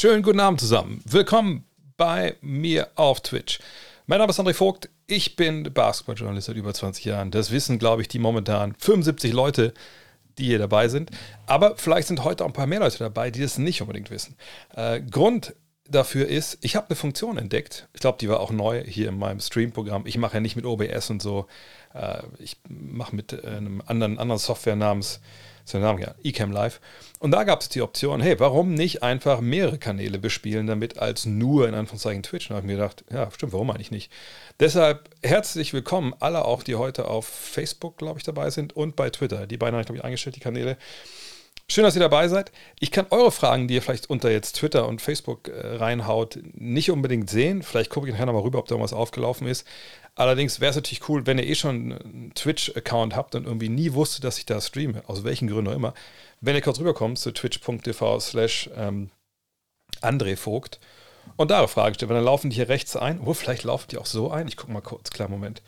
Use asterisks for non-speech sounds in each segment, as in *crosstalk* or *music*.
schönen guten Abend zusammen. Willkommen bei mir auf Twitch. Mein Name ist André Vogt. Ich bin Basketballjournalist seit über 20 Jahren. Das wissen, glaube ich, die momentan 75 Leute, die hier dabei sind. Aber vielleicht sind heute auch ein paar mehr Leute dabei, die das nicht unbedingt wissen. Äh, Grund dafür ist, ich habe eine Funktion entdeckt. Ich glaube, die war auch neu hier in meinem Stream-Programm. Ich mache ja nicht mit OBS und so. Äh, ich mache mit äh, einem anderen, anderen Software namens ist der Name ja, eCam Live. Und da gab es die Option, hey, warum nicht einfach mehrere Kanäle bespielen, damit als nur in Anführungszeichen Twitch? Und da habe ich mir gedacht, ja, stimmt, warum eigentlich nicht? Deshalb herzlich willkommen alle auch, die heute auf Facebook, glaube ich, dabei sind und bei Twitter. Die beiden habe ich, glaube ich, eingestellt, die Kanäle. Schön, dass ihr dabei seid. Ich kann eure Fragen, die ihr vielleicht unter jetzt Twitter und Facebook äh, reinhaut, nicht unbedingt sehen. Vielleicht gucke ich nachher nochmal rüber, ob da irgendwas aufgelaufen ist. Allerdings wäre es natürlich cool, wenn ihr eh schon einen Twitch-Account habt und irgendwie nie wusstet, dass ich da streame, aus welchen Gründen auch immer, wenn ihr kurz rüberkommt zu twitch.tv slash ähm, André Vogt und da eure Fragen stellt, dann laufen die hier rechts ein. Oh, vielleicht laufen die auch so ein. Ich gucke mal kurz, klar, Moment.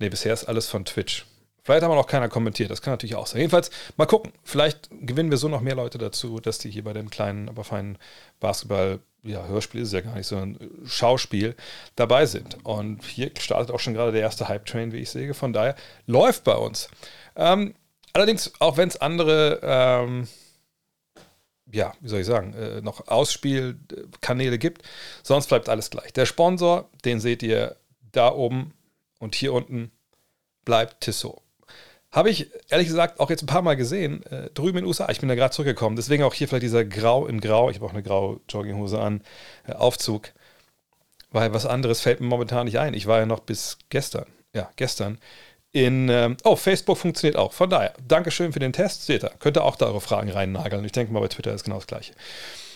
Ne, bisher ist alles von Twitch. Vielleicht haben wir noch keiner kommentiert, das kann natürlich auch sein. Jedenfalls, mal gucken. Vielleicht gewinnen wir so noch mehr Leute dazu, dass die hier bei dem kleinen, aber feinen Basketball ja, Hörspiel ist ja gar nicht, sondern Schauspiel dabei sind. Und hier startet auch schon gerade der erste Hype-Train, wie ich sehe. Von daher läuft bei uns. Ähm, allerdings, auch wenn es andere, ähm, ja, wie soll ich sagen, äh, noch Ausspielkanäle gibt, sonst bleibt alles gleich. Der Sponsor, den seht ihr da oben und hier unten bleibt Tissot. Habe ich ehrlich gesagt auch jetzt ein paar Mal gesehen, äh, drüben in den USA. Ich bin da gerade zurückgekommen. Deswegen auch hier vielleicht dieser Grau in Grau, ich habe auch eine graue Jogginghose an, äh, Aufzug. Weil was anderes fällt mir momentan nicht ein. Ich war ja noch bis gestern, ja, gestern in, ähm, oh, Facebook funktioniert auch. Von daher, Dankeschön für den Test. Seht ihr, könnt ihr auch da eure Fragen reinnageln. Ich denke mal, bei Twitter ist genau das Gleiche.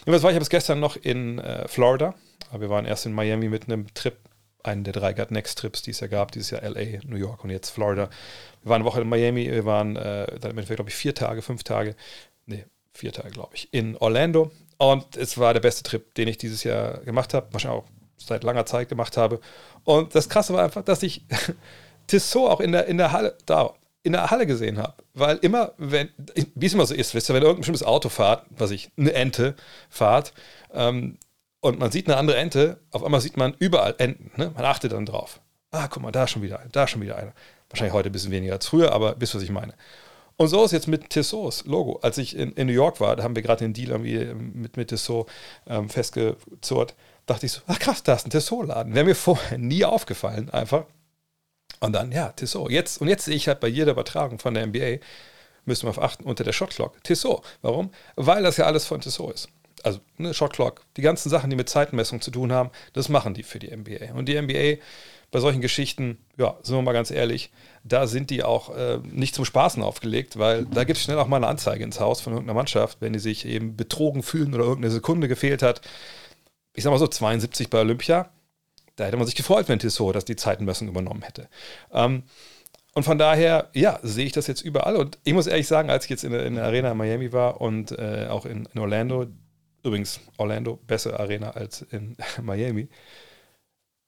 Was war ich bis gestern noch in äh, Florida. Wir waren erst in Miami mit einem Trip einen der drei Gut Next Trips, die es ja gab, dieses Jahr LA, New York und jetzt Florida. Wir waren eine Woche in Miami, wir waren äh, dann im Endeffekt, glaube ich, vier Tage, fünf Tage, nee, vier Tage, glaube ich, in Orlando. Und es war der beste Trip, den ich dieses Jahr gemacht habe, wahrscheinlich auch seit langer Zeit gemacht habe. Und das Krasse war einfach, dass ich *laughs* Tissot auch in der, in der Halle, da, in der Halle gesehen habe. Weil immer, wenn, wie es immer so ist, wisst ihr, wenn irgendein bestimmtes Auto fahrt, was ich, eine Ente fahrt, ähm, und man sieht eine andere Ente, auf einmal sieht man überall Enten. Ne? Man achtet dann drauf. Ah, guck mal, da schon wieder eine, da schon wieder eine. Wahrscheinlich heute ein bisschen weniger als früher, aber wisst, was ich meine. Und so ist jetzt mit Tissot's Logo. Als ich in, in New York war, da haben wir gerade den Deal irgendwie ähm, mit, mit Tissot ähm, festgezurrt, dachte ich so, ach krass, da ist ein Tissot-Laden. Wäre mir vorher nie aufgefallen, einfach. Und dann, ja, Tissot. Jetzt, und jetzt sehe ich halt bei jeder Übertragung von der NBA, müssen wir auf achten, unter der Shotclock, Tissot. Warum? Weil das ja alles von Tissot ist also ne, Shot Clock, die ganzen Sachen, die mit Zeitmessung zu tun haben, das machen die für die NBA. Und die NBA bei solchen Geschichten, ja, sind wir mal ganz ehrlich, da sind die auch äh, nicht zum Spaßen aufgelegt, weil da gibt es schnell auch mal eine Anzeige ins Haus von irgendeiner Mannschaft, wenn die sich eben betrogen fühlen oder irgendeine Sekunde gefehlt hat. Ich sag mal so, 72 bei Olympia, da hätte man sich gefreut, wenn Tissot das die Zeitenmessung übernommen hätte. Ähm, und von daher, ja, sehe ich das jetzt überall. Und ich muss ehrlich sagen, als ich jetzt in der, in der Arena in Miami war und äh, auch in, in Orlando, Übrigens, Orlando, bessere Arena als in *laughs* Miami.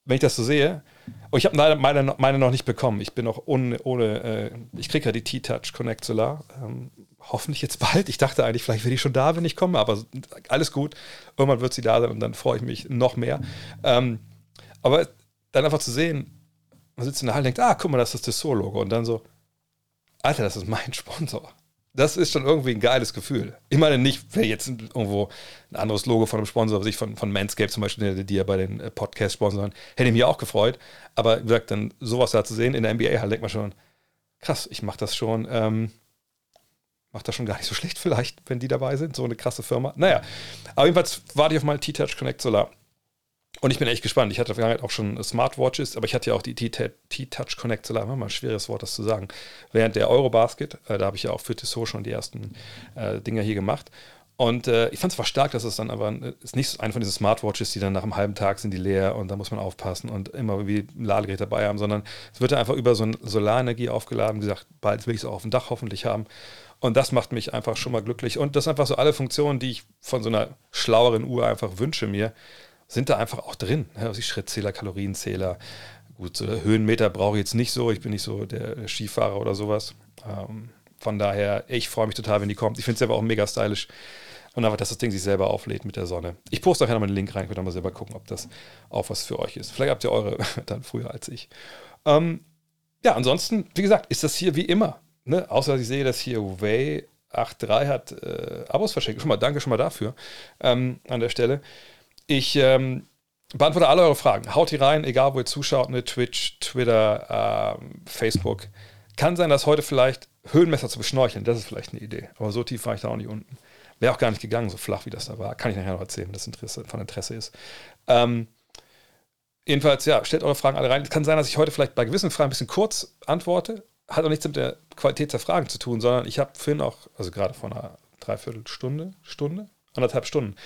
Wenn ich das so sehe, oh, ich habe leider meine, meine, noch nicht bekommen. Ich bin noch ohne, ohne äh, ich kriege ja die T-Touch Connect Solar. Ähm, hoffentlich jetzt bald. Ich dachte eigentlich, vielleicht wäre die schon da, wenn ich komme, aber alles gut. Irgendwann wird sie da sein und dann freue ich mich noch mehr. Ähm, aber dann einfach zu sehen, man sitzt in der Halle und denkt, ah, guck mal, das ist das Tissot-Logo. Und dann so, Alter, das ist mein *laughs* Sponsor das ist schon irgendwie ein geiles Gefühl. Ich meine nicht, wäre jetzt irgendwo ein anderes Logo von einem Sponsor, sich von, von Manscaped zum Beispiel, die ja bei den äh, Podcast sponsoren, hätte mich auch gefreut. Aber wie gesagt, dann sowas da zu sehen in der NBA, halt denkt man schon, krass, ich mache das schon, ähm, mache das schon gar nicht so schlecht vielleicht, wenn die dabei sind, so eine krasse Firma. Naja, aber jedenfalls warte ich auf meinen T-Touch Connect Solar. Und ich bin echt gespannt. Ich hatte Vergangenheit auch schon Smartwatches, aber ich hatte ja auch die T-Touch Connect Solar, mal ein schweres Wort, das zu sagen. Während der Eurobasket, äh, da habe ich ja auch für Tissot schon die ersten äh, Dinger hier gemacht. Und äh, ich fand es zwar stark, dass es dann aber äh, ist nicht eine von diesen Smartwatches, die dann nach einem halben Tag sind die leer und da muss man aufpassen und immer wie ein Ladegerät dabei haben, sondern es wird dann einfach über so eine Solarenergie aufgeladen. Gesagt, bald will ich es auch auf dem Dach hoffentlich haben. Und das macht mich einfach schon mal glücklich. Und das sind einfach so alle Funktionen, die ich von so einer schlaueren Uhr einfach wünsche mir sind da einfach auch drin. Ne? Also Schrittzähler, Kalorienzähler. Gut, so Höhenmeter brauche ich jetzt nicht so. Ich bin nicht so der Skifahrer oder sowas. Ähm, von daher, ich freue mich total, wenn die kommt. Ich finde es aber auch mega stylisch. Und einfach, dass das Ding sich selber auflädt mit der Sonne. Ich poste nachher nochmal den Link rein, könnt ihr mal selber gucken, ob das auch was für euch ist. Vielleicht habt ihr eure *laughs* dann früher als ich. Ähm, ja, ansonsten, wie gesagt, ist das hier wie immer. Ne? Außer ich sehe, dass hier Way 8.3 hat äh, Abos verschenkt. Schon mal, danke schon mal dafür ähm, an der Stelle. Ich ähm, beantworte alle eure Fragen. Haut die rein, egal wo ihr zuschaut, ne? Twitch, Twitter, ähm, Facebook. Kann sein, dass heute vielleicht Höhenmesser zu beschnorcheln, das ist vielleicht eine Idee. Aber so tief war ich da auch nicht unten. Wäre auch gar nicht gegangen, so flach wie das da war. Kann ich nachher noch erzählen, wenn das Interesse, von Interesse ist. Ähm, jedenfalls, ja, stellt eure Fragen alle rein. Es kann sein, dass ich heute vielleicht bei gewissen Fragen ein bisschen kurz antworte. Hat auch nichts mit der Qualität der Fragen zu tun, sondern ich habe vorhin auch, also gerade vor einer Dreiviertelstunde, Stunde, anderthalb Stunden,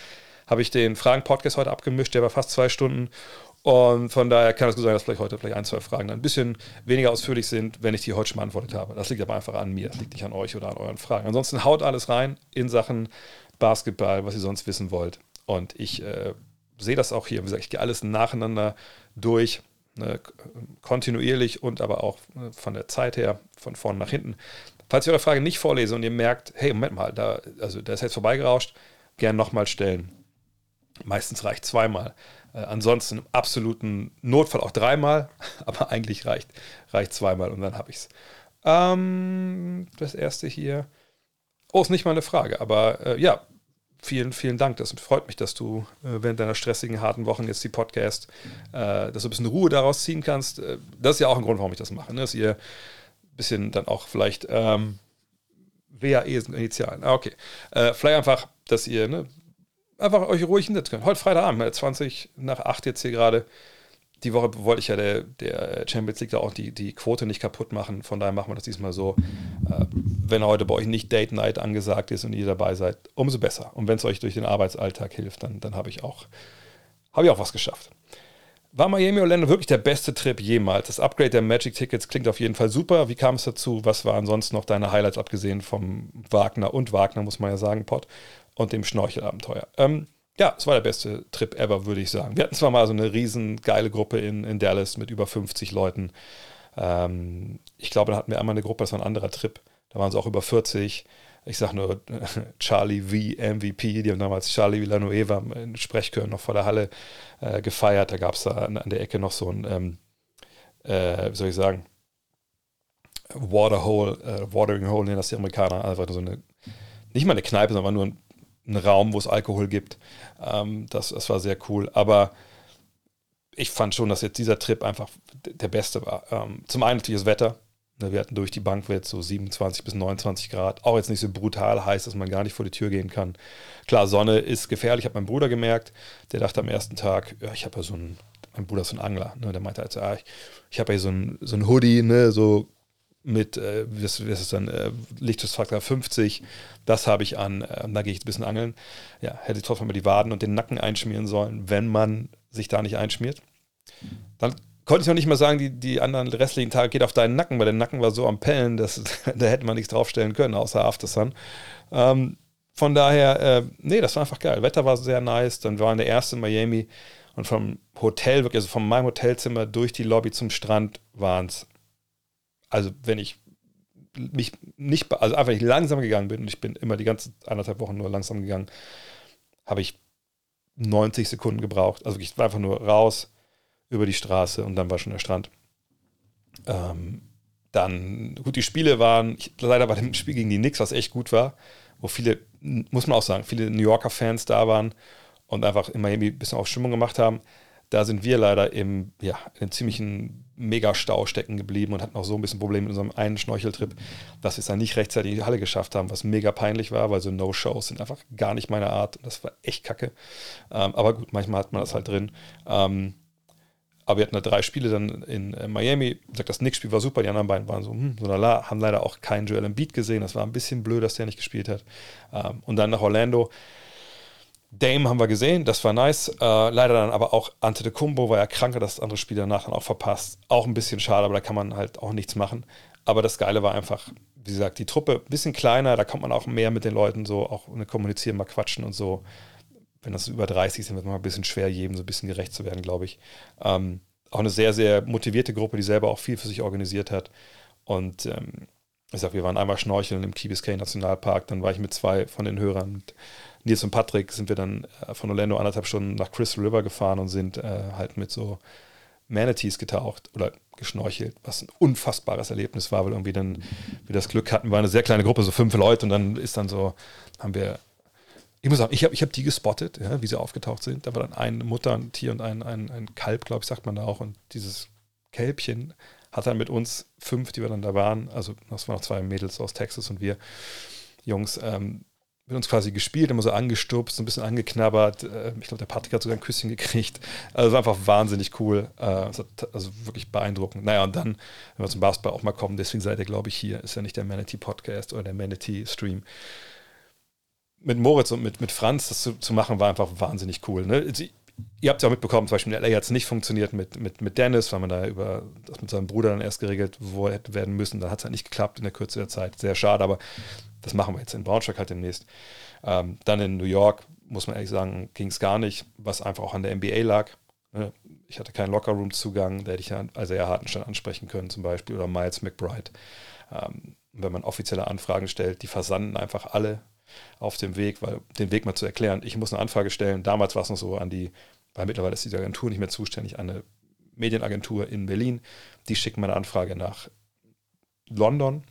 habe ich den Fragen-Podcast heute abgemischt. Der war fast zwei Stunden. Und von daher kann es gut sein, dass vielleicht heute vielleicht ein, zwei Fragen dann ein bisschen weniger ausführlich sind, wenn ich die heute schon beantwortet habe. Das liegt aber einfach an mir, das liegt nicht an euch oder an euren Fragen. Ansonsten haut alles rein in Sachen Basketball, was ihr sonst wissen wollt. Und ich äh, sehe das auch hier. Wie gesagt, ich gehe alles nacheinander durch, ne, kontinuierlich und aber auch ne, von der Zeit her, von vorne nach hinten. Falls ich eure Frage nicht vorlese und ihr merkt, hey, Moment mal, da, also der ist jetzt vorbeigerauscht, gern nochmal stellen. Meistens reicht zweimal. Äh, ansonsten im absoluten Notfall auch dreimal, *laughs* aber eigentlich reicht, reicht zweimal und dann habe ich es. Ähm, das erste hier. Oh, ist nicht mal eine Frage, aber äh, ja, vielen, vielen Dank. Das freut mich, dass du äh, während deiner stressigen, harten Wochen jetzt die Podcast, äh, dass du ein bisschen Ruhe daraus ziehen kannst. Äh, das ist ja auch ein Grund, warum ich das mache, ne? dass ihr ein bisschen dann auch vielleicht ähm, WAE sind Initialen. Ah, okay. Äh, vielleicht einfach, dass ihr ne, einfach euch ruhig hinsetzen könnt. Heute Freitagabend, 20 nach 8 jetzt hier gerade. Die Woche wollte ich ja der, der Champions League da auch die, die Quote nicht kaputt machen. Von daher machen wir das diesmal so. Äh, wenn heute bei euch nicht Date Night angesagt ist und ihr dabei seid, umso besser. Und wenn es euch durch den Arbeitsalltag hilft, dann, dann habe ich, auch, hab ich auch was geschafft. War Miami Orlando wirklich der beste Trip jemals? Das Upgrade der Magic Tickets klingt auf jeden Fall super. Wie kam es dazu? Was waren sonst noch deine Highlights, abgesehen vom Wagner und Wagner, muss man ja sagen, Pott? Und dem Schnorchelabenteuer. Ähm, ja, es war der beste Trip ever, würde ich sagen. Wir hatten zwar mal so eine riesen geile Gruppe in, in Dallas mit über 50 Leuten. Ähm, ich glaube, da hatten wir einmal eine Gruppe, das war ein anderer Trip. Da waren es auch über 40. Ich sage nur *laughs* Charlie V MVP, die haben damals Charlie Villanueva in Sprechchören noch vor der Halle äh, gefeiert. Da gab es da an, an, der Ecke noch so ein, ähm, äh, wie soll ich sagen, Waterhole, äh, Watering Hole nennen das die Amerikaner, einfach so eine, nicht mal eine Kneipe, sondern nur ein einen Raum, wo es Alkohol gibt. Ähm, das, das war sehr cool. Aber ich fand schon, dass jetzt dieser Trip einfach der beste war. Ähm, zum einen natürlich das Wetter. Ne, wir hatten durch die Bank jetzt so 27 bis 29 Grad. Auch jetzt nicht so brutal heiß, dass man gar nicht vor die Tür gehen kann. Klar, Sonne ist gefährlich, hat mein Bruder gemerkt. Der dachte am ersten Tag, ja, ich habe ja so ein, mein Bruder ist so ein Angler. Ne? Der meinte halt, ah, ich, ich habe ja so ein, so ein Hoodie, ne, so mit, äh, was, was ist dann, äh, Lichtschutzfaktor 50, das habe ich an, äh, da gehe ich ein bisschen angeln. Ja, hätte ich trotzdem mal die Waden und den Nacken einschmieren sollen, wenn man sich da nicht einschmiert. Dann konnte ich noch nicht mal sagen, die, die anderen restlichen Tage geht auf deinen Nacken, weil der Nacken war so am Pellen, dass, *laughs* da hätte man nichts draufstellen können, außer Aftersun. Ähm, von daher, äh, nee, das war einfach geil. Wetter war sehr nice. Dann waren der erste in Miami und vom Hotel, wirklich, also von meinem Hotelzimmer durch die Lobby zum Strand waren es also wenn ich mich nicht, also einfach nicht langsam gegangen bin, und ich bin immer die ganzen anderthalb Wochen nur langsam gegangen, habe ich 90 Sekunden gebraucht. Also ich war einfach nur raus über die Straße und dann war schon der Strand. Ähm, dann, gut, die Spiele waren, ich, leider bei dem Spiel gegen die Knicks, was echt gut war, wo viele, muss man auch sagen, viele New Yorker Fans da waren und einfach in Miami ein bisschen auf Stimmung gemacht haben. Da sind wir leider im, ja, in einem ziemlichen Megastau stecken geblieben und hatten auch so ein bisschen Probleme mit unserem einen Schnorcheltrip, dass wir es dann nicht rechtzeitig in die Halle geschafft haben, was mega peinlich war, weil so No-Shows sind einfach gar nicht meine Art. Das war echt kacke. Ähm, aber gut, manchmal hat man das halt drin. Ähm, aber wir hatten da drei Spiele dann in äh, Miami. Ich sag, das Knicks-Spiel war super, die anderen beiden waren so, hm, so lala, haben leider auch keinen Joel Embiid gesehen. Das war ein bisschen blöd, dass der nicht gespielt hat. Ähm, und dann nach Orlando Dame haben wir gesehen, das war nice. Äh, leider dann aber auch Ante de Kumbo war ja krank, das andere Spiel danach dann auch verpasst. Auch ein bisschen schade, aber da kann man halt auch nichts machen. Aber das Geile war einfach, wie gesagt, die Truppe ein bisschen kleiner, da kommt man auch mehr mit den Leuten so, auch eine kommunizieren, mal quatschen und so. Wenn das über 30 sind, wird man ein bisschen schwer, jedem so ein bisschen gerecht zu werden, glaube ich. Ähm, auch eine sehr, sehr motivierte Gruppe, die selber auch viel für sich organisiert hat. Und ähm, ich sag, wir waren einmal schnorcheln im Key Biscayne Nationalpark, dann war ich mit zwei von den Hörern, mit Nils und Patrick, sind wir dann äh, von Orlando anderthalb Stunden nach Crystal River gefahren und sind äh, halt mit so Manatees getaucht oder geschnorchelt, was ein unfassbares Erlebnis war, weil irgendwie dann wir das Glück hatten, war eine sehr kleine Gruppe, so fünf Leute und dann ist dann so, haben wir, ich muss sagen, ich habe ich hab die gespottet, ja, wie sie aufgetaucht sind. Da war dann eine Mutter, ein Tier und ein, ein, ein Kalb, glaube ich, sagt man da auch. Und dieses Kälbchen hat dann mit uns fünf, die wir dann da waren, also das waren noch zwei Mädels aus Texas und wir Jungs, ähm, mit uns quasi gespielt, immer so angestupst, ein bisschen angeknabbert. Äh, ich glaube, der Patrick hat sogar ein Küsschen gekriegt. Also war einfach wahnsinnig cool. Äh, also wirklich beeindruckend. Naja, und dann, wenn wir zum Basketball auch mal kommen, deswegen seid ihr, glaube ich, hier, ist ja nicht der Manatee Podcast oder der Manatee Stream. Mit Moritz und mit, mit Franz das zu, zu machen, war einfach wahnsinnig cool. Ne? ihr habt es ja auch mitbekommen, zum Beispiel in LA hat es nicht funktioniert mit, mit, mit Dennis, weil man da über das mit seinem Bruder dann erst geregelt wo hätte werden müssen. Dann hat es halt nicht geklappt in der Kürze der Zeit. Sehr schade, aber das machen wir jetzt in Braunschweig halt demnächst. Ähm, dann in New York, muss man ehrlich sagen, ging es gar nicht, was einfach auch an der NBA lag. Ne? Ich hatte keinen Lockerroom-Zugang, da hätte ich ja also eher Hartenstein ansprechen können zum Beispiel oder Miles McBride. Ähm, wenn man offizielle Anfragen stellt, die versanden einfach alle auf dem Weg, weil den Weg mal zu erklären, ich muss eine Anfrage stellen. Damals war es noch so an die, weil mittlerweile ist diese Agentur nicht mehr zuständig, eine Medienagentur in Berlin. Die schicken meine Anfrage nach London.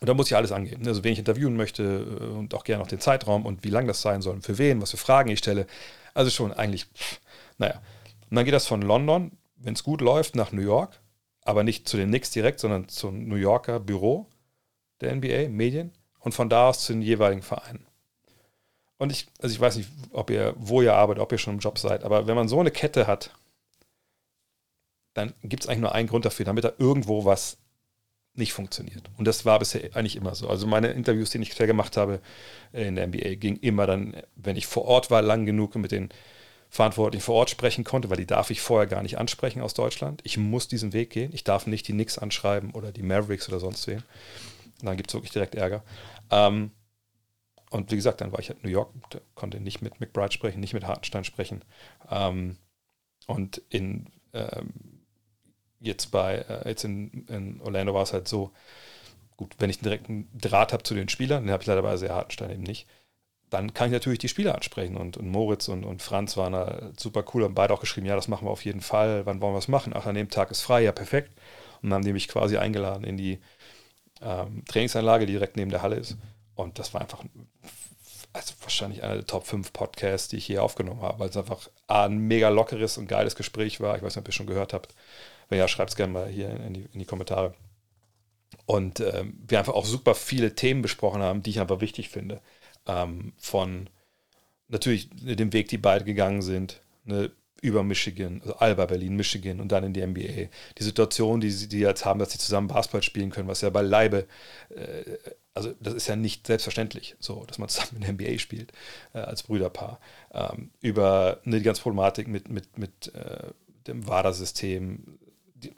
Und da muss ich alles angeben. Also, wen ich interviewen möchte äh, und auch gerne noch den Zeitraum und wie lang das sein soll, für wen, was für Fragen ich stelle. Also schon eigentlich, pff, naja. Und dann geht das von London, wenn es gut läuft, nach New York, aber nicht zu den Knicks direkt, sondern zum New Yorker Büro der NBA, Medien und von da aus zu den jeweiligen Vereinen. Und ich, also ich weiß nicht, ob ihr, wo ihr arbeitet, ob ihr schon im Job seid, aber wenn man so eine Kette hat, dann gibt es eigentlich nur einen Grund dafür, damit da irgendwo was nicht funktioniert. Und das war bisher eigentlich immer so. Also meine Interviews, die ich bisher gemacht habe in der NBA, ging immer dann, wenn ich vor Ort war, lang genug mit den Verantwortlichen vor Ort sprechen konnte, weil die darf ich vorher gar nicht ansprechen aus Deutschland. Ich muss diesen Weg gehen. Ich darf nicht die Knicks anschreiben oder die Mavericks oder sonst wen. Dann gibt es wirklich direkt Ärger. Ähm, und wie gesagt, dann war ich halt in New York, konnte nicht mit McBride sprechen, nicht mit Hartenstein sprechen. Ähm, und in ähm, jetzt bei äh, jetzt in, in, Orlando war es halt so, gut, wenn ich einen direkten Draht habe zu den Spielern, den habe ich leider bei sehr Hartenstein eben nicht, dann kann ich natürlich die Spieler ansprechen. Und, und Moritz und, und Franz waren da super cool und beide auch geschrieben, ja, das machen wir auf jeden Fall, wann wollen wir es machen? Ach, an dem Tag ist frei, ja, perfekt. Und dann haben die mich quasi eingeladen in die ähm, Trainingsanlage, die direkt neben der Halle ist. Und das war einfach also wahrscheinlich einer der Top 5 Podcasts, die ich hier aufgenommen habe, weil es einfach ein mega lockeres und geiles Gespräch war. Ich weiß nicht, ob ihr schon gehört habt. Wenn ja, schreibt es gerne mal hier in die, in die Kommentare. Und ähm, wir einfach auch super viele Themen besprochen haben, die ich einfach wichtig finde. Ähm, von natürlich dem Weg, die beide gegangen sind, ne, über Michigan, also Alba, Berlin, Michigan und dann in die NBA. Die Situation, die sie die jetzt haben, dass sie zusammen Basketball spielen können, was ja beileibe, äh, also das ist ja nicht selbstverständlich, so, dass man zusammen in der NBA spielt, äh, als Brüderpaar. Ähm, über ne, die ganze Problematik mit, mit, mit äh, dem WADA-System,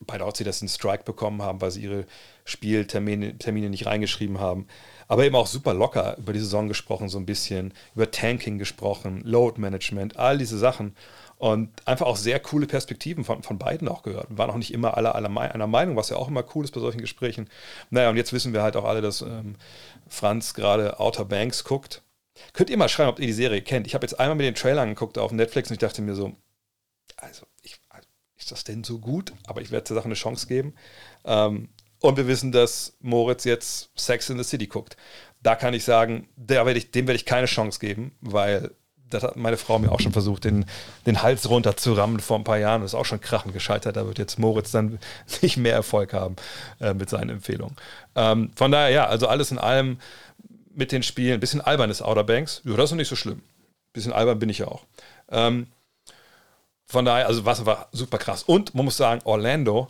beide auch sie das in Strike bekommen haben, weil sie ihre Spieltermine Termine nicht reingeschrieben haben. Aber eben auch super locker über die Saison gesprochen, so ein bisschen, über Tanking gesprochen, Load Management, all diese Sachen. Und einfach auch sehr coole Perspektiven von, von beiden auch gehört. Waren auch nicht immer alle, alle einer Meinung, was ja auch immer cool ist bei solchen Gesprächen. Naja, und jetzt wissen wir halt auch alle, dass ähm, Franz gerade Outer Banks guckt. Könnt ihr mal schreiben, ob ihr die Serie kennt. Ich habe jetzt einmal mit den Trailern geguckt auf Netflix und ich dachte mir so, also, ist das denn so gut? Aber ich werde der Sache eine Chance geben. Ähm, und wir wissen, dass Moritz jetzt Sex in the City guckt. Da kann ich sagen, werd ich, dem werde ich keine Chance geben, weil das hat meine Frau mir auch schon versucht, den, den Hals runter zu rammen vor ein paar Jahren. Das ist auch schon krachend gescheitert. Da wird jetzt Moritz dann *laughs* nicht mehr Erfolg haben äh, mit seinen Empfehlungen. Ähm, von daher, ja, also alles in allem mit den Spielen. Ein bisschen albern ist Outer Banks. Ja, das ist nicht so schlimm. Ein bisschen albern bin ich ja auch. Ähm, von daher, also was war super krass. Und man muss sagen, Orlando,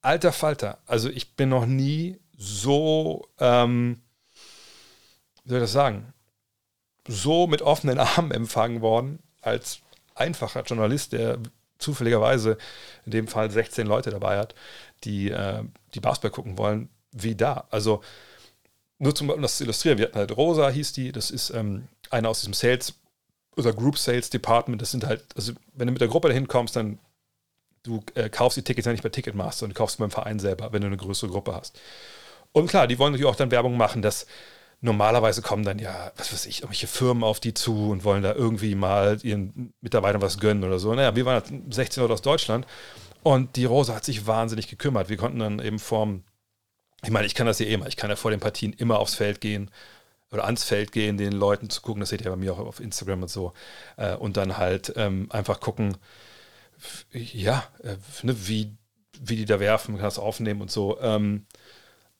alter Falter. Also ich bin noch nie so, ähm, wie soll ich das sagen? so mit offenen *laughs* Armen empfangen worden, als einfacher Journalist, der zufälligerweise in dem Fall 16 Leute dabei hat, die äh, die Basketball gucken wollen, wie da. Also nur zum, um das zu illustrieren, wir hatten halt Rosa, hieß die, das ist ähm, einer aus diesem Sales oder Group Sales Department, das sind halt, also wenn du mit der Gruppe dahin kommst, dann du äh, kaufst die Tickets ja nicht bei Ticketmaster und kaufst beim Verein selber, wenn du eine größere Gruppe hast. Und klar, die wollen natürlich auch dann Werbung machen, dass normalerweise kommen dann ja, was weiß ich, irgendwelche Firmen auf die zu und wollen da irgendwie mal ihren Mitarbeitern was gönnen oder so. Naja, wir waren 16 Leute aus Deutschland und die Rose hat sich wahnsinnig gekümmert. Wir konnten dann eben vorm, ich meine, ich kann das ja eh immer, ich kann ja vor den Partien immer aufs Feld gehen oder ans Feld gehen, den Leuten zu gucken, das seht ihr bei mir auch auf Instagram und so, äh, und dann halt ähm, einfach gucken, ja, äh, ne, wie, wie die da werfen, kann das aufnehmen und so. Ähm,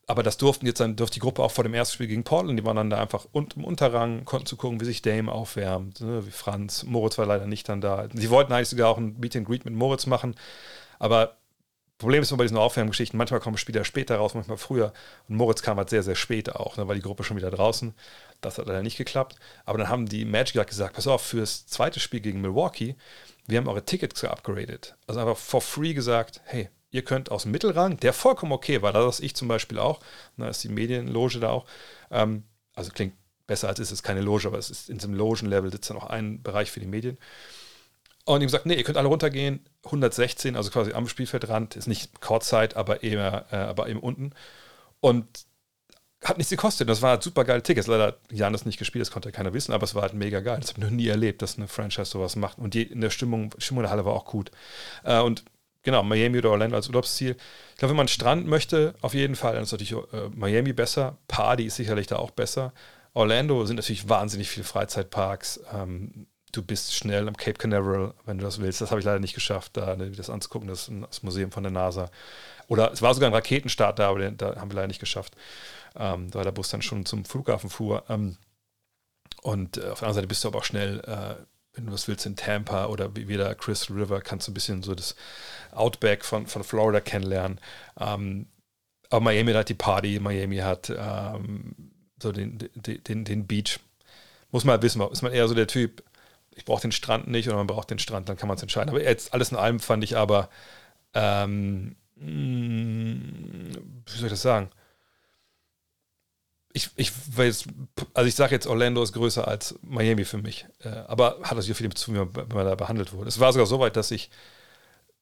aber das durften jetzt dann, durfte die Gruppe auch vor dem ersten Spiel gegen Portland, die waren dann da einfach un, im Unterrang, konnten zu gucken, wie sich Dame aufwärmt, ne, wie Franz. Moritz war leider nicht dann da. Sie wollten eigentlich sogar auch ein Meet and Greet mit Moritz machen, aber Problem ist immer bei diesen Aufwärmgeschichten, manchmal kommen Spieler später raus, manchmal früher. Und Moritz kam halt sehr, sehr spät auch, dann ne, war die Gruppe schon wieder draußen. Das hat leider nicht geklappt. Aber dann haben die Magic gesagt, pass auf, fürs zweite Spiel gegen Milwaukee, wir haben eure Tickets geupgradet. Also einfach for free gesagt, hey, ihr könnt aus dem Mittelrang, der vollkommen okay war, das ich zum Beispiel auch, da ist die Medienloge da auch, ähm, also klingt besser als ist es keine Loge, aber es ist in diesem Logenlevel sitzt dann auch ein Bereich für die Medien. Und ihm sagt, nee, ihr könnt alle runtergehen, 116, also quasi am Spielfeldrand, ist nicht Kurzzeit, aber eher, äh, aber eben unten. Und hat nichts gekostet. Das war super geile Ticket. Leider hat das nicht gespielt, das konnte keiner wissen, aber es war halt mega geil. Das habe ich noch nie erlebt, dass eine Franchise sowas macht. Und die, in der Stimmung, Stimmung der Halle war auch gut. Äh, und genau, Miami oder Orlando als Urlaubsziel. Ich glaube, wenn man Strand möchte, auf jeden Fall, dann ist natürlich äh, Miami besser. Party ist sicherlich da auch besser. Orlando sind natürlich wahnsinnig viele Freizeitparks. Ähm, du bist schnell am Cape Canaveral, wenn du das willst. Das habe ich leider nicht geschafft, da ne, das anzugucken. Das ist das Museum von der NASA. Oder es war sogar ein Raketenstart da, aber den, da haben wir leider nicht geschafft, ähm, weil der Bus dann schon zum Flughafen fuhr. Ähm, und äh, auf der anderen Seite bist du aber auch schnell äh, wenn du was willst, in Tampa oder wie wieder Chris River, kannst du ein bisschen so das Outback von, von Florida kennenlernen. Ähm, aber Miami hat die Party, Miami hat ähm, so den, den, den, den Beach. Muss man halt wissen, ist man eher so der Typ, ich brauche den Strand nicht oder man braucht den Strand, dann kann man es entscheiden. Aber jetzt alles in allem fand ich aber, ähm, mm, wie soll ich das sagen? ich, ich weiß, also ich sage jetzt, Orlando ist größer als Miami für mich. Äh, aber hat das ja viel zu tun, wie man da behandelt wurde. Es war sogar so weit, dass ich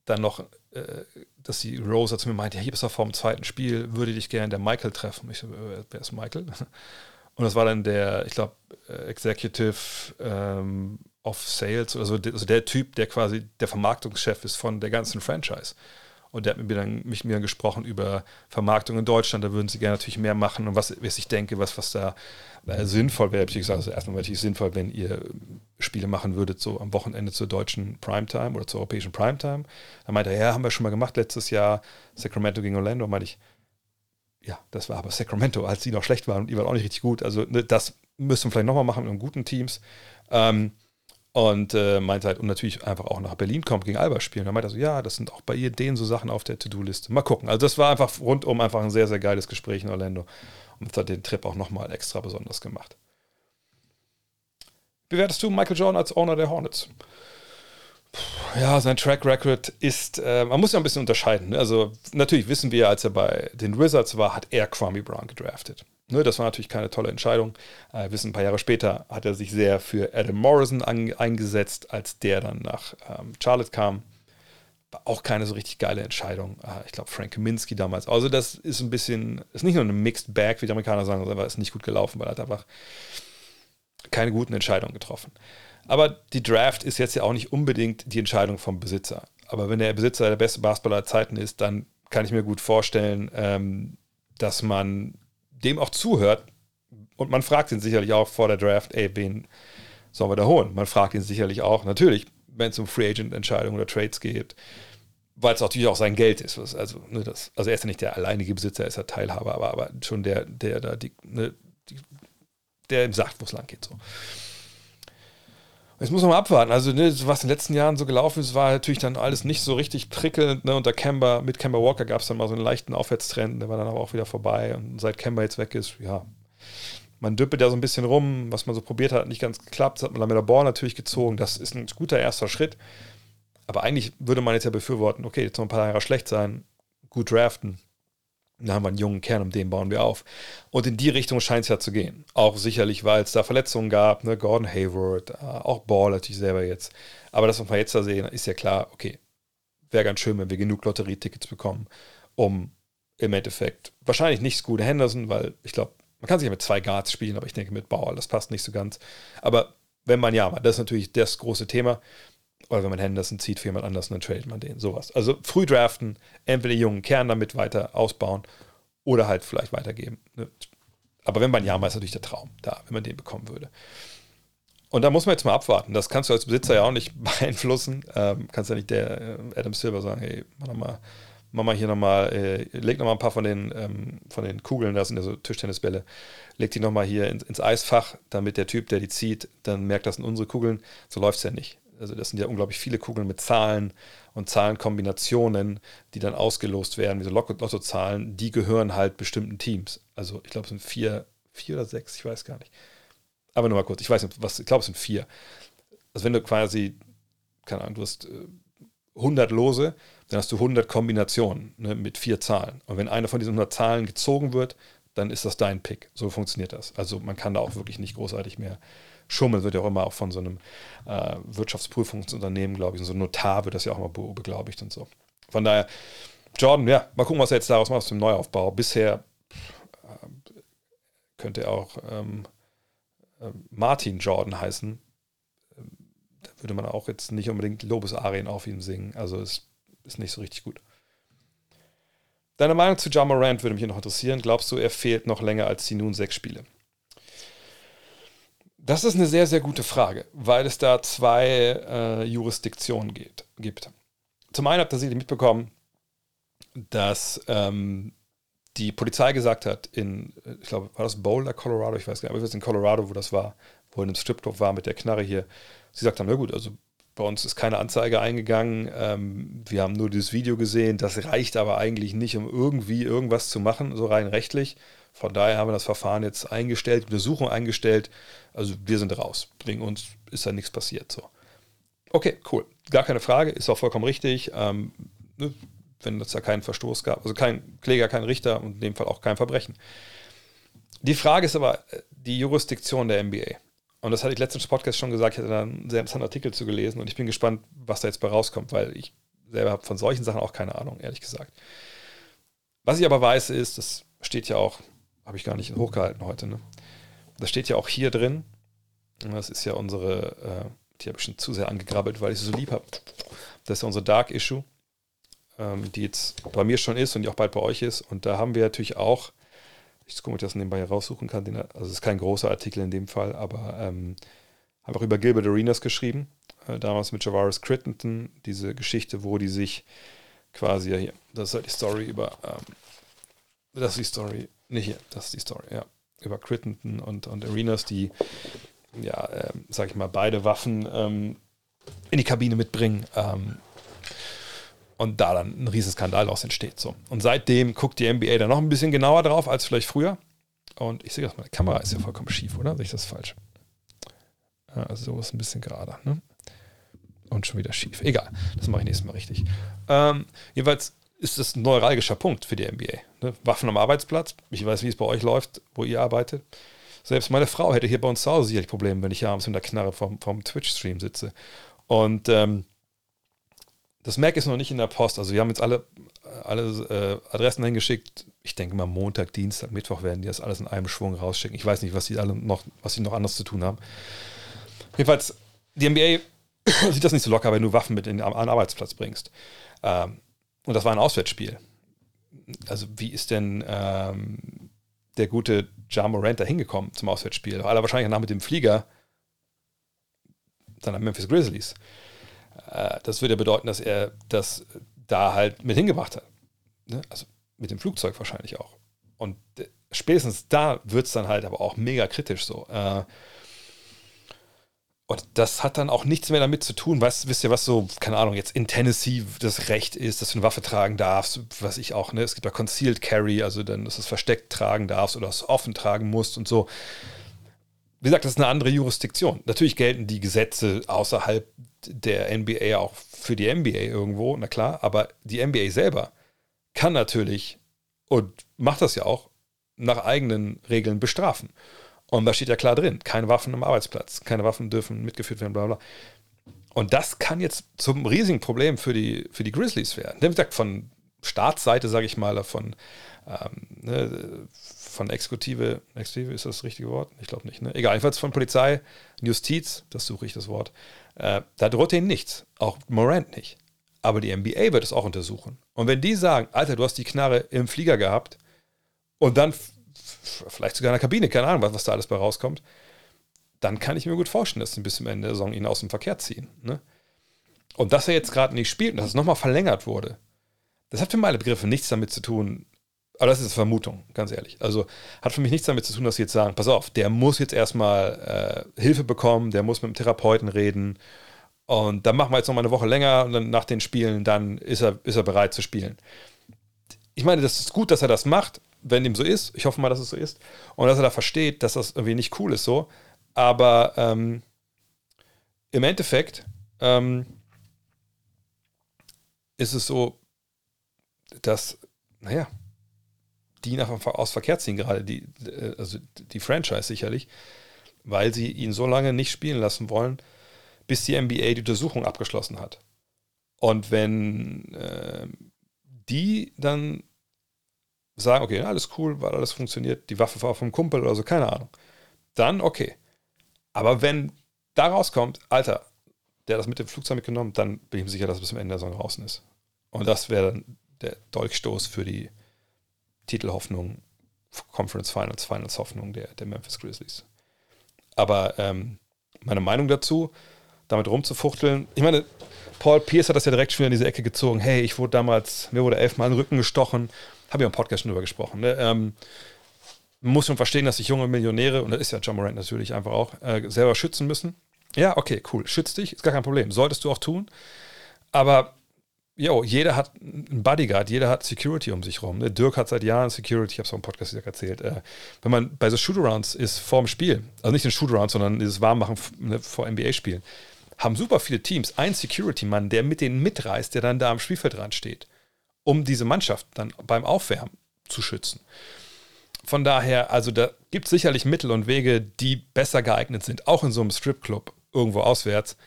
dann noch, äh, dass die Rosa zu mir meinte, ja, hier bist du vor dem zweiten Spiel, würde dich gerne der Michael treffen. Ich so, äh, wer ist Michael? *laughs* Und das war dann der, ich glaube, Executive ähm, of Sales, also der, also der Typ, der quasi der Vermarktungschef ist von der ganzen Franchise. Und der hat mit mir dann, mich mir dann gesprochen über Vermarktung in Deutschland. Da würden sie gerne natürlich mehr machen und was, was ich denke, was, was da äh, sinnvoll wäre. Ich gesagt, also erstmal natürlich sinnvoll, wenn ihr Spiele machen würdet, so am Wochenende zur deutschen Primetime oder zur europäischen Primetime. Da meinte er, ja, haben wir schon mal gemacht letztes Jahr, Sacramento gegen Orlando. Meinte ich, ja, das war aber Sacramento, als die noch schlecht waren und die waren auch nicht richtig gut. Also ne, das müssen wir vielleicht nochmal machen mit guten Teams. Ähm, und äh, meinte halt, und natürlich einfach auch nach Berlin kommt, gegen Alba spielen. Da meinte er so, ja, das sind auch bei ihr denen so Sachen auf der To-Do-Liste. Mal gucken. Also das war einfach rundum einfach ein sehr, sehr geiles Gespräch in Orlando. Und das hat den Trip auch nochmal extra besonders gemacht. Bewertest du Michael Jordan als Owner der Hornets? Ja, sein Track Record ist, äh, man muss ja ein bisschen unterscheiden. Ne? Also natürlich wissen wir, als er bei den Wizards war, hat er Kwame Brown gedraftet. Ne, das war natürlich keine tolle Entscheidung. Äh, wissen, ein paar Jahre später hat er sich sehr für Adam Morrison an, eingesetzt, als der dann nach ähm, Charlotte kam. War auch keine so richtig geile Entscheidung. Äh, ich glaube, Frank Kaminski damals. Also, das ist ein bisschen, ist nicht nur eine Mixed Bag, wie die Amerikaner sagen, sondern ist nicht gut gelaufen, weil er hat einfach keine guten Entscheidungen getroffen. Aber die Draft ist jetzt ja auch nicht unbedingt die Entscheidung vom Besitzer. Aber wenn der Besitzer der beste Basketballer der Zeiten ist, dann kann ich mir gut vorstellen, ähm, dass man dem auch zuhört. Und man fragt ihn sicherlich auch vor der Draft, ey, wen sollen wir da holen? Man fragt ihn sicherlich auch, natürlich, wenn es um Free Agent-Entscheidungen oder Trades geht, weil es natürlich auch sein Geld ist. Also, ne, das, also er ist ja nicht der alleinige Besitzer, er ist ja Teilhaber, aber, aber schon der, der da die, ne, die der ihm sagt, wo es lang geht. So. Jetzt muss man mal abwarten. Also, ne, was in den letzten Jahren so gelaufen ist, war natürlich dann alles nicht so richtig prickelnd. Ne? Unter Kemba, mit Kemba Walker gab es dann mal so einen leichten Aufwärtstrend, der war dann aber auch wieder vorbei. Und seit Kemba jetzt weg ist, ja, man düppelt ja so ein bisschen rum. Was man so probiert hat, hat nicht ganz geklappt. Das hat man der Ball natürlich gezogen. Das ist ein guter erster Schritt. Aber eigentlich würde man jetzt ja befürworten, okay, jetzt noch ein paar Jahre schlecht sein, gut draften, da haben wir einen jungen Kern, um den bauen wir auf. Und in die Richtung scheint es ja zu gehen. Auch sicherlich, weil es da Verletzungen gab, ne? Gordon Hayward, äh, auch Ball natürlich selber jetzt. Aber das, was wir jetzt da sehen, ist ja klar, okay, wäre ganz schön, wenn wir genug Lotterietickets bekommen, um im Endeffekt. Wahrscheinlich nicht Scoot Henderson, weil ich glaube, man kann sich ja mit zwei Guards spielen, aber ich denke mit Bauer, das passt nicht so ganz. Aber wenn man ja, das ist natürlich das große Thema. Oder wenn man Henderson zieht für jemand anders, dann tradet man den. Sowas. Also früh draften, entweder jungen Kern damit weiter ausbauen oder halt vielleicht weitergeben. Ne? Aber wenn man Yama ist natürlich der Traum da, wenn man den bekommen würde. Und da muss man jetzt mal abwarten. Das kannst du als Besitzer ja auch nicht *laughs* beeinflussen. Ähm, kannst ja nicht der äh, Adam Silver sagen, hey, mach mal, mach mal hier nochmal, äh, leg nochmal ein paar von den, ähm, von den Kugeln, das sind ja so Tischtennisbälle, leg die nochmal hier ins, ins Eisfach, damit der Typ, der die zieht, dann merkt, das sind unsere Kugeln. So läuft es ja nicht. Also das sind ja unglaublich viele Kugeln mit Zahlen und Zahlenkombinationen, die dann ausgelost werden, wie so Lottozahlen, die gehören halt bestimmten Teams. Also ich glaube, es sind vier, vier oder sechs, ich weiß gar nicht. Aber nur mal kurz, ich weiß nicht, was, ich glaube, es sind vier. Also wenn du quasi, keine Ahnung, du hast 100 äh, Lose, dann hast du 100 Kombinationen ne, mit vier Zahlen. Und wenn eine von diesen 100 Zahlen gezogen wird, dann ist das dein Pick. So funktioniert das. Also man kann da auch wirklich nicht großartig mehr schummeln. Wird ja auch immer auch von so einem äh, Wirtschaftsprüfungsunternehmen, glaube ich, so ein Notar wird das ja auch immer beglaubigt und so. Von daher, Jordan, ja, mal gucken, was er jetzt daraus macht aus dem Neuaufbau. Bisher äh, könnte er auch ähm, äh, Martin Jordan heißen. Ähm, da würde man auch jetzt nicht unbedingt Lobesarien auf ihn singen. Also es ist nicht so richtig gut. Deine Meinung zu John Morant würde mich noch interessieren. Glaubst du, er fehlt noch länger als die nun sechs Spiele? Das ist eine sehr, sehr gute Frage, weil es da zwei äh, Jurisdiktionen geht, gibt. Zum einen habt ihr sicherlich mitbekommen, dass ähm, die Polizei gesagt hat, in, ich glaube, war das Boulder, Colorado, ich weiß gar nicht, aber wir sind in Colorado, wo das war, wo in einem Stripclub war mit der Knarre hier. Sie sagt haben, na gut, also bei uns ist keine Anzeige eingegangen. Ähm, wir haben nur dieses Video gesehen. Das reicht aber eigentlich nicht, um irgendwie irgendwas zu machen, so rein rechtlich. Von daher haben wir das Verfahren jetzt eingestellt, Untersuchung eingestellt. Also wir sind raus. Wegen uns ist da nichts passiert. So. Okay, cool. Gar keine Frage, ist auch vollkommen richtig. Ähm, ne, wenn es da keinen Verstoß gab, also kein Kläger, kein Richter und in dem Fall auch kein Verbrechen. Die Frage ist aber äh, die Jurisdiktion der NBA. Und das hatte ich letztens Podcast schon gesagt, ich hatte da einen sehr interessanten Artikel zu gelesen und ich bin gespannt, was da jetzt bei rauskommt, weil ich selber habe von solchen Sachen auch keine Ahnung, ehrlich gesagt. Was ich aber weiß, ist, das steht ja auch, habe ich gar nicht hochgehalten heute, ne? Das steht ja auch hier drin. Das ist ja unsere, äh, die habe ich schon zu sehr angegrabbelt, weil ich sie so lieb habe. Das ist ja unsere Dark Issue, ähm, die jetzt bei mir schon ist und die auch bald bei euch ist. Und da haben wir natürlich auch ich gucke, ob ich das nebenbei raussuchen kann. also es ist kein großer Artikel in dem Fall, aber ähm, habe auch über Gilbert Arenas geschrieben, äh, damals mit Javaris Crittenton, diese Geschichte, wo die sich quasi, ja hier, das ist halt die Story über, ähm, das ist die Story, nicht hier, das ist die Story, ja, über Crittenton und, und Arenas, die, ja, ähm, sag ich mal, beide Waffen ähm, in die Kabine mitbringen, ähm, und da dann ein Riesenskandal daraus entsteht. So. Und seitdem guckt die NBA dann noch ein bisschen genauer drauf als vielleicht früher. Und ich sehe das, meine Kamera ist ja vollkommen schief, oder? Sehe ich das falsch? Also so ist ein bisschen gerader. Ne? Und schon wieder schief. Egal, das mache ich nächstes Mal richtig. Ähm, jedenfalls ist das ein neuralgischer Punkt für die NBA. Ne? Waffen am Arbeitsplatz. Ich weiß, wie es bei euch läuft, wo ihr arbeitet. Selbst meine Frau hätte hier bei uns zu Hause sicherlich Probleme, wenn ich abends mit der Knarre vom, vom Twitch-Stream sitze. Und ähm, das Mac ist noch nicht in der Post. Also wir haben jetzt alle, alle äh, Adressen hingeschickt. Ich denke mal Montag, Dienstag, Mittwoch werden die das alles in einem Schwung rausschicken. Ich weiß nicht, was sie alle noch, was sie noch anders zu tun haben. Jedenfalls, die NBA *clears throat* sieht das nicht so locker, wenn du Waffen mit in, an den Arbeitsplatz bringst. Ähm, und das war ein Auswärtsspiel. Also wie ist denn ähm, der gute Ja Morant da hingekommen zum Auswärtsspiel? Aller wahrscheinlich nach mit dem Flieger dann Memphis Grizzlies. Äh, das würde ja bedeuten, dass er das da halt mit hingebracht hat. Ne? Also mit dem Flugzeug wahrscheinlich auch. Und äh, spätestens da wird es dann halt aber auch mega kritisch so. Äh, und das hat dann auch nichts mehr damit zu tun. Weißt, wisst ihr, was so, keine Ahnung, jetzt in Tennessee das Recht ist, dass du eine Waffe tragen darfst, was ich auch, ne? Es gibt ja Concealed Carry, also dann, dass du es versteckt tragen darfst oder es offen tragen musst und so. Wie gesagt, das ist eine andere Jurisdiktion. Natürlich gelten die Gesetze außerhalb der NBA auch für die NBA irgendwo, na klar, aber die NBA selber kann natürlich und macht das ja auch nach eigenen Regeln bestrafen. Und da steht ja klar drin, keine Waffen am Arbeitsplatz, keine Waffen dürfen mitgeführt werden, bla bla. Und das kann jetzt zum riesigen Problem für die, für die Grizzlies werden. Wie gesagt, von Staatsseite, sage ich mal, von, ähm, ne, von Exekutive, Exekutive ist das das richtige Wort? Ich glaube nicht. Ne? Egal, jedenfalls von Polizei, Justiz, das suche ich das Wort, äh, da droht denen nichts. Auch Morant nicht. Aber die NBA wird es auch untersuchen. Und wenn die sagen, Alter, du hast die Knarre im Flieger gehabt und dann vielleicht sogar in der Kabine, keine Ahnung, was, was da alles bei rauskommt, dann kann ich mir gut vorstellen, dass sie bis zum Ende der Saison ihn aus dem Verkehr ziehen. Ne? Und dass er jetzt gerade nicht spielt und dass es nochmal verlängert wurde, das hat für meine Begriffe nichts damit zu tun, aber das ist Vermutung, ganz ehrlich. Also hat für mich nichts damit zu tun, dass sie jetzt sagen, pass auf, der muss jetzt erstmal äh, Hilfe bekommen, der muss mit dem Therapeuten reden und dann machen wir jetzt noch mal eine Woche länger und dann nach den Spielen, dann ist er, ist er bereit zu spielen. Ich meine, das ist gut, dass er das macht, wenn dem so ist. Ich hoffe mal, dass es so ist. Und dass er da versteht, dass das irgendwie nicht cool ist so. Aber ähm, im Endeffekt ähm, ist es so, dass, naja, die einfach aus Verkehr ziehen, gerade die, äh, also die Franchise sicherlich, weil sie ihn so lange nicht spielen lassen wollen, bis die NBA die Untersuchung abgeschlossen hat. Und wenn äh, die dann sagen, okay, alles cool, weil alles funktioniert, die Waffe war vom Kumpel oder so, keine Ahnung, dann okay. Aber wenn da rauskommt, Alter, der hat das mit dem Flugzeug mitgenommen, dann bin ich mir sicher, dass es bis zum Ende der Saison draußen ist. Und das wäre dann der Dolchstoß für die Titelhoffnung, Conference Finals, Finals Hoffnung der, der Memphis Grizzlies. Aber ähm, meine Meinung dazu, damit rumzufuchteln, ich meine, Paul Pierce hat das ja direkt schon in diese Ecke gezogen. Hey, ich wurde damals, mir wurde elfmal in den Rücken gestochen. Habe ich im Podcast schon drüber gesprochen. Ne? Ähm, man muss schon verstehen, dass sich junge Millionäre, und das ist ja John Morant natürlich einfach auch, äh, selber schützen müssen. Ja, okay, cool. Schütz dich, ist gar kein Problem. Solltest du auch tun. Aber jo, jeder hat einen Bodyguard, jeder hat Security um sich rum. Ne? Dirk hat seit Jahren Security, ich habe es auch im Podcast erzählt. Äh, wenn man bei so Shootarounds ist vor dem Spiel, also nicht ein Shootaround, sondern dieses Warmmachen ne, vor NBA-Spielen, haben super viele Teams einen Security-Mann, der mit denen mitreist, der dann da am Spielfeldrand steht, um diese Mannschaft dann beim Aufwärmen zu schützen. Von daher, also da gibt es sicherlich Mittel und Wege, die besser geeignet sind, auch in so einem Stripclub irgendwo auswärts,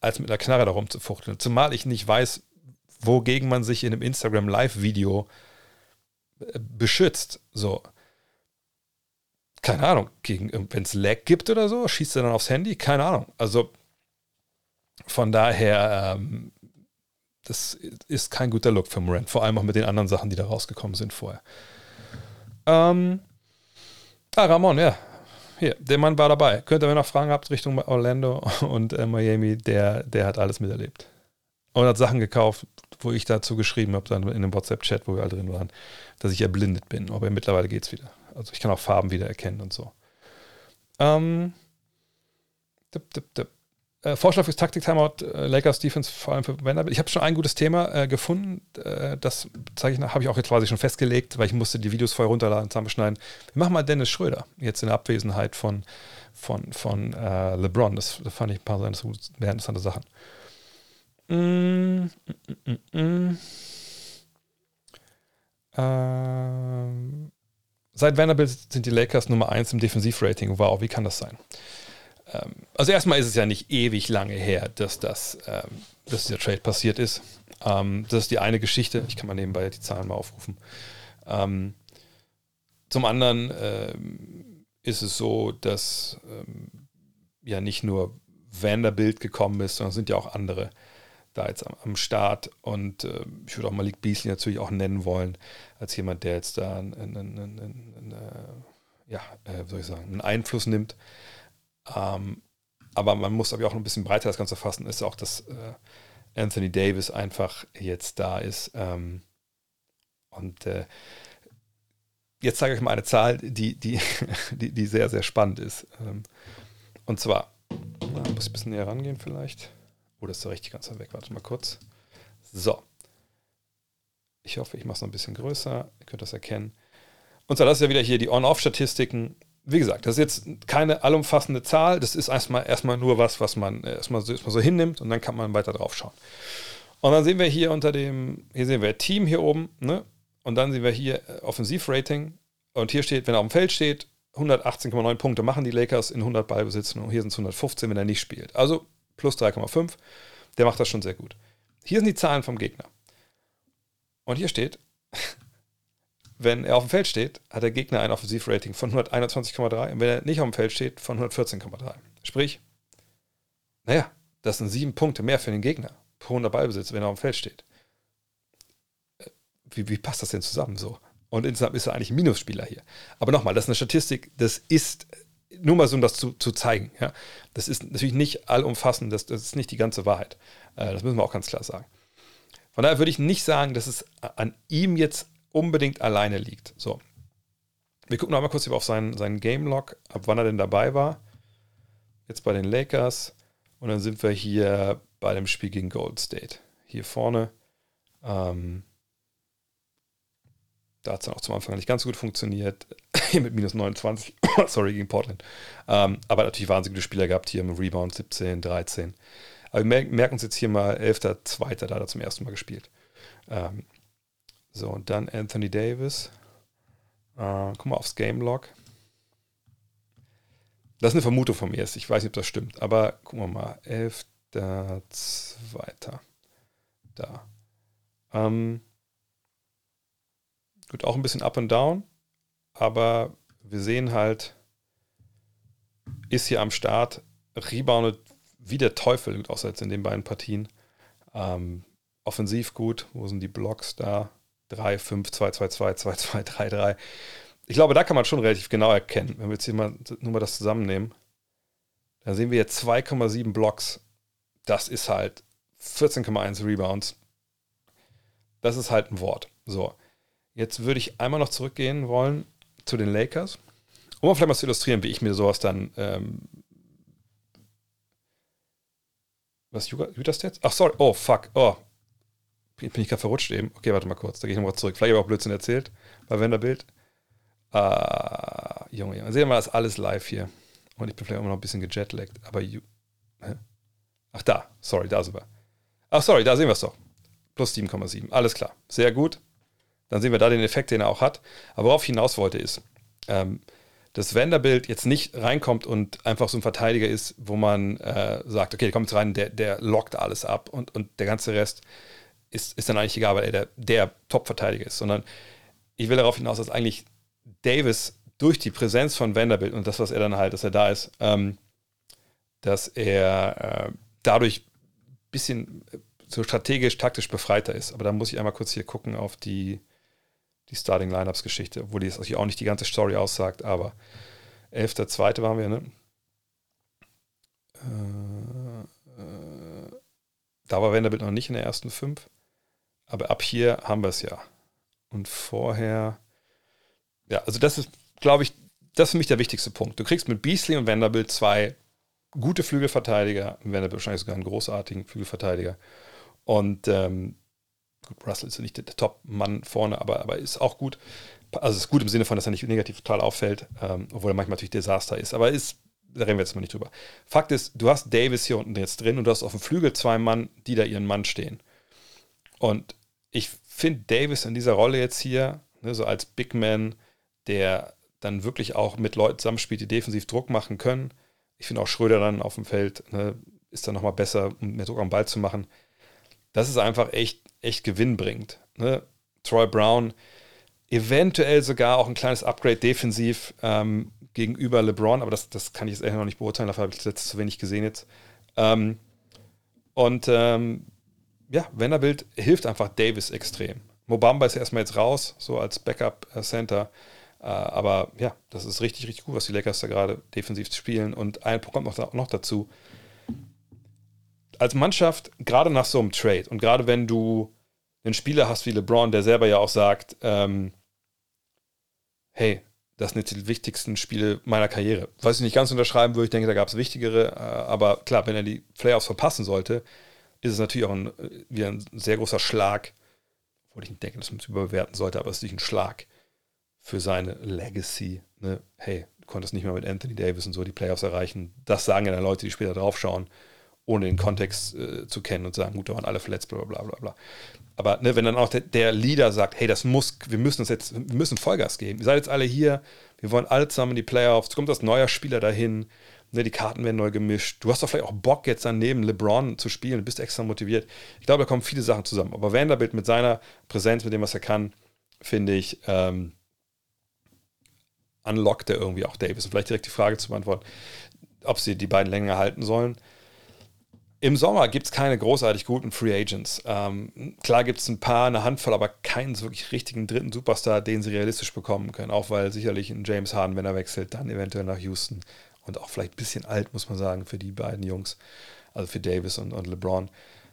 als mit einer Knarre da rumzufuchteln. Zumal ich nicht weiß, wogegen man sich in einem Instagram Live-Video äh, beschützt. So. Keine Ahnung, wenn es Lag gibt oder so, schießt er dann aufs Handy? Keine Ahnung. Also von daher, ähm, das ist kein guter Look für Morant, vor allem auch mit den anderen Sachen, die da rausgekommen sind vorher. Ähm, ah, Ramon, ja. Hier, der Mann war dabei. Könnt ihr, ihr noch Fragen habt Richtung Orlando *laughs* und äh, Miami, der, der hat alles miterlebt. Und hat Sachen gekauft, wo ich dazu geschrieben habe, dann in einem WhatsApp-Chat, wo wir alle drin waren, dass ich erblindet bin. Aber mittlerweile geht es wieder. Also ich kann auch Farben wieder erkennen und so. Ähm, dip, dip, dip. Äh, Vorschlag fürs Taktik-Timeout, äh, Lakers Defense, vor allem für Vanderbilt. Ich habe schon ein gutes Thema äh, gefunden. Äh, das zeige ich nach, habe ich auch jetzt quasi schon festgelegt, weil ich musste die Videos vorher runterladen, zusammenschneiden. Wir machen mal Dennis Schröder, jetzt in der Abwesenheit von, von, von äh, LeBron. Das, das, fand ich ein paar sehr interessante Sachen. Mm, mm, mm, mm. Ähm, seit Vanderbilt sind die Lakers Nummer 1 im Defensivrating. Wow, wie kann das sein? Ähm, also erstmal ist es ja nicht ewig lange her, dass, das, ähm, dass dieser Trade passiert ist. Ähm, das ist die eine Geschichte. Ich kann mal nebenbei die Zahlen mal aufrufen. Zum anderen ist es so, dass ja nicht nur Vanderbilt gekommen ist, sondern sind ja auch andere da jetzt am, am Start. Und äh, ich würde auch Malik Beasley natürlich auch nennen wollen, als jemand, der jetzt da einen, einen, einen, einen äh, ja, äh, soll ich sagen, einen Einfluss nimmt. Ähm, aber man muss aber auch ein bisschen breiter das Ganze fassen, ist auch, dass äh, Anthony Davis einfach jetzt da ist. Ähm, und äh, jetzt zeige ich mal eine Zahl, die, die, *laughs* die, die sehr, sehr spannend ist. Ähm, und zwar, da muss ich ein bisschen näher rangehen vielleicht. Oh, ist ja richtig ganz weg. Warte mal kurz. So. Ich hoffe, ich mache es noch ein bisschen größer. Ihr könnt das erkennen. Und zwar, das ist ja wieder hier die On-Off-Statistiken wie gesagt, das ist jetzt keine allumfassende Zahl, das ist erstmal, erstmal nur was, was man erstmal so, erstmal so hinnimmt und dann kann man weiter drauf schauen. Und dann sehen wir hier unter dem, hier sehen wir Team hier oben, ne? Und dann sehen wir hier äh, Offensivrating und hier steht, wenn er auf dem Feld steht, 118,9 Punkte machen die Lakers in 100 Ballbesitzen und hier sind es 115, wenn er nicht spielt. Also plus 3,5. Der macht das schon sehr gut. Hier sind die Zahlen vom Gegner. Und hier steht, *laughs* wenn er auf dem Feld steht, hat der Gegner ein Offensivrating von 121,3 und wenn er nicht auf dem Feld steht, von 114,3. Sprich, naja, das sind sieben Punkte mehr für den Gegner pro 100 Ballbesitz, wenn er auf dem Feld steht. Wie, wie passt das denn zusammen so? Und insgesamt ist er eigentlich ein Minusspieler hier. Aber nochmal, das ist eine Statistik, das ist nur mal so, um das zu, zu zeigen. Ja? Das ist natürlich nicht allumfassend, das, das ist nicht die ganze Wahrheit. Äh, das müssen wir auch ganz klar sagen. Von daher würde ich nicht sagen, dass es an ihm jetzt unbedingt alleine liegt. So. Wir gucken noch mal kurz auf seinen, seinen Game Log, ab wann er denn dabei war. Jetzt bei den Lakers. Und dann sind wir hier bei dem Spiel gegen Gold State. Hier vorne. Ähm, da hat es dann auch zum Anfang nicht ganz so gut funktioniert. *laughs* Hier mit minus 29. *coughs* Sorry, gegen Portland. Ähm, aber natürlich wahnsinnig gute Spieler gehabt hier im Rebound 17, 13. Aber wir merken uns jetzt hier mal 11.2. Da hat er zum ersten Mal gespielt. Ähm, so, und dann Anthony Davis. Äh, guck mal aufs Game Log. Das ist eine Vermutung von mir. Ich weiß nicht, ob das stimmt. Aber gucken wir mal. 11.2. Da. Ähm, gut, auch ein bisschen up and down. Aber wir sehen halt, ist hier am Start, reboundet wie der Teufel, außer jetzt in den beiden Partien. Ähm, offensiv gut. Wo sind die Blocks da? 3, 5, 2, 2, 2, 2, 2, 3, 3. Ich glaube, da kann man schon relativ genau erkennen, wenn wir jetzt hier mal, nur mal das zusammennehmen. Dann sehen wir jetzt 2,7 Blocks. Das ist halt 14,1 Rebounds. Das ist halt ein Wort. So, jetzt würde ich einmal noch zurückgehen wollen zu den Lakers, um vielleicht mal zu illustrieren, wie ich mir sowas dann. Ähm, was, Utah Stats? Ach, sorry. Oh, fuck. Oh, bin ich gerade verrutscht eben. Okay, warte mal kurz, da gehe ich nochmal zurück. Vielleicht habe ich auch Blödsinn erzählt bei Wenderbild. Ah, Junge, Junge. Sehen wir das alles live hier. Und ich bin vielleicht immer noch ein bisschen gejetlaggt, aber. You, Ach, da. Sorry, da sind wir. Ach, sorry, da sehen wir es doch. Plus 7,7. Alles klar. Sehr gut. Dann sehen wir da den Effekt, den er auch hat. Aber worauf ich hinaus wollte, ist, ähm, dass Vanderbilt jetzt nicht reinkommt und einfach so ein Verteidiger ist, wo man äh, sagt, okay, der kommt jetzt rein, der, der lockt alles ab und, und der ganze Rest ist, ist dann eigentlich egal, weil er der, der Top-Verteidiger ist, sondern ich will darauf hinaus, dass eigentlich Davis durch die Präsenz von Vanderbilt und das, was er dann halt, dass er da ist, ähm, dass er äh, dadurch ein bisschen äh, so strategisch, taktisch befreiter ist. Aber da muss ich einmal kurz hier gucken auf die, die Starting Lineups-Geschichte, obwohl die jetzt auch nicht die ganze Story aussagt, aber 11.2. waren wir, ne? Äh, äh, da war Vanderbilt noch nicht in der ersten fünf. Aber ab hier haben wir es ja. Und vorher, ja, also das ist, glaube ich, das ist für mich der wichtigste Punkt. Du kriegst mit Beasley und Vanderbilt zwei gute Flügelverteidiger, Vanderbilt wahrscheinlich sogar einen großartigen Flügelverteidiger. Und ähm, gut, Russell ist nicht der Top-Mann vorne, aber, aber ist auch gut. Also ist gut im Sinne von, dass er nicht negativ total auffällt, ähm, obwohl er manchmal natürlich Desaster ist. Aber ist, da reden wir jetzt mal nicht drüber. Fakt ist, du hast Davis hier unten jetzt drin und du hast auf dem Flügel zwei Mann, die da ihren Mann stehen. Und ich finde Davis in dieser Rolle jetzt hier, ne, so als Big Man, der dann wirklich auch mit Leuten zusammenspielt, die defensiv Druck machen können. Ich finde auch Schröder dann auf dem Feld ne, ist dann nochmal besser, um mehr Druck am Ball zu machen. Das ist einfach echt, echt gewinnbringend. Ne? Troy Brown, eventuell sogar auch ein kleines Upgrade defensiv ähm, gegenüber LeBron, aber das, das kann ich jetzt ehrlich noch nicht beurteilen, dafür habe ich letztes zu wenig gesehen jetzt. Ähm, und ähm, ja, Vanderbilt hilft einfach Davis extrem. Mobamba ist erstmal jetzt raus, so als Backup-Center. Äh, aber ja, das ist richtig, richtig gut, was die Lakers da gerade defensiv spielen. Und ein Punkt kommt noch, noch dazu. Als Mannschaft, gerade nach so einem Trade und gerade wenn du einen Spieler hast wie LeBron, der selber ja auch sagt, ähm, hey, das sind jetzt die wichtigsten Spiele meiner Karriere. Was ich nicht ganz unterschreiben würde, ich denke, da gab es wichtigere, äh, aber klar, wenn er die Playoffs verpassen sollte, ist es natürlich auch ein, wieder ein sehr großer Schlag, obwohl ich nicht denke, dass man es überbewerten sollte, aber es ist natürlich ein Schlag für seine Legacy. Ne? Hey, du konntest nicht mehr mit Anthony Davis und so die Playoffs erreichen. Das sagen ja dann Leute, die später draufschauen, ohne den Kontext äh, zu kennen und sagen, gut, da waren alle verletzt, bla bla bla bla. Aber ne, wenn dann auch der, der, Leader sagt, hey, das muss, wir müssen uns jetzt, wir müssen Vollgas geben. Ihr seid jetzt alle hier, wir wollen alle zusammen in die Playoffs, kommt das neuer Spieler dahin, Ne, die Karten werden neu gemischt. Du hast doch vielleicht auch Bock, jetzt dann neben LeBron zu spielen, bist extra motiviert. Ich glaube, da kommen viele Sachen zusammen. Aber Vanderbilt mit seiner Präsenz, mit dem, was er kann, finde ich, ähm, unlockt er irgendwie auch Davis. Und vielleicht direkt die Frage zu beantworten, ob sie die beiden länger halten sollen. Im Sommer gibt es keine großartig guten Free Agents. Ähm, klar gibt es ein paar, eine Handvoll, aber keinen so wirklich richtigen dritten Superstar, den sie realistisch bekommen können. Auch weil sicherlich ein James Harden, wenn er wechselt, dann eventuell nach Houston und auch vielleicht ein bisschen alt, muss man sagen, für die beiden Jungs, also für Davis und, und LeBron.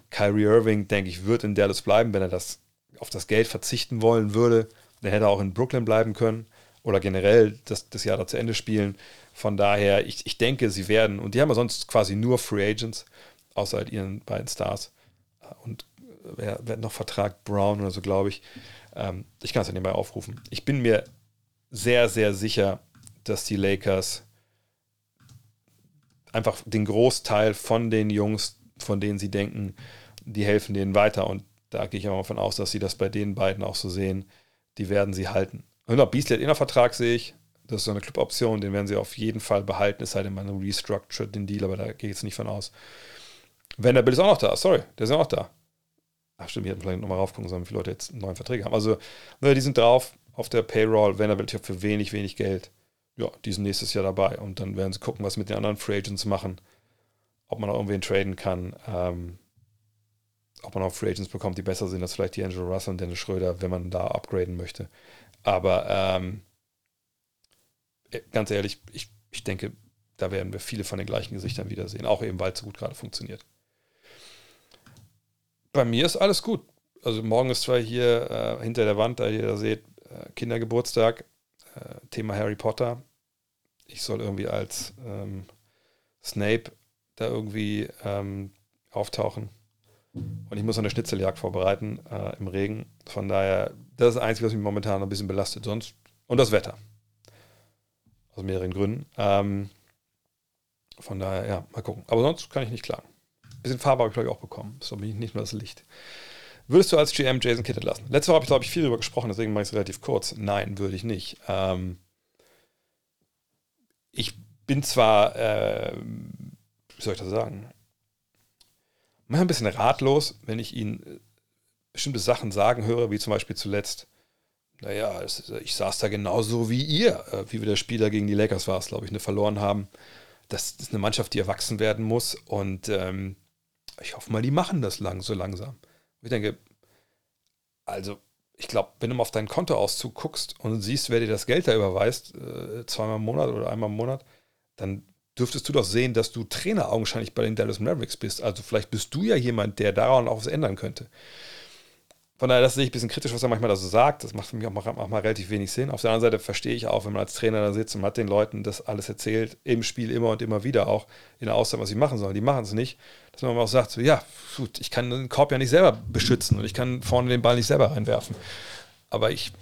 Kyrie Irving, denke ich, wird in Dallas bleiben, wenn er das auf das Geld verzichten wollen würde. Der hätte auch in Brooklyn bleiben können oder generell das, das Jahr da zu Ende spielen. Von daher, ich, ich denke, sie werden, und die haben ja sonst quasi nur Free Agents, außer halt ihren beiden Stars. Und wer, wer noch Vertrag Brown oder so, glaube ich. Ähm, ich kann es ja nebenbei aufrufen. Ich bin mir sehr, sehr sicher, dass die Lakers einfach den Großteil von den Jungs, von denen sie denken, die helfen denen weiter. Und da gehe ich auch davon aus, dass sie das bei den beiden auch so sehen. Die werden sie halten. Und auch Beasley hat in der Vertrag, sehe ich. Das ist so eine Club-Option, den werden sie auf jeden Fall behalten, es sei denn, man restructured den Deal, aber da gehe ich jetzt nicht von aus. Vanderbilt ist auch noch da, sorry, der ist auch noch da. Ach stimmt, wir hätten vielleicht nochmal raufgucken sollen, wie viele Leute jetzt neuen Verträge haben. Also, ne, die sind drauf auf der Payroll, Vanderbilt ja für wenig, wenig Geld ja, die sind nächstes Jahr dabei und dann werden sie gucken, was mit den anderen Free Agents machen, ob man auch irgendwen traden kann, ähm, ob man auch Free Agents bekommt, die besser sind als vielleicht die Angelo Russell und Dennis Schröder, wenn man da upgraden möchte. Aber ähm, äh, ganz ehrlich, ich, ich denke, da werden wir viele von den gleichen Gesichtern wiedersehen, auch eben, weil es so gut gerade funktioniert. Bei mir ist alles gut. Also morgen ist zwar hier äh, hinter der Wand, da ihr da seht, äh, Kindergeburtstag, äh, Thema Harry Potter. Ich soll irgendwie als ähm, Snape da irgendwie ähm, auftauchen. Und ich muss eine Schnitzeljagd vorbereiten äh, im Regen. Von daher, das ist das Einzige, was mich momentan noch ein bisschen belastet. Sonst, und das Wetter. Aus mehreren Gründen. Ähm, von daher, ja, mal gucken. Aber sonst kann ich nicht klagen. Ein bisschen Farbe habe ich, glaube ich, auch bekommen. Das ist nicht nur das Licht. Würdest du als GM Jason Kidd lassen? Letzte Woche habe ich, glaube ich, viel darüber gesprochen, deswegen mache ich es relativ kurz. Nein, würde ich nicht. Ähm, ich bin zwar, äh, wie soll ich das sagen, manchmal ein bisschen ratlos, wenn ich ihn äh, bestimmte Sachen sagen höre, wie zum Beispiel zuletzt, naja, ich saß da genauso wie ihr, äh, wie wir das Spieler gegen die Lakers war es, glaube ich, ne, verloren haben. Das, das, ist eine Mannschaft, die erwachsen werden muss und ähm, ich hoffe mal, die machen das lang, so langsam. Ich denke, also ich glaube, wenn du mal auf deinen Kontoauszug guckst und siehst, wer dir das Geld da überweist, äh, zweimal im Monat oder einmal im Monat, dann dürftest du doch sehen, dass du Trainer augenscheinlich bei den Dallas Mavericks bist. Also vielleicht bist du ja jemand, der daran auch was ändern könnte. Von daher, das sehe ich ein bisschen kritisch, was er manchmal da so sagt. Das macht für mich auch mal, auch mal, relativ wenig Sinn. Auf der anderen Seite verstehe ich auch, wenn man als Trainer da sitzt und hat den Leuten das alles erzählt, im Spiel immer und immer wieder auch in der Aussage, was sie machen sollen. Die machen es nicht. Dass man auch sagt, so, ja, gut, ich kann den Korb ja nicht selber beschützen und ich kann vorne den Ball nicht selber reinwerfen. Aber ich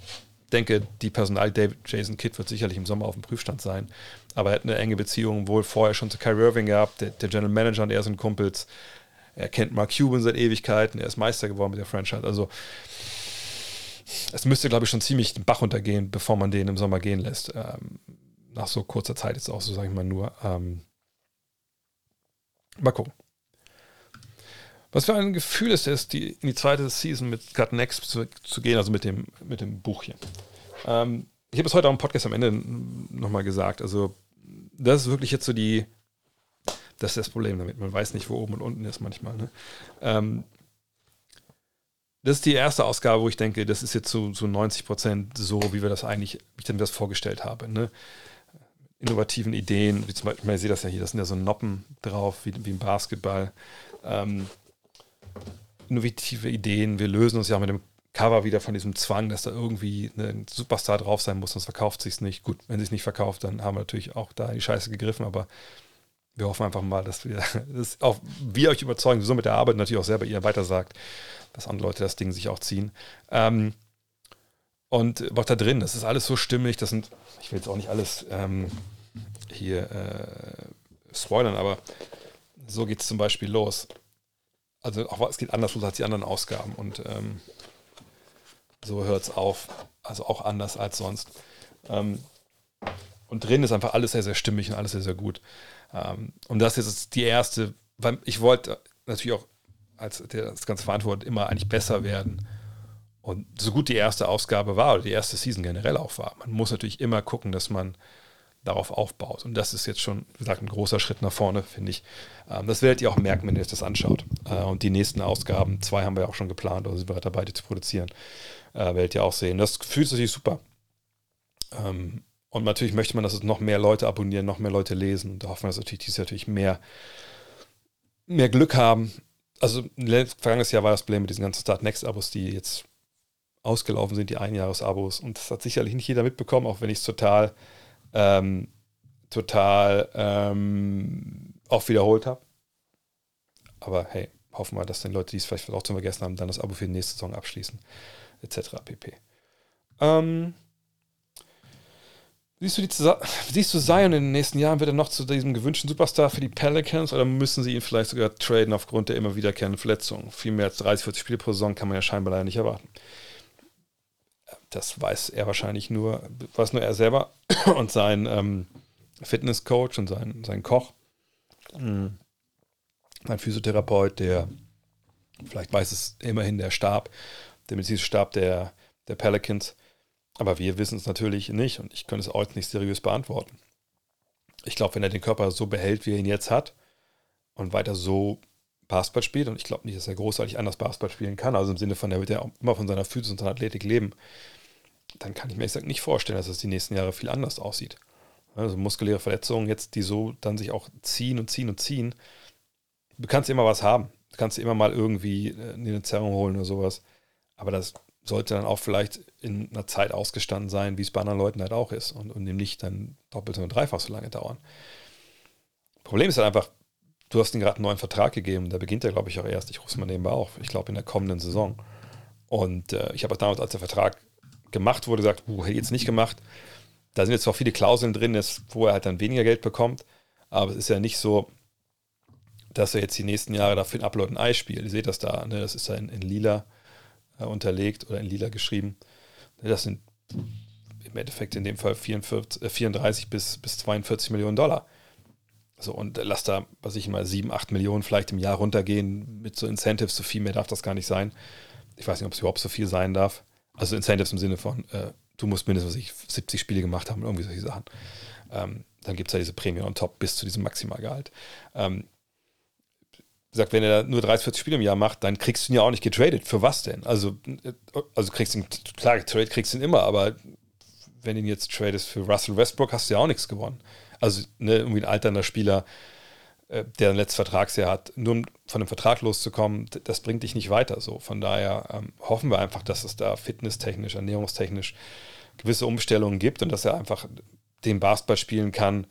denke, die Personal David Jason Kidd wird sicherlich im Sommer auf dem Prüfstand sein. Aber er hat eine enge Beziehung wohl vorher schon zu Kyrie Irving gehabt. Der, der General Manager und er sind Kumpels. Er kennt Mark Cuban seit Ewigkeiten, er ist Meister geworden mit der Franchise. Also es müsste, glaube ich, schon ziemlich den Bach untergehen, bevor man den im Sommer gehen lässt. Ähm, nach so kurzer Zeit jetzt auch so, sage ich mal nur. Ähm, mal gucken. Was für ein Gefühl ist es, die, in die zweite Season mit Cut Next zu, zu, gehen, also mit dem, mit dem Buch hier. Ähm, ich habe es heute auch im Podcast am Ende nochmal gesagt. Also, das ist wirklich jetzt so die, das ist das Problem damit. Man weiß nicht, wo oben und unten ist manchmal. Ne? Ähm, das ist die erste Ausgabe, wo ich denke, das ist jetzt zu, zu 90 Prozent so, wie wir das eigentlich, wie ich mir das vorgestellt habe. Ne? Innovativen Ideen, wie zum Beispiel, ich sehe das ja hier, das sind ja so Noppen drauf, wie, wie im Basketball. Ähm, innovative Ideen, wir lösen uns ja mit dem Cover wieder von diesem Zwang, dass da irgendwie ein Superstar drauf sein muss, sonst verkauft sich nicht. Gut, wenn sich nicht verkauft, dann haben wir natürlich auch da die Scheiße gegriffen, aber wir hoffen einfach mal, dass wir, *laughs* dass auch wir euch überzeugen, so mit der Arbeit natürlich auch selber ihr weitersagt, dass andere Leute das Ding sich auch ziehen. Ähm, und was da drin, das ist alles so stimmig, das sind, ich will jetzt auch nicht alles ähm, hier äh, spoilern, aber so geht es zum Beispiel los. Also auch, es geht anders los als die anderen Ausgaben und ähm, so hört es auf. Also auch anders als sonst. Ähm, Und drin ist einfach alles sehr, sehr stimmig und alles sehr, sehr gut. Ähm, und das ist die erste, weil ich wollte natürlich auch als der das Ganze verantwortet immer eigentlich besser werden. Und so gut die erste Ausgabe war oder die erste Season generell auch war, man muss natürlich immer gucken, dass man darauf aufbaut. Und das ist jetzt schon, wie gesagt, ein großer Schritt nach vorne, finde ich. Ähm, das werdet ihr auch merken, wenn ihr euch das anschaut. Äh, und die nächsten Ausgaben, zwei haben wir auch schon geplant, oder sind wir dabei, die zu produzieren, äh, werdet ihr auch sehen. Das fühlt sich super. Ähm, und natürlich möchte man, dass es noch mehr Leute abonnieren, noch mehr Leute lesen. Und da hoffen wir, dass natürlich dieses Jahr natürlich mehr, mehr Glück haben. Also vergangenes Jahr war das Problem mit diesen ganzen Start Next Abos, die jetzt ausgelaufen sind, die Einjahresabos. Und das hat sicherlich nicht jeder mitbekommen, auch wenn ich es total ähm, total ähm, auch wiederholt habe. Aber hey, hoffen wir, dass die Leute, die es vielleicht auch zum Vergessen haben, dann das Abo für die nächste Saison abschließen, etc. pp. Ähm, siehst, du die, *sighs* siehst du Zion in den nächsten Jahren? Wird er noch zu diesem gewünschten Superstar für die Pelicans oder müssen sie ihn vielleicht sogar traden aufgrund der immer wiederkehrenden Verletzungen? Viel mehr als 30, 40 Spiele pro Saison kann man ja scheinbar leider nicht erwarten das weiß er wahrscheinlich nur, weiß nur er selber *clears throat* und sein ähm, Fitnesscoach und sein, sein Koch, mhm. mein Physiotherapeut, der vielleicht weiß es immerhin der Stab, der medizinische Stab der, der Pelicans. Aber wir wissen es natürlich nicht und ich könnte es auch nicht seriös beantworten. Ich glaube, wenn er den Körper so behält, wie er ihn jetzt hat und weiter so Basketball spielt, und ich glaube nicht, dass er großartig anders Basketball spielen kann, also im Sinne von, er wird ja auch immer von seiner Physis und seiner Athletik leben, dann kann ich mir gesagt nicht vorstellen, dass es die nächsten Jahre viel anders aussieht. Also muskuläre Verletzungen jetzt, die so dann sich auch ziehen und ziehen und ziehen. Du kannst immer was haben. Du kannst immer mal irgendwie äh, eine Zerrung holen oder sowas. Aber das sollte dann auch vielleicht in einer Zeit ausgestanden sein, wie es bei anderen Leuten halt auch ist. Und, und dem nicht dann doppelt und dreifach so lange dauern. Problem ist halt einfach, du hast ihm gerade einen neuen Vertrag gegeben. Da beginnt er, glaube ich, auch erst. Ich rufe es mal nebenbei auf. Ich glaube, in der kommenden Saison. Und äh, ich habe auch damals, als der Vertrag gemacht wurde, sagt, uh, hätte ich jetzt nicht gemacht. Da sind jetzt zwar viele Klauseln drin, wo er halt dann weniger Geld bekommt, aber es ist ja nicht so, dass er jetzt die nächsten Jahre dafür ein Upload ein Ei spielt. Ihr seht das da, ne? das ist ja in, in lila unterlegt oder in lila geschrieben. Das sind im Endeffekt in dem Fall 44, äh, 34 bis, bis 42 Millionen Dollar. So, und lass da, was ich mal, 7, 8 Millionen vielleicht im Jahr runtergehen mit so Incentives, so viel mehr darf das gar nicht sein. Ich weiß nicht, ob es überhaupt so viel sein darf. Also Incentives im Sinne von, äh, du musst mindestens ich, 70 Spiele gemacht haben, irgendwie solche Sachen. Ähm, dann gibt es ja diese Prämie on top bis zu diesem Maximalgehalt. Ähm, sagt, wenn er nur 30, 40 Spiele im Jahr macht, dann kriegst du ihn ja auch nicht getradet. Für was denn? Also, äh, also kriegst du ihn, klar, getradet kriegst du ihn immer, aber wenn du ihn jetzt tradest für Russell Westbrook, hast du ja auch nichts gewonnen. Also, ne, irgendwie ein alternder Spieler, äh, der ein letztes Vertragsjahr hat, nur um von dem Vertrag loszukommen, das bringt dich nicht weiter. So, von daher ähm, hoffen wir einfach, dass es da fitnesstechnisch, ernährungstechnisch gewisse Umstellungen gibt und dass er einfach den Basketball spielen kann,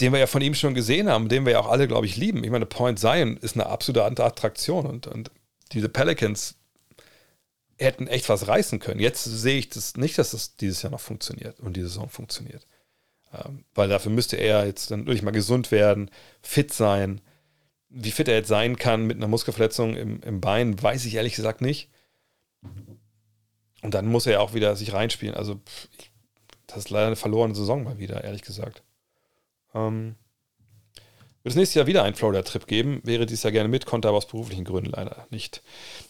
den wir ja von ihm schon gesehen haben, den wir ja auch alle, glaube ich, lieben. Ich meine, Point Zion ist eine absolute Attraktion und, und diese Pelicans hätten echt was reißen können. Jetzt sehe ich das nicht, dass das dieses Jahr noch funktioniert und diese Saison funktioniert. Ähm, weil dafür müsste er jetzt dann wirklich mal gesund werden, fit sein. Wie fit er jetzt sein kann mit einer Muskelverletzung im, im Bein, weiß ich ehrlich gesagt nicht. Und dann muss er ja auch wieder sich reinspielen. Also, das ist leider eine verlorene Saison mal wieder, ehrlich gesagt. Ähm, wird es nächstes Jahr wieder einen Florida-Trip geben, wäre dies Jahr gerne mit, konnte aber aus beruflichen Gründen leider nicht.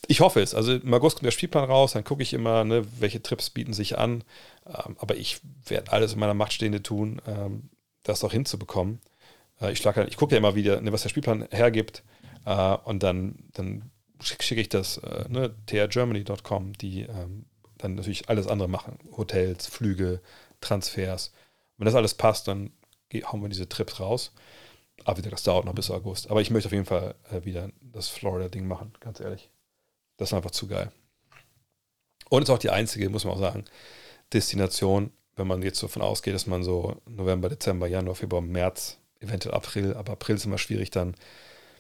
Ich hoffe es. Also im August kommt der Spielplan raus, dann gucke ich immer, ne, welche Trips bieten sich an. Ähm, aber ich werde alles in meiner Macht Stehende tun, ähm, das auch hinzubekommen. Äh, ich, ich gucke ja immer wieder, ne, was der Spielplan hergibt. Äh, und dann, dann schicke schick ich das, äh, ne, trgermany.com, die ähm, dann natürlich alles andere machen. Hotels, Flüge, Transfers. Wenn das alles passt, dann hauen wir diese Trips raus. Aber wieder, das dauert noch bis August. Aber ich möchte auf jeden Fall äh, wieder das Florida-Ding machen, ganz ehrlich. Das ist einfach zu geil. Und ist auch die einzige, muss man auch sagen, Destination, wenn man jetzt davon ausgeht, dass man so November, Dezember, Januar, Februar, März, eventuell April, aber April ist immer schwierig dann,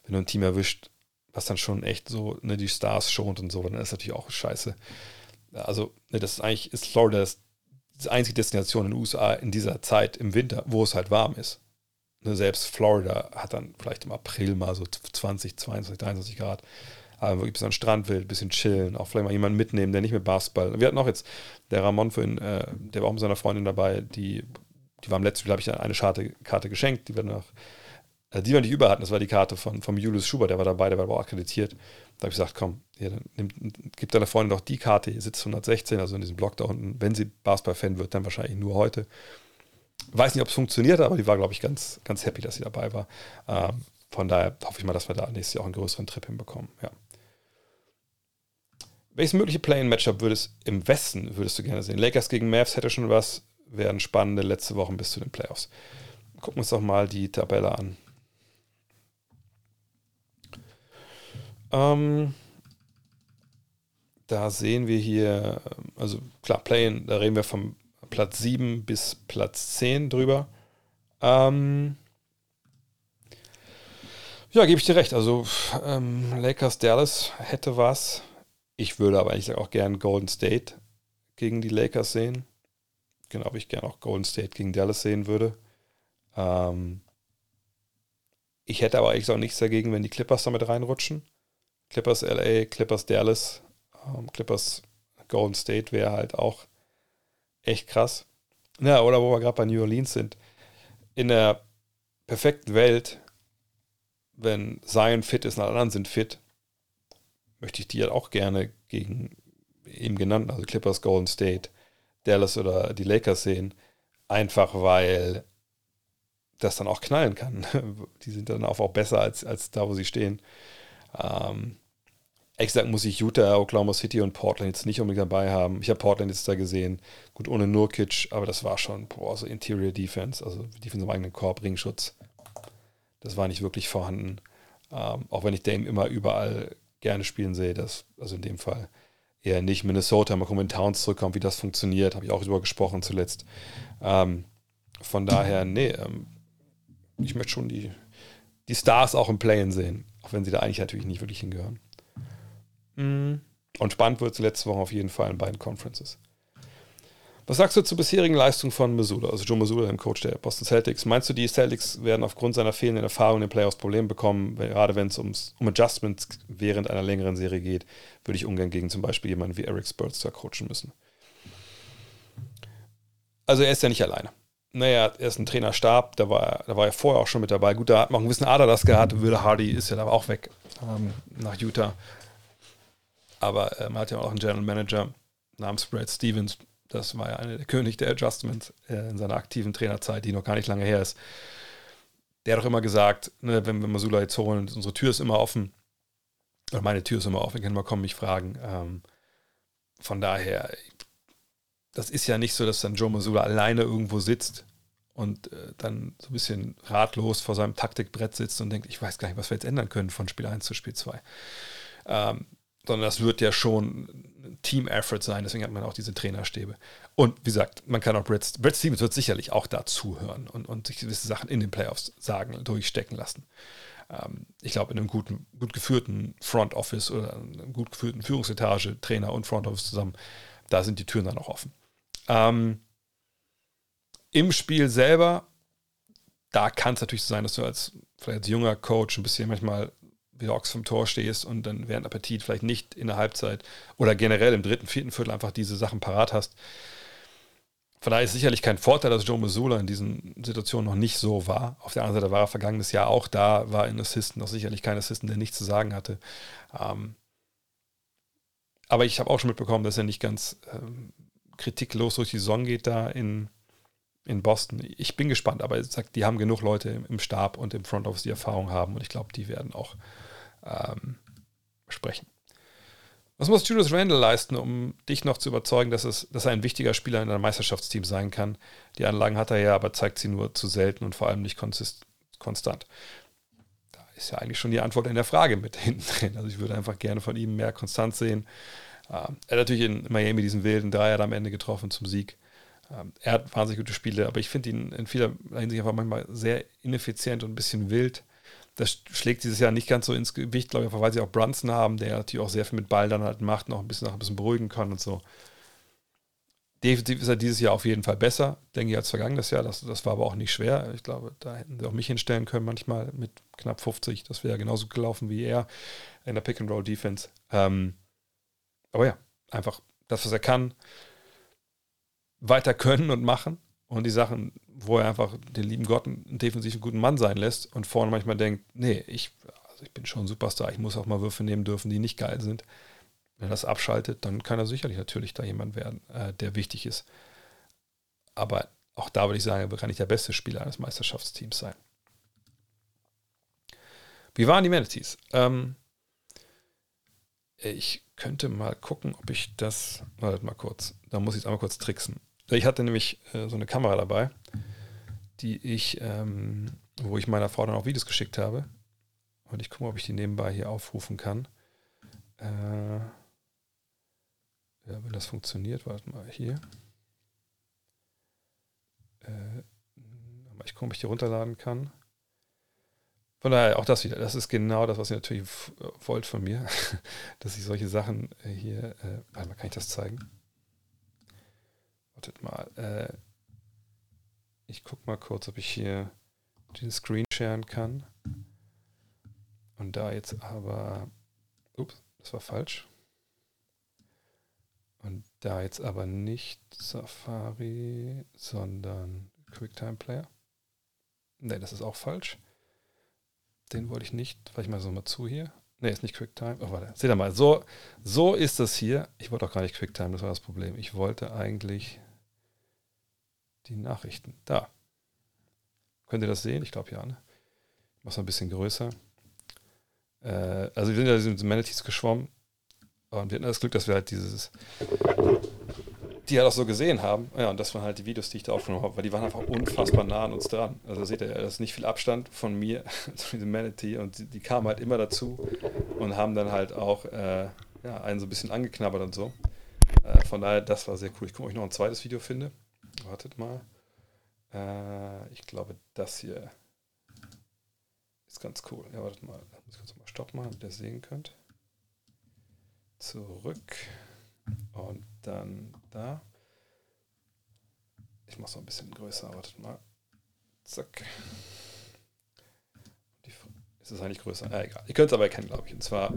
wenn du ein Team erwischt, was dann schon echt so ne, die Stars schont und so, dann ist natürlich auch scheiße. Also, ne, das ist eigentlich, ist Florida das, die einzige Destination in den USA in dieser Zeit im Winter, wo es halt warm ist. Ne, selbst Florida hat dann vielleicht im April mal so 20, 22, 23 Grad. Aber wirklich bis an den Strand will, ein bisschen chillen, auch vielleicht mal jemanden mitnehmen, der nicht mit Basketball. Wir hatten auch jetzt, der Ramon vorhin, äh, der war auch mit seiner Freundin dabei, die, die war im letzten Spiel, habe ich eine Karte, Karte geschenkt, die wir noch, äh, die wir nicht über hatten, das war die Karte von, vom Julius Schubert, der war dabei, der war auch akkreditiert. Da habe ich gesagt, komm, hier, dann nimm, gib deiner Freundin doch die Karte, hier sitzt 116, also in diesem Block da unten. Wenn sie Basketball-Fan wird, dann wahrscheinlich nur heute. Weiß nicht, ob es funktioniert, aber die war, glaube ich, ganz, ganz happy, dass sie dabei war. Ähm, von daher hoffe ich mal, dass wir da nächstes Jahr auch einen größeren Trip hinbekommen. Ja. Welches mögliche Play-in-Matchup würdest im Westen würdest du gerne sehen? Lakers gegen Mavs hätte schon was, wären spannende letzte Wochen bis zu den Playoffs. Gucken wir uns doch mal die Tabelle an. Ähm, da sehen wir hier, also klar, Play-in, da reden wir vom Platz 7 bis Platz 10 drüber. Ähm, ja, gebe ich dir recht. Also ähm, Lakers Dallas hätte was. Ich würde aber eigentlich auch gern Golden State gegen die Lakers sehen. Genau, wie ich gerne auch Golden State gegen Dallas sehen würde. Ähm, ich hätte aber eigentlich auch nichts dagegen, wenn die Clippers damit reinrutschen. Clippers LA, Clippers Dallas, ähm, Clippers Golden State wäre halt auch echt krass. Ja, oder wo wir gerade bei New Orleans sind. In der perfekten Welt, wenn Zion fit ist und alle anderen sind fit, möchte ich die halt auch gerne gegen eben genannten, also Clippers, Golden State, Dallas oder die Lakers sehen. Einfach weil das dann auch knallen kann. *laughs* Die sind dann auch, besser als, als da, wo sie stehen. Ähm, exakt muss ich Utah, Oklahoma City und Portland jetzt nicht unbedingt dabei haben. Ich habe Portland jetzt da gesehen. Gut, ohne Nurkic, aber das war schon, boah, so Interior Defense, also Defense im eigenen Korb, Ringschutz. Das war nicht wirklich vorhanden. Ähm, auch wenn ich Dame immer überall gerne spielen sehe. Das, also in dem Fall eher nicht. Minnesota, mal gucken, wenn Towns zurückkommt, wie das funktioniert. Habe ich auch drüber gesprochen zuletzt. Ähm, von daher, nee, ähm, ich möchte schon die, die Stars auch im Playen sehen. Auch wenn sie da eigentlich natürlich nicht wirklich hingehören. Mhm. Und spannend wird es letzte Woche auf jeden Fall in beiden Conferences. Was sagst du zur bisherigen Leistung von Missoula, also Joe Missoula, dem Coach der Boston Celtics? Meinst du, die Celtics werden aufgrund seiner fehlenden Erfahrung in den Playoffs Probleme bekommen, gerade wenn es um Adjustments während einer längeren Serie geht, würde ich ungern gegen zum Beispiel jemanden wie Eric Spurzer coachen müssen. Also er ist ja nicht alleine. Naja, er ist ein Trainerstab, da war, da war er vorher auch schon mit dabei. Gut, da hat man auch einen gewissen Ader das gehabt. Will Hardy ist ja da auch weg ähm, nach Utah. Aber äh, man hat ja auch einen General Manager namens Brad Stevens, das war ja einer der König der Adjustments äh, in seiner aktiven Trainerzeit, die noch gar nicht lange her ist. Der hat doch immer gesagt, ne, wenn wir Masula jetzt holen, unsere Tür ist immer offen. Oder meine Tür ist immer offen, können mal kommen, mich fragen. Ähm, von daher, das ist ja nicht so, dass dann Joe Masula alleine irgendwo sitzt und äh, dann so ein bisschen ratlos vor seinem Taktikbrett sitzt und denkt, ich weiß gar nicht, was wir jetzt ändern können von Spiel 1 zu Spiel 2. Ähm, sondern das wird ja schon ein Team-Effort sein, deswegen hat man auch diese Trainerstäbe. Und wie gesagt, man kann auch Brad, Brad Stevens wird sicherlich auch da zuhören und, und sich gewisse Sachen in den Playoffs sagen, durchstecken lassen. Ähm, ich glaube, in einem guten, gut geführten Front Office oder einem gut geführten Führungsetage, Trainer und Front Office zusammen, da sind die Türen dann auch offen. Ähm, Im Spiel selber, da kann es natürlich so sein, dass du als vielleicht als junger Coach ein bisschen manchmal wie Ochs vom Tor stehst und dann während Appetit vielleicht nicht in der Halbzeit oder generell im dritten, vierten Viertel einfach diese Sachen parat hast. Von daher ist sicherlich kein Vorteil, dass Joe Missoula in diesen Situationen noch nicht so war. Auf der anderen Seite war er vergangenes Jahr auch da, war ein Assistant, noch sicherlich kein Assistant, der nichts zu sagen hatte. Ähm, aber ich habe auch schon mitbekommen, dass er nicht ganz ähm, kritiklos durch die Saison geht da in, in Boston. Ich bin gespannt, aber er sagt, die haben genug Leute im, Stab und im Front Office, die Erfahrung haben und ich glaube, die werden auch ähm, sprechen. Was muss Julius Randle leisten, um dich noch zu überzeugen, dass, es, dass er ein wichtiger Spieler in einem Meisterschaftsteam sein kann? Die Anlagen hat er ja, aber zeigt sie nur zu selten und vor allem nicht konstant. Da ist ja eigentlich schon die Antwort in der Frage mit *laughs* hinten drin. Also ich würde einfach gerne von ihm mehr Konstanz sehen. Ähm, er hat natürlich in Miami diesen wilden Dreier am Ende getroffen zum Sieg. Ähm, er hat wahnsinnig gute Spiele, aber ich finde ihn in vieler Hinsicht einfach manchmal sehr ineffizient und ein bisschen wild das schlägt dieses Jahr nicht ganz so ins Gewicht, glaube ich, weil sie auch Brunson haben, der natürlich auch sehr viel mit Ball dann halt macht auch ein bisschen, auch ein bisschen beruhigen kann und so. Defensiv ist er dieses Jahr auf jeden Fall besser, denke ich, als vergangenes Jahr. Das, das war aber auch nicht schwer. Ich glaube, da hätten sie auch mich hinstellen können, manchmal mit knapp 50. Das wäre genauso gelaufen wie er in der Pick-and-Roll-Defense. Ähm, aber ja, einfach das, was er kann, weiter können und machen. Und die Sachen, wo er einfach den lieben Gott einen defensiv guten Mann sein lässt und vorne manchmal denkt, nee, ich, also ich bin schon ein Superstar, ich muss auch mal Würfe nehmen dürfen, die nicht geil sind. Wenn er das abschaltet, dann kann er sicherlich natürlich da jemand werden, äh, der wichtig ist. Aber auch da würde ich sagen, er kann nicht der beste Spieler eines Meisterschaftsteams sein. Wie waren die Manatees? Ähm, ich könnte mal gucken, ob ich das. Warte mal kurz. Da muss ich es einmal kurz tricksen. Ich hatte nämlich äh, so eine Kamera dabei, die ich, ähm, wo ich meiner Frau dann auch Videos geschickt habe. Und ich gucke mal, ob ich die nebenbei hier aufrufen kann. Äh, ja, wenn das funktioniert, warte mal hier. Äh, ich gucke, ob ich die runterladen kann. Von daher auch das wieder. Das ist genau das, was ihr natürlich wollt von mir, *laughs* dass ich solche Sachen äh, hier. Äh, warte mal, kann ich das zeigen? Wartet mal. Äh, ich gucke mal kurz, ob ich hier den Screen sharen kann. Und da jetzt aber. Ups, das war falsch. Und da jetzt aber nicht Safari, sondern QuickTime Player. Ne, das ist auch falsch. Den wollte ich nicht. Ich mal so mal zu hier. Ne, ist nicht QuickTime. Oh, warte. Seht ihr mal, so, so ist das hier. Ich wollte auch gar nicht QuickTime, das war das Problem. Ich wollte eigentlich die Nachrichten. Da. Könnt ihr das sehen? Ich glaube ja. Ne? Ich mache es ein bisschen größer. Äh, also wir sind ja mit Manatees geschwommen. Und wir hatten das Glück, dass wir halt dieses, die halt auch so gesehen haben. Ja, und das waren halt die Videos, die ich da aufgenommen habe, weil die waren einfach unfassbar nah an uns dran. Also seht ihr, das ist nicht viel Abstand von mir *laughs* zu diesem Manatee und die, die, kamen halt immer dazu und haben dann halt auch äh, ja, einen so ein bisschen angeknabbert und so. Äh, von daher, das war sehr cool. Ich gucke, ob ich noch ein zweites Video finde. Wartet mal. Äh, ich glaube, das hier ist ganz cool. Ja, wartet mal. Da muss ich kurz mal Stopp machen, damit ihr sehen könnt zurück und dann da. Ich mache es noch ein bisschen größer, wartet mal. Zack. Die, ist es eigentlich größer? Ah, egal. Ihr könnt es aber erkennen, glaube ich. Und zwar,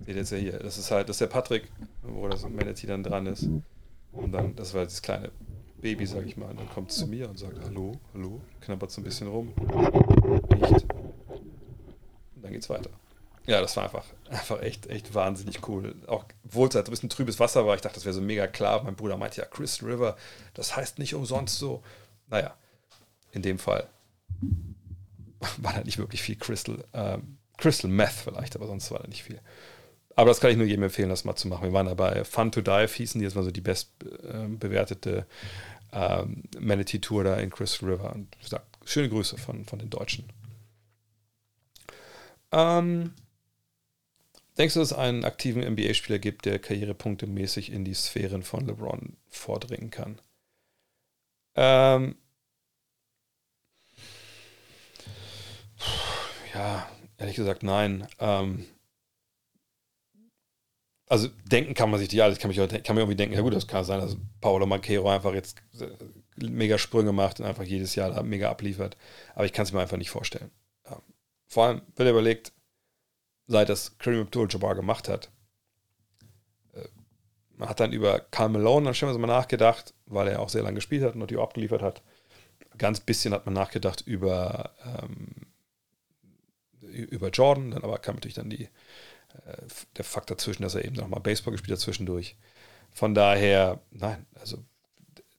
seht ihr jetzt ja hier, das ist halt, das ist der Patrick, wo das Manatee dann dran ist. Und dann, das war das kleine Baby, sag ich mal. Und dann kommt es zu mir und sagt, hallo, hallo, knabbert so ein bisschen rum. Riecht. Und dann geht's weiter. Ja, das war einfach, *laughs* einfach echt, echt wahnsinnig cool. Auch obwohl es halt ein bisschen trübes Wasser war, ich dachte, das wäre so mega klar. Mein Bruder meinte ja, Chris River, das heißt nicht umsonst so. Naja, in dem Fall *laughs* war da nicht wirklich viel Crystal, ähm, Crystal Meth vielleicht, aber sonst war da nicht viel. Aber das kann ich nur jedem empfehlen, das mal zu machen. Wir waren dabei Fun to Dive hießen die, das war so die bestbewertete äh, ähm, Manatee Tour da in Crystal River. Und wie gesagt, schöne Grüße von, von den Deutschen. Ähm, Denkst du, dass es einen aktiven NBA-Spieler gibt, der Karrierepunkte mäßig in die Sphären von LeBron vordringen kann? Ähm, ja, ehrlich gesagt, nein. Ähm, also denken kann man sich die alles, kann, mich, kann man irgendwie denken, ja gut, das kann sein, dass Paolo Manquero einfach jetzt äh, mega Sprünge macht und einfach jedes Jahr mega abliefert. Aber ich kann es mir einfach nicht vorstellen. Ähm, vor allem, wenn er überlegt, seit das Kareem Abdul-Jabbar gemacht hat. Äh, man hat dann über Karl Malone dann mal nachgedacht, weil er auch sehr lange gespielt hat und natürlich auch abgeliefert hat. Ganz bisschen hat man nachgedacht über, ähm, über Jordan, dann aber kam natürlich dann die, äh, der Fakt dazwischen, dass er eben nochmal Baseball gespielt hat zwischendurch. Von daher, nein, also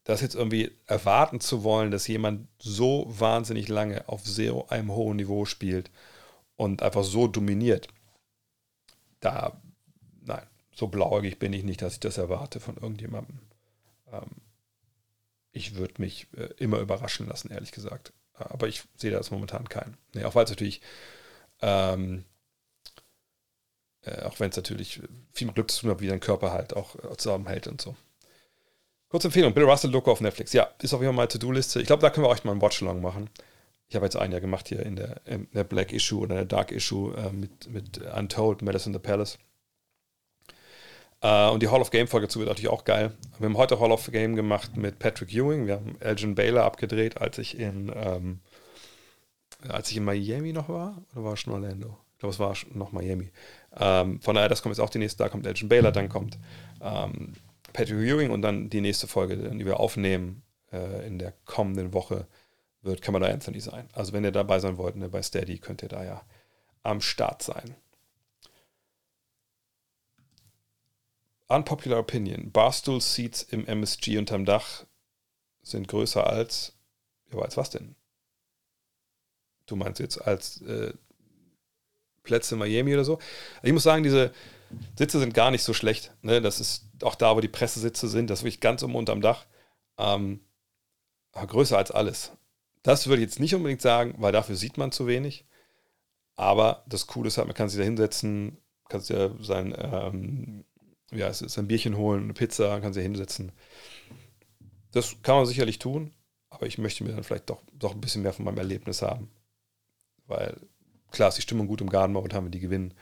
das jetzt irgendwie erwarten zu wollen, dass jemand so wahnsinnig lange auf sehr einem hohen Niveau spielt und einfach so dominiert, da, nein, so blauäugig bin ich nicht, dass ich das erwarte von irgendjemandem. Ähm, ich würde mich äh, immer überraschen lassen, ehrlich gesagt. Aber ich sehe da jetzt momentan keinen. Nee, auch weil es natürlich, ähm, äh, auch wenn es natürlich viel mit Glück zu tun hat, wie dein Körper halt auch äh, zusammenhält und so. Kurze Empfehlung, Bill Russell Doku auf Netflix. Ja, ist auf jeden Fall mal To-Do-Liste. Ich glaube, da können wir euch mal einen Watchalong machen ich habe jetzt ein Jahr gemacht hier in der, in der Black Issue oder der Dark Issue äh, mit, mit Untold, Medicine the Palace. Äh, und die Hall of Game-Folge dazu wird natürlich auch geil. Wir haben heute Hall of Game gemacht mit Patrick Ewing. Wir haben Elgin Baylor abgedreht, als ich in, ähm, als ich in Miami noch war. Oder war es schon Orlando? Ich glaube, es war noch Miami. Ähm, von daher, das kommt jetzt auch die nächste. Da kommt Elgin Baylor, dann kommt ähm, Patrick Ewing und dann die nächste Folge, die wir aufnehmen äh, in der kommenden Woche, wird Kamala Anthony sein. Also, wenn ihr dabei sein wollt, ne, bei Steady, könnt ihr da ja am Start sein. Unpopular Opinion. Barstool Seats im MSG unterm Dach sind größer als. Ja, als was denn? Du meinst jetzt als äh, Plätze in Miami oder so? Ich muss sagen, diese Sitze sind gar nicht so schlecht. Ne? Das ist auch da, wo die Pressesitze sind. Das ist wirklich ganz um unterm Dach. Ähm, größer als alles. Das würde ich jetzt nicht unbedingt sagen, weil dafür sieht man zu wenig. Aber das Coole ist halt, man kann sich da hinsetzen, kann sich ja sein, ähm, ja, es ist ein Bierchen holen, eine Pizza, kann sich da hinsetzen. Das kann man sicherlich tun, aber ich möchte mir dann vielleicht doch, doch ein bisschen mehr von meinem Erlebnis haben. Weil klar ist die Stimmung gut im Garten, momentan wir die gewinnen.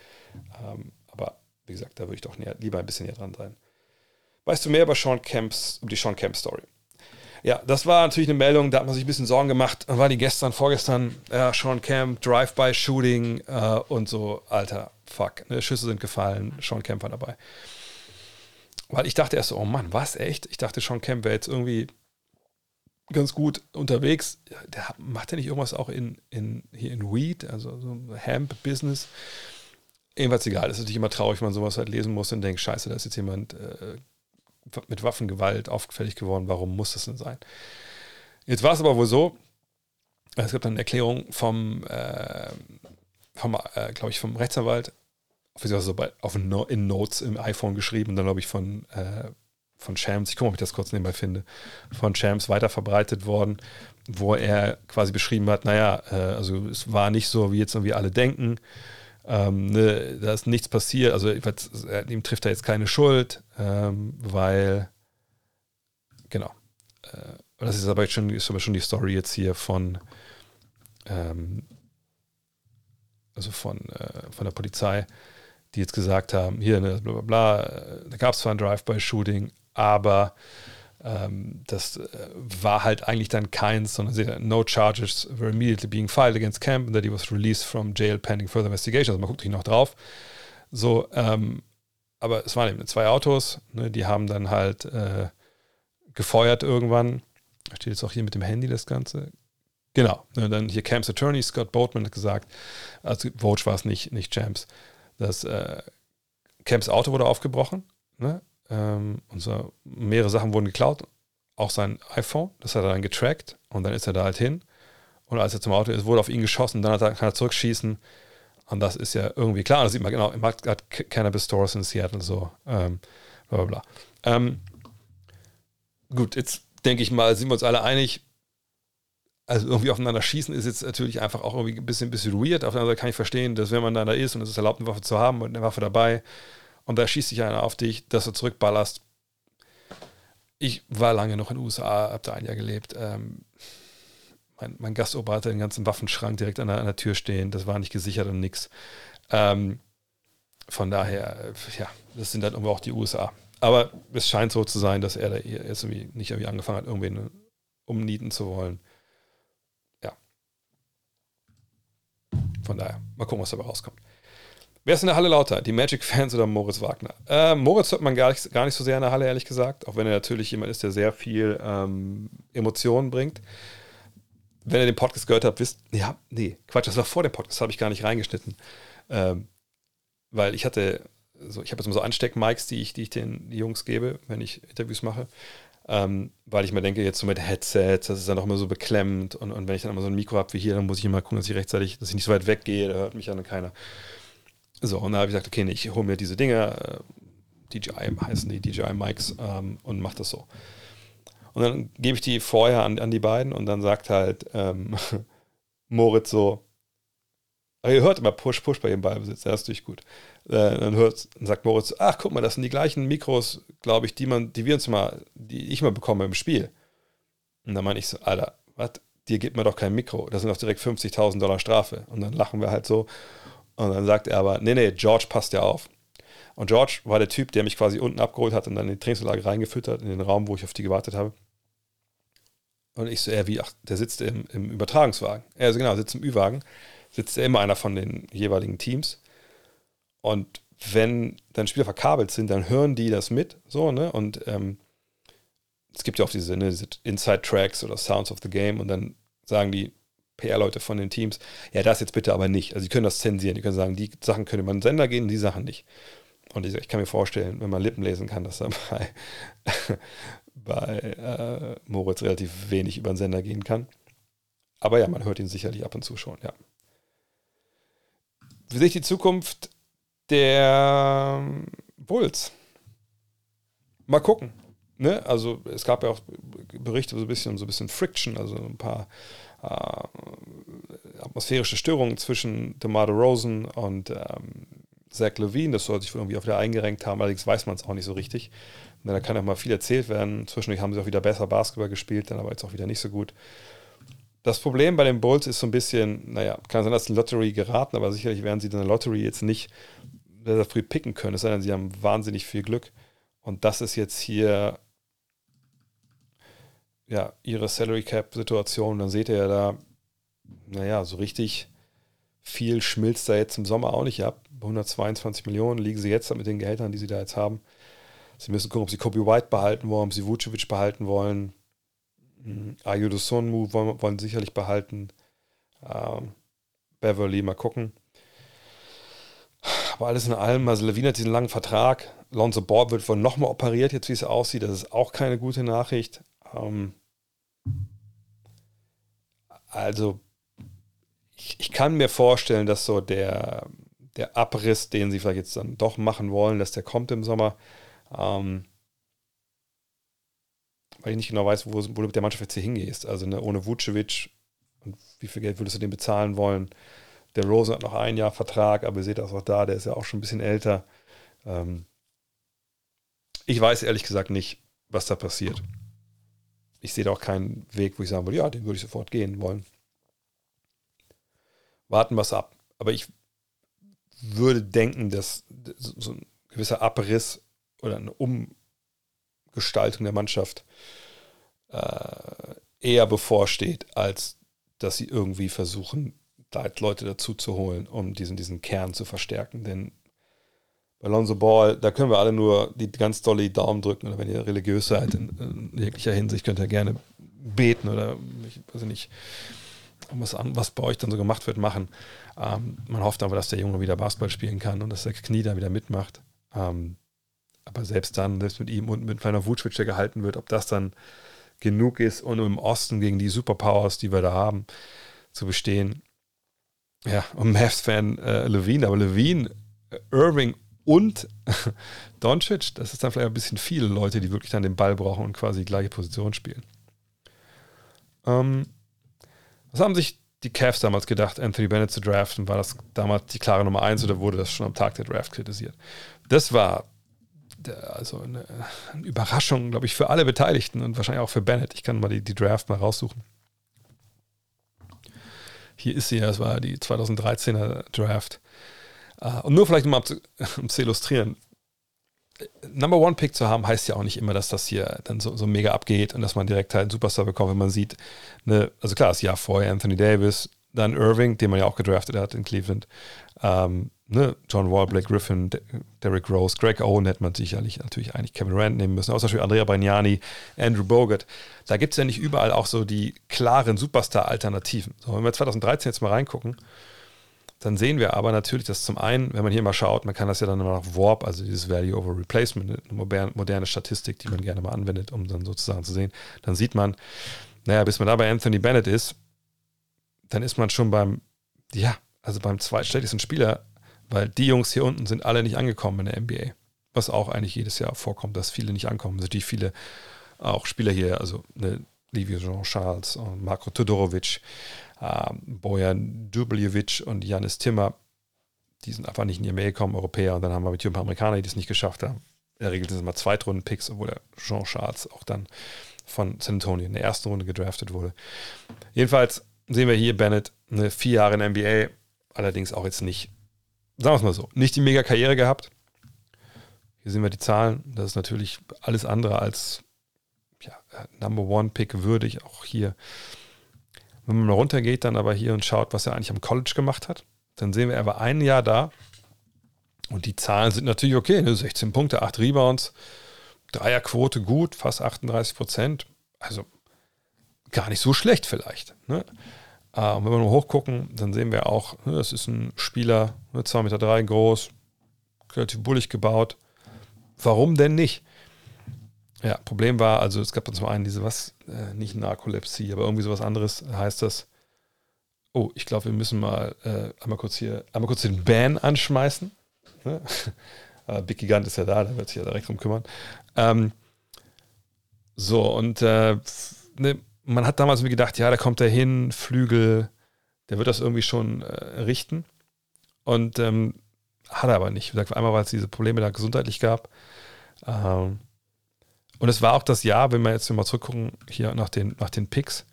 Ähm, aber wie gesagt, da würde ich doch näher, lieber ein bisschen näher dran sein. Weißt du mehr über Sean Camps, über die Sean Camp Story? Ja, das war natürlich eine Meldung, da hat man sich ein bisschen Sorgen gemacht. War die gestern, vorgestern, ja, Sean Camp, Drive-by-Shooting äh, und so, alter, fuck, ne, Schüsse sind gefallen, Sean Camp war dabei. Weil ich dachte erst so, oh Mann, was, echt? Ich dachte, Sean Camp wäre jetzt irgendwie ganz gut unterwegs. Der macht ja nicht irgendwas auch in, in, hier in Weed, also so Hemp-Business. Ebenfalls egal, es ist natürlich immer traurig, wenn man sowas halt lesen muss und denkt, scheiße, da ist jetzt jemand äh, mit Waffengewalt aufgefällig geworden. Warum muss das denn sein? Jetzt war es aber wohl so, es gab dann eine Erklärung vom, äh, vom äh, glaube ich, vom Rechtsanwalt, also bei, auf in Notes im iPhone geschrieben und dann, glaube ich, von, äh, von Shams, ich gucke mal, ob ich das kurz nebenbei finde, von Shams weiter verbreitet worden, wo er quasi beschrieben hat, naja, äh, also es war nicht so, wie jetzt irgendwie alle denken, ähm, ne, da ist nichts passiert, also ihm trifft er jetzt keine Schuld, ähm, weil, genau. Äh, das ist aber schon, ist aber schon die Story jetzt hier von, ähm, also von, äh, von der Polizei, die jetzt gesagt haben, hier, ne, bla bla bla, äh, da gab es zwar ein Drive-by-Shooting, aber das äh, war halt eigentlich dann keins, sondern no charges were immediately being filed against Camp and that he was released from jail pending further investigation. Also man guckt sich noch drauf. So, ähm, aber es waren eben zwei Autos, ne, die haben dann halt äh, gefeuert irgendwann. Steht jetzt auch hier mit dem Handy das Ganze. Genau, ne, dann hier Camps Attorney Scott Boatman hat gesagt, also Vogue war es nicht, nicht Champs, dass äh, Camps Auto wurde aufgebrochen. Ne? Ähm, und so mehrere Sachen wurden geklaut, auch sein iPhone, das hat er dann getrackt und dann ist er da halt hin. Und als er zum Auto ist, wurde auf ihn geschossen, dann er, kann er zurückschießen. Und das ist ja irgendwie klar. Das sieht man genau, er hat Cannabis Stores in Seattle so. Ähm, bla bla bla. Ähm, gut, jetzt denke ich mal, sind wir uns alle einig. Also irgendwie aufeinander schießen ist jetzt natürlich einfach auch irgendwie ein bisschen, bisschen weird. Auf der anderen Seite kann ich verstehen, dass wenn man da ist und es ist erlaubt, eine Waffe zu haben und eine Waffe dabei, und da schießt sich einer auf dich, dass du zurückballerst. Ich war lange noch in den USA, habe da ein Jahr gelebt. Ähm, mein, mein Gastober hatte den ganzen Waffenschrank direkt an der, an der Tür stehen. Das war nicht gesichert und nichts. Ähm, von daher, ja, das sind dann irgendwie auch die USA. Aber es scheint so zu sein, dass er da jetzt irgendwie nicht irgendwie angefangen hat, irgendwen umnieten zu wollen. Ja. Von daher, mal gucken, was dabei rauskommt. Wer ist in der Halle lauter? Die Magic-Fans oder Moritz Wagner? Äh, Moritz hört man gar nicht, gar nicht so sehr in der Halle, ehrlich gesagt. Auch wenn er natürlich jemand ist, der sehr viel ähm, Emotionen bringt. Wenn ihr den Podcast gehört habt, wisst, ja, nee, Quatsch, das war vor dem Podcast, habe ich gar nicht reingeschnitten. Ähm, weil ich hatte, so, ich habe jetzt mal so Ansteck-Mics, die ich, die ich den Jungs gebe, wenn ich Interviews mache. Ähm, weil ich mir denke, jetzt so mit Headsets, das ist dann auch immer so beklemmt. Und, und wenn ich dann immer so ein Mikro habe wie hier, dann muss ich immer gucken, dass ich rechtzeitig, dass ich nicht so weit weggehe, da hört mich ja keiner. So, und da habe ich gesagt, okay, nee, ich hole mir diese Dinge, äh, DJI heißen die, DJI Mics, ähm, und mache das so. Und dann gebe ich die vorher an, an die beiden und dann sagt halt ähm, *laughs* Moritz so, ihr hört immer Push, Push bei ihrem Ballbesitz, das ist natürlich gut. Äh, dann, hört, sagt Moritz, ach guck mal, das sind die gleichen Mikros, glaube ich, die man, die wir uns mal, die ich mal bekomme im Spiel. Und dann meine ich so, Alter, was? Dir gibt mir doch kein Mikro, das sind doch direkt 50.000 Dollar Strafe. Und dann lachen wir halt so. Und dann sagt er aber, nee, nee, George passt ja auf. Und George war der Typ, der mich quasi unten abgeholt hat und dann in die Trainingslage reingeführt hat, in den Raum, wo ich auf die gewartet habe. Und ich so, er wie, ach, der sitzt im, im Übertragungswagen. Er so, genau, sitzt im Ü-Wagen, sitzt er immer einer von den jeweiligen Teams. Und wenn dann Spieler verkabelt sind, dann hören die das mit, so, ne? Und ähm, es gibt ja auch diese, ne, diese Inside-Tracks oder Sounds of the Game und dann sagen die PR-Leute von den Teams, ja, das jetzt bitte aber nicht. Also die können das zensieren, die können sagen, die Sachen können über den Sender gehen, die Sachen nicht. Und ich, ich kann mir vorstellen, wenn man Lippen lesen kann, dass da *laughs* bei, bei äh, Moritz relativ wenig über den Sender gehen kann. Aber ja, man hört ihn sicherlich ab und zu schon, ja. Wie sehe ich die Zukunft der Bulls? Mal gucken. Ne? Also es gab ja auch Berichte so ein bisschen, so ein bisschen Friction, also ein paar äh, atmosphärische Störungen zwischen DeMar Rosen und ähm, Zach Levine. Das soll sich irgendwie auch wieder eingerenkt haben, allerdings weiß man es auch nicht so richtig. Und da kann auch mal viel erzählt werden. Zwischendurch haben sie auch wieder besser Basketball gespielt, dann aber jetzt auch wieder nicht so gut. Das Problem bei den Bulls ist so ein bisschen, naja, kann sein, dass die Lottery geraten, aber sicherlich werden sie in der Lottery jetzt nicht sehr, sehr früh picken können, es sei denn, sie haben wahnsinnig viel Glück. Und das ist jetzt hier ja, ihre Salary Cap-Situation. Dann seht ihr ja da, naja, so richtig viel schmilzt da jetzt im Sommer auch nicht ab. 122 Millionen liegen sie jetzt mit den Gehältern, die sie da jetzt haben. Sie müssen gucken, ob sie Kobe White behalten wollen, ob sie Vucevic behalten wollen. Mhm. Ayudo Sonmu wollen, wollen sicherlich behalten. Ähm, Beverly, mal gucken. Aber alles in allem, also Levine hat diesen langen Vertrag. Lonzo Ball wird wohl nochmal operiert, jetzt wie es aussieht. Das ist auch keine gute Nachricht. Ähm, also, ich, ich, kann mir vorstellen, dass so der, der Abriss, den sie vielleicht jetzt dann doch machen wollen, dass der kommt im Sommer. Ähm, weil ich nicht genau weiß, wo, wo du mit der Mannschaft jetzt hier hingehst. Also ne, ohne Vucevic und wie viel Geld würdest du den bezahlen wollen? Der Rosen hat noch ein Jahr Vertrag, aber ihr seht das auch da, der ist ja auch schon ein bisschen älter. Ähm, ich weiß ehrlich gesagt nicht, was da passiert ich sehe da auch keinen Weg, wo ich sagen würde, ja, den würde ich sofort gehen wollen. Warten wir es ab. Aber ich würde denken, dass so ein gewisser Abriss oder eine Umgestaltung der Mannschaft äh, eher bevorsteht, als dass sie irgendwie versuchen, Leute dazu zu holen, um diesen, diesen Kern zu verstärken. Denn Alonso Ball, da können wir alle nur die ganz dolle Daumen drücken. Oder wenn ihr religiös seid, in, in jeglicher Hinsicht, könnt ihr gerne beten oder ich weiß nicht, was, an, was bei euch dann so gemacht wird, machen. Ähm, man hofft aber, dass der Junge wieder Basketball spielen kann und dass der Knie da wieder mitmacht. Ähm, aber selbst dann, selbst mit ihm und mit kleiner der gehalten wird, ob das dann genug ist, um im Osten gegen die Superpowers, die wir da haben, zu bestehen. Ja, und Mavs-Fan äh, Levine, aber Levine, äh, Irving und *laughs* Doncic, das ist dann vielleicht ein bisschen viele Leute, die wirklich dann den Ball brauchen und quasi die gleiche Position spielen. Ähm, was haben sich die Cavs damals gedacht, Anthony Bennett zu draften? War das damals die klare Nummer eins oder wurde das schon am Tag der Draft kritisiert? Das war also eine, eine Überraschung, glaube ich, für alle Beteiligten und wahrscheinlich auch für Bennett. Ich kann mal die, die Draft mal raussuchen. Hier ist sie ja, es war die 2013er Draft. Uh, und nur vielleicht mal, *laughs* um zu illustrieren, Number One Pick zu haben, heißt ja auch nicht immer, dass das hier dann so, so mega abgeht und dass man direkt halt einen Superstar bekommt, wenn man sieht, ne, also klar, das Jahr vorher Anthony Davis, dann Irving, den man ja auch gedraftet hat in Cleveland, ähm, ne, John Wall, Blake Griffin, Derrick Rose, Greg Owen hätte man sicherlich natürlich eigentlich Kevin Rand nehmen müssen, außer Andrea Bagnani, Andrew Bogut. Da gibt es ja nicht überall auch so die klaren Superstar-Alternativen. So, wenn wir 2013 jetzt mal reingucken, dann sehen wir aber natürlich, dass zum einen, wenn man hier mal schaut, man kann das ja dann immer nach Warp, also dieses Value over Replacement, eine moderne, moderne Statistik, die man gerne mal anwendet, um dann sozusagen zu sehen, dann sieht man, naja, bis man da bei Anthony Bennett ist, dann ist man schon beim, ja, also beim zweitstärksten Spieler, weil die Jungs hier unten sind alle nicht angekommen in der NBA. Was auch eigentlich jedes Jahr vorkommt, dass viele nicht ankommen. Natürlich viele auch Spieler hier, also ne, Livio Jean Charles und Marco Todorovic, äh, Bojan Dubljevic und Janis Timmer, die sind einfach nicht in die NBA gekommen, Europäer. Und dann haben wir mit ein paar Amerikaner, die es nicht geschafft haben. In der Regel sind es mal Zweitrunden-Picks, obwohl der Jean Charles auch dann von San Antonio in der ersten Runde gedraftet wurde. Jedenfalls sehen wir hier Bennett, eine vier Jahre in der NBA, allerdings auch jetzt nicht, sagen wir es mal so, nicht die mega Karriere gehabt. Hier sehen wir die Zahlen. Das ist natürlich alles andere als ja, Number One Pick würdig. Auch hier, wenn man mal runtergeht, dann aber hier und schaut, was er eigentlich am College gemacht hat, dann sehen wir, er war ein Jahr da. Und die Zahlen sind natürlich okay. Ne? 16 Punkte, 8 Rebounds, Dreierquote gut, fast 38 Prozent. Also gar nicht so schlecht vielleicht. Ne? Äh, wenn wir nur hochgucken, dann sehen wir auch, ne, das ist ein Spieler, ne, 2,3 Meter drei groß, relativ bullig gebaut. Warum denn nicht? Ja, Problem war, also es gab zum einen diese, was, äh, nicht Narkolepsie, aber irgendwie sowas anderes heißt das. Oh, ich glaube, wir müssen mal äh, einmal kurz hier, einmal kurz den Ban anschmeißen. Ne? äh, *laughs* Big Gigant ist ja da, der wird sich ja direkt drum kümmern. Ähm, so, und äh, ne, man hat damals irgendwie gedacht, ja, da kommt er hin, Flügel, der wird das irgendwie schon äh, richten. Und ähm, hat er aber nicht. Einmal, weil es diese Probleme da gesundheitlich gab. Ähm, und es war auch das Jahr, wenn wir jetzt mal zurückgucken, hier nach den, nach den Picks,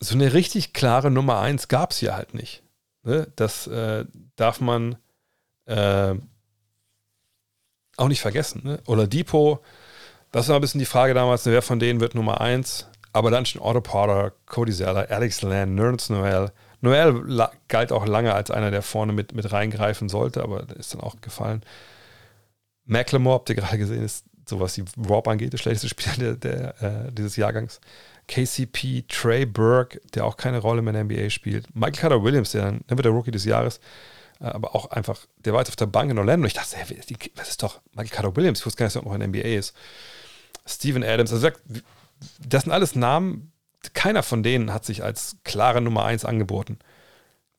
so eine richtig klare Nummer 1 gab es hier halt nicht. Ne? Das äh, darf man äh, auch nicht vergessen. Ne? Oder Depot, das war ein bisschen die Frage damals, wer von denen wird Nummer 1? Aber dann schon Otto Porter, Cody Zeller, Alex Land, Nerds Noel. Noel galt auch lange als einer, der vorne mit, mit reingreifen sollte, aber ist dann auch gefallen. McLemore, habt ihr gerade gesehen, ist so was die Rob angeht, der schlechteste Spieler *laughs* der, der äh, dieses Jahrgangs. KCP, Trey Burke, der auch keine Rolle mehr in der NBA spielt. Michael Carter Williams, der der wird der Rookie des Jahres, äh, aber auch einfach, der war jetzt auf der Bank in Orlando. Ich dachte, hey, was ist doch Michael Carter Williams? Ich wusste gar nicht, dass er noch in der NBA ist. Steven Adams, also das sind alles Namen, keiner von denen hat sich als klare Nummer 1 angeboten.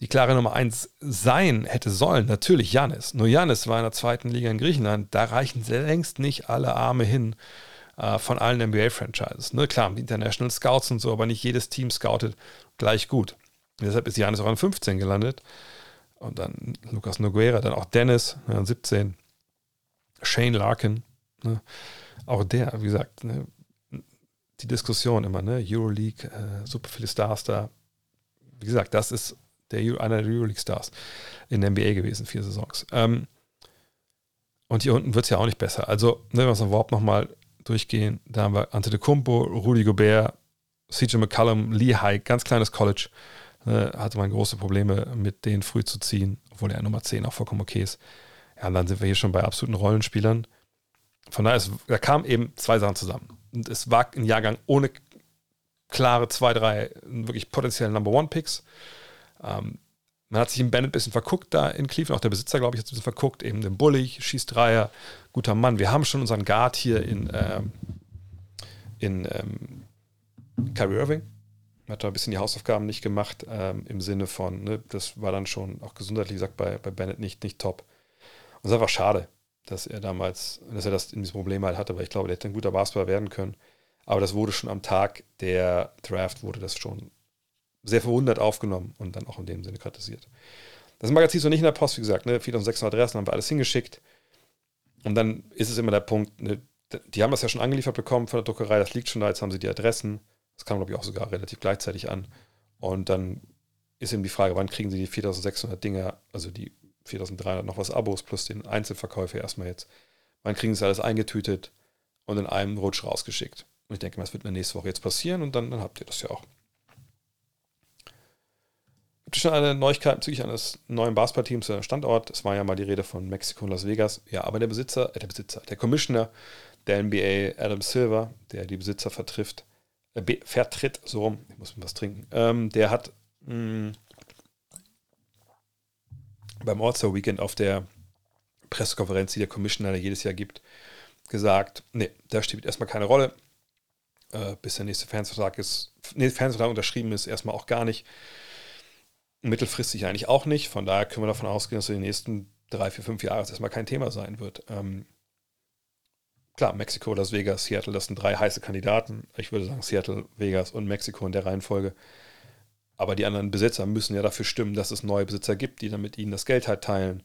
Die klare Nummer 1 sein hätte sollen, natürlich Janis. Nur Janis war in der zweiten Liga in Griechenland, da reichen längst nicht alle Arme hin äh, von allen NBA-Franchises. Ne, klar, International Scouts und so, aber nicht jedes Team scoutet gleich gut. Und deshalb ist Janis auch an 15 gelandet. Und dann Lucas Noguera, dann auch Dennis, an 17. Shane Larkin, ne, auch der, wie gesagt, ne, die Diskussion immer, ne? Euroleague, äh, super viele Stars da. Wie gesagt, das ist der, einer der Euroleague-Stars in der NBA gewesen, vier Saisons. Ähm, und hier unten wird es ja auch nicht besser. Also, wenn wir uns überhaupt nochmal durchgehen, da haben wir Ante de Kumpo, Rudy Gobert, CJ McCallum, Lehigh, ganz kleines College. Äh, hatte man große Probleme mit denen früh zu ziehen, obwohl er Nummer 10 auch vollkommen okay ist. Ja, und dann sind wir hier schon bei absoluten Rollenspielern. Von daher, ist, da kamen eben zwei Sachen zusammen. Und es war ein Jahrgang ohne klare zwei, drei wirklich potenzielle Number One Picks. Ähm, man hat sich im Bennett ein bisschen verguckt da in Cleveland. Auch der Besitzer, glaube ich, hat sich ein bisschen verguckt. Eben den Bully, schießt Dreier, guter Mann. Wir haben schon unseren Guard hier in, ähm, in ähm, Kyrie Irving. Hat da ein bisschen die Hausaufgaben nicht gemacht, ähm, im Sinne von, ne, das war dann schon auch gesundheitlich gesagt bei, bei Bennett nicht, nicht top. Und es ist einfach schade, dass er damals, dass er das in diesem Problem halt hatte, weil ich glaube, der hätte ein guter Basketballer werden können. Aber das wurde schon am Tag der Draft, wurde das schon sehr verwundert aufgenommen und dann auch in dem Sinne kritisiert. Das Magazin ist noch nicht in der Post, wie gesagt, ne? 4600 Adressen haben wir alles hingeschickt. Und dann ist es immer der Punkt, ne? die haben das ja schon angeliefert bekommen von der Druckerei, das liegt schon da, jetzt haben sie die Adressen. Das kam, glaube ich, auch sogar relativ gleichzeitig an. Und dann ist eben die Frage, wann kriegen sie die 4600 Dinger, also die 4300 noch was Abos plus den Einzelverkäufer erstmal jetzt. Wann kriegen sie alles eingetütet und in einem Rutsch rausgeschickt? Und ich denke das wird in der nächsten Woche jetzt passieren und dann, dann habt ihr das ja auch. Gibt es schon eine Neuigkeit bezüglich eines neuen Basketballteams oder Standort? Es war ja mal die Rede von Mexiko und Las Vegas. Ja, aber der Besitzer, äh, der Besitzer, der Commissioner der NBA, Adam Silver, der die Besitzer vertrifft, äh, vertritt, so rum, ich muss mir was trinken, ähm, der hat mh, hm, beim All-Star Weekend auf der Pressekonferenz, die der Commissioner jedes Jahr gibt, gesagt, nee, da spielt erstmal keine Rolle, äh, bis der nächste Fernsehvertrag ist, nee, Fernsehvertrag unterschrieben ist, erstmal auch gar nicht. Mittelfristig eigentlich auch nicht. Von daher können wir davon ausgehen, dass in den nächsten drei, vier, fünf Jahren erstmal kein Thema sein wird. Ähm, klar, Mexiko, Las Vegas, Seattle, das sind drei heiße Kandidaten. Ich würde sagen Seattle, Vegas und Mexiko in der Reihenfolge. Aber die anderen Besitzer müssen ja dafür stimmen, dass es neue Besitzer gibt, die dann mit ihnen das Geld halt teilen.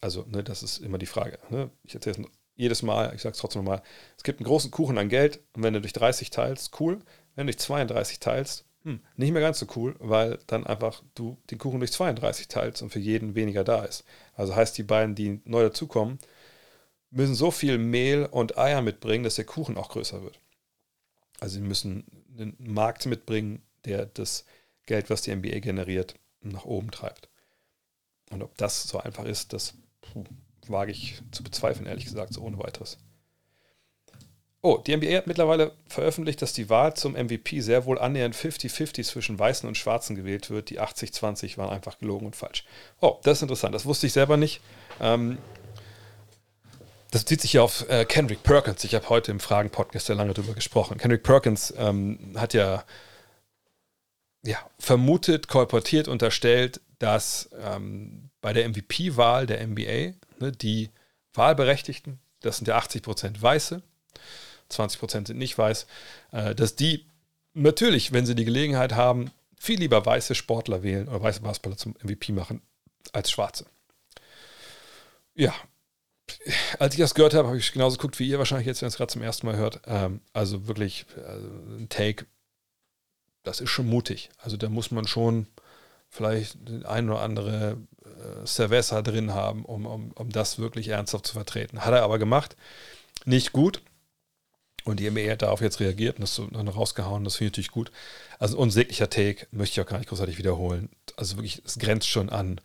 Also, ne, das ist immer die Frage. Ne? Ich erzähle es jedes Mal, ich sage es trotzdem nochmal, es gibt einen großen Kuchen an Geld und wenn du durch 30 teilst, cool. Wenn du durch 32 teilst, hm, nicht mehr ganz so cool, weil dann einfach du den Kuchen durch 32 teilst und für jeden weniger da ist. Also heißt, die beiden, die neu dazukommen, müssen so viel Mehl und Eier mitbringen, dass der Kuchen auch größer wird. Also sie müssen einen Markt mitbringen, der das Geld, was die NBA generiert, nach oben treibt. Und ob das so einfach ist, das puh, wage ich zu bezweifeln, ehrlich gesagt, so ohne weiteres. Oh, die NBA hat mittlerweile veröffentlicht, dass die Wahl zum MVP sehr wohl annähernd 50-50 zwischen Weißen und Schwarzen gewählt wird. Die 80-20 waren einfach gelogen und falsch. Oh, das ist interessant. Das wusste ich selber nicht. Ähm, das bezieht sich ja auf äh, Kendrick Perkins. Ich habe heute im Fragen-Podcast sehr lange darüber gesprochen. Kendrick Perkins ähm, hat ja, ja vermutet, kolportiert, unterstellt, dass ähm, bei der MVP-Wahl der NBA ne, die Wahlberechtigten, das sind ja 80 Prozent Weiße, 20 Prozent sind nicht weiß, äh, dass die natürlich, wenn sie die Gelegenheit haben, viel lieber weiße Sportler wählen oder weiße Basketballer zum MVP machen als schwarze. Ja, als ich das gehört habe, habe ich genauso geguckt wie ihr wahrscheinlich jetzt, wenn ihr es gerade zum ersten Mal hört. Ähm, also wirklich also ein Take, das ist schon mutig. Also da muss man schon vielleicht ein oder andere äh, Cerveza drin haben, um, um, um das wirklich ernsthaft zu vertreten. Hat er aber gemacht. Nicht gut. Und die MER hat darauf jetzt reagiert und das so dann rausgehauen, das finde ich natürlich gut. Also ein unsäglicher Take, möchte ich auch gar nicht großartig wiederholen. Also wirklich, es grenzt schon an,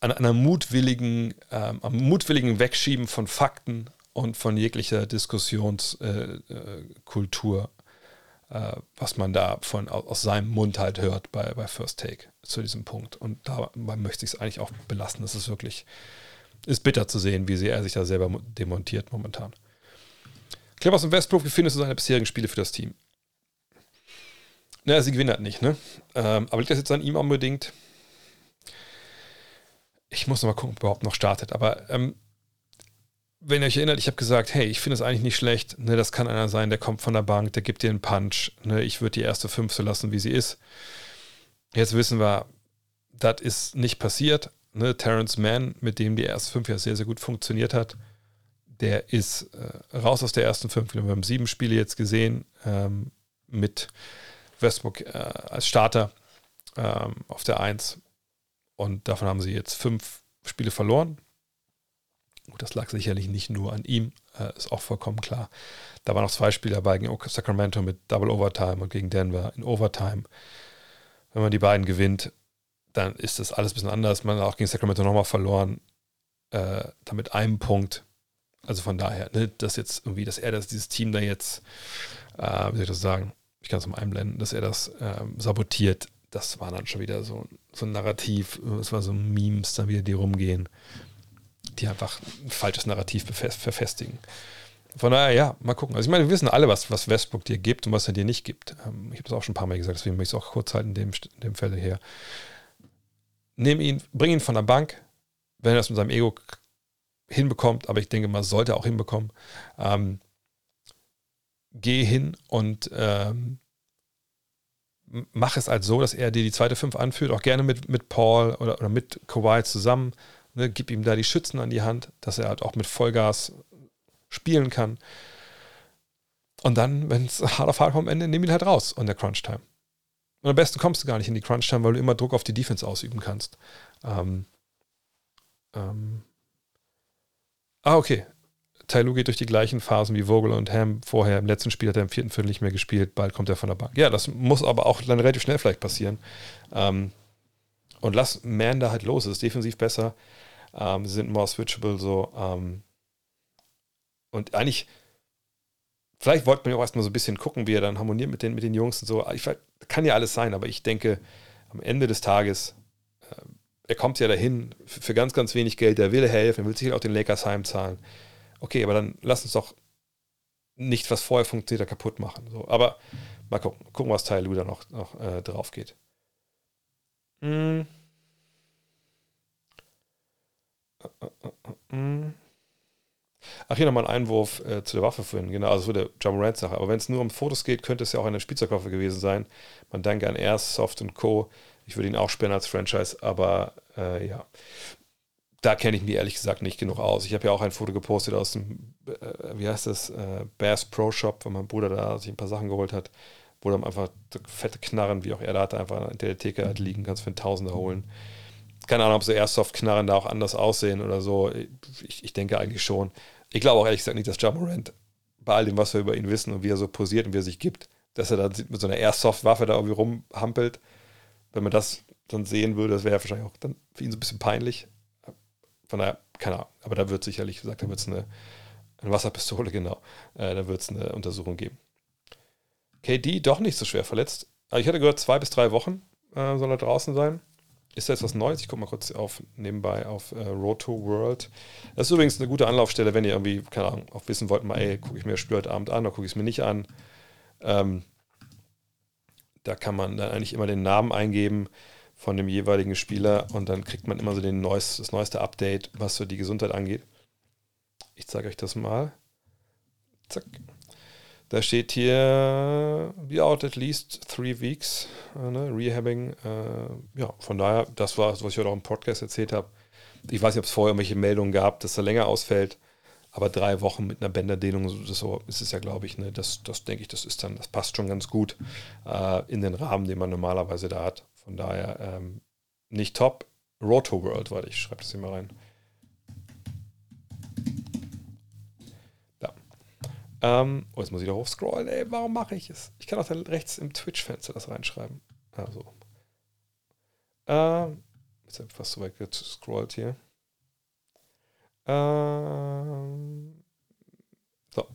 an einer mutwilligen, ähm, am mutwilligen Wegschieben von Fakten und von jeglicher Diskussionskultur, äh, äh, was man da von, aus seinem Mund halt hört bei, bei First Take zu diesem Punkt. Und dabei möchte ich es eigentlich auch belassen. Das ist wirklich, ist bitter zu sehen, wie sehr er sich da selber demontiert momentan. Clippers und Westbrook, wie findest du seine bisherigen Spiele für das Team? Naja, sie gewinnen halt nicht, ne? Ähm, aber liegt das jetzt an ihm unbedingt? Ich muss noch mal gucken, ob er überhaupt noch startet. Aber ähm, wenn ihr euch erinnert, ich habe gesagt, hey, ich finde es eigentlich nicht schlecht. Ne, das kann einer sein, der kommt von der Bank, der gibt dir einen Punch. Ne, ich würde die erste fünf so lassen, wie sie ist. Jetzt wissen wir, das ist nicht passiert. Ne, Terrence Mann, mit dem die erste fünf ja sehr, sehr gut funktioniert hat, der ist äh, raus aus der ersten fünf. Wir haben sieben Spiele jetzt gesehen ähm, mit Westbrook äh, als Starter ähm, auf der Eins. Und davon haben sie jetzt fünf Spiele verloren. Gut, das lag sicherlich nicht nur an ihm, äh, ist auch vollkommen klar. Da waren noch zwei Spiele dabei gegen Sacramento mit Double Overtime und gegen Denver in Overtime. Wenn man die beiden gewinnt, dann ist das alles ein bisschen anders. Man hat auch gegen Sacramento nochmal verloren. Äh, damit einem Punkt also von daher, ne, dass jetzt irgendwie, dass er das, dieses Team da jetzt, äh, wie soll ich das sagen, ich kann es mal einblenden, dass er das ähm, sabotiert, das war dann schon wieder so, so ein Narrativ, es war so Memes dann wieder, die rumgehen, die einfach ein falsches Narrativ verfestigen. Von daher, ja, mal gucken. Also ich meine, wir wissen alle, was, was Westbrook dir gibt und was er dir nicht gibt. Ähm, ich habe es auch schon ein paar Mal gesagt, deswegen möchte ich es auch kurz halten in dem, dem Fälle her. Nimm ihn, bring ihn von der Bank, wenn er das mit seinem Ego hinbekommt, aber ich denke, man sollte auch hinbekommen. Ähm, geh hin und ähm, mach es halt so, dass er dir die zweite Fünf anführt, auch gerne mit, mit Paul oder, oder mit Kawhi zusammen. Ne, gib ihm da die Schützen an die Hand, dass er halt auch mit Vollgas spielen kann. Und dann, wenn es hart auf hart kommt am Ende, nimm ihn halt raus in der Crunch-Time. Und am besten kommst du gar nicht in die Crunch-Time, weil du immer Druck auf die Defense ausüben kannst. Ähm, ähm, Ah, okay. Tailu geht durch die gleichen Phasen wie Vogel und Ham vorher. Im letzten Spiel hat er im vierten Viertel nicht mehr gespielt. Bald kommt er von der Bank. Ja, das muss aber auch dann relativ schnell vielleicht passieren. Ähm, und lass Man da halt los. Es ist defensiv besser. Ähm, sind more switchable so. Ähm, und eigentlich, vielleicht wollte man ja auch erstmal so ein bisschen gucken, wie er dann harmoniert mit den, mit den Jungs und so. Ich, kann ja alles sein, aber ich denke, am Ende des Tages äh, er kommt ja dahin für ganz, ganz wenig Geld, er will helfen, er will sicher auch den Lakers heimzahlen. Okay, aber dann lass uns doch nicht, was vorher funktioniert, da kaputt machen. So, aber mal gucken, gucken, was Ty Lue da noch, noch äh, drauf geht. Hm. Ach, hier nochmal ein Einwurf äh, zu der Waffe vorhin. Genau, also der Jamorant-Sache. Aber wenn es nur um Fotos geht, könnte es ja auch eine Spielzeugwaffe gewesen sein. Man denke an Airsoft und Co. Ich würde ihn auch sperren als Franchise, aber äh, ja, da kenne ich mich ehrlich gesagt nicht genug aus. Ich habe ja auch ein Foto gepostet aus dem, äh, wie heißt das, äh, Bass Pro Shop, wo mein Bruder da sich ein paar Sachen geholt hat, wo dann einfach fette Knarren, wie auch er da hatte, einfach in der Theke halt liegen, kannst für einen Tausender holen. keine Ahnung, ob so Airsoft-Knarren da auch anders aussehen oder so. Ich, ich denke eigentlich schon. Ich glaube auch ehrlich gesagt nicht, dass Jamorant bei all dem, was wir über ihn wissen und wie er so posiert und wie er sich gibt, dass er da mit so einer Airsoft-Waffe da irgendwie rumhampelt. Wenn man das dann sehen würde, das wäre wahrscheinlich auch dann für ihn so ein bisschen peinlich. Von daher, keine Ahnung. Aber da wird sicherlich, gesagt, da wird es eine, eine Wasserpistole, *laughs* genau. Äh, da wird es eine Untersuchung geben. KD doch nicht so schwer verletzt. Also ich hatte gehört, zwei bis drei Wochen äh, soll er draußen sein. Ist da jetzt was Neues? Ich gucke mal kurz auf nebenbei auf äh, Roto World. Das ist übrigens eine gute Anlaufstelle, wenn ihr irgendwie, keine Ahnung, auch wissen wollt, mal, ey, gucke ich mir das Spiel heute Abend an oder gucke ich es mir nicht an. Ähm, da kann man dann eigentlich immer den Namen eingeben von dem jeweiligen Spieler und dann kriegt man immer so den neues, das neueste Update, was so die Gesundheit angeht. Ich zeige euch das mal. Zack. Da steht hier, be out at least three weeks, äh, ne, Rehabbing. Äh, ja, von daher, das war, was ich heute auch im Podcast erzählt habe. Ich weiß nicht, ob es vorher irgendwelche Meldungen gab, dass er länger ausfällt, aber drei Wochen mit einer Bänderdehnung, so, ist es ja, glaube ich. Ne, das, das denke ich, das ist dann, das passt schon ganz gut äh, in den Rahmen, den man normalerweise da hat. Von daher ähm, nicht top. Roto World, warte, ich schreibe das hier mal rein. Ähm, oh, jetzt muss ich da hochscrollen. Ey, warum mache ich es? Ich kann auch da rechts im Twitch-Fenster das reinschreiben. Also. Ähm, jetzt habe ich fast so weit gescrollt hier. Ähm, so.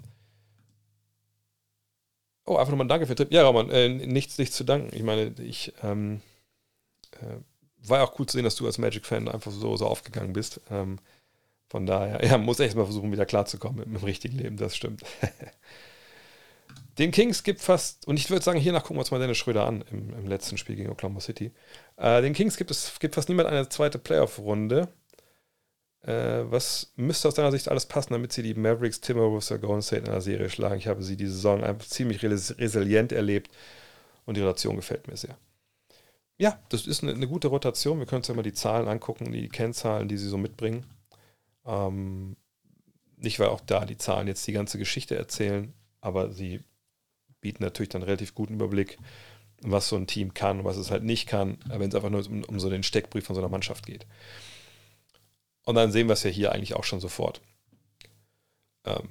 Oh, einfach nochmal ein Danke für den Tipp. Ja, Roman, äh, nichts, nichts zu danken. Ich meine, ich ähm, äh, war ja auch cool zu sehen, dass du als Magic-Fan einfach so, so aufgegangen bist. Ähm, von daher, *laughs* ja, muss echt mal versuchen, wieder klarzukommen mit, mit dem richtigen Leben, das stimmt. *laughs* Den Kings gibt fast, und ich würde sagen, hiernach gucken wir uns mal Dennis Schröder an im, im letzten Spiel gegen Oklahoma City. Äh, den Kings gibt es gibt fast niemand eine zweite Playoff-Runde. Äh, was müsste aus deiner Sicht alles passen, damit sie die Mavericks, Timberwolves oder Golden State in der Serie schlagen? Ich habe sie diese Saison einfach ziemlich resilient erlebt und die Rotation gefällt mir sehr. Ja, das ist eine, eine gute Rotation. Wir können uns ja mal die Zahlen angucken, die Kennzahlen, die sie so mitbringen. Ähm, nicht, weil auch da die Zahlen jetzt die ganze Geschichte erzählen, aber sie bieten natürlich dann relativ guten Überblick, was so ein Team kann und was es halt nicht kann, wenn es einfach nur um, um so den Steckbrief von so einer Mannschaft geht. Und dann sehen wir es ja hier eigentlich auch schon sofort. Ähm,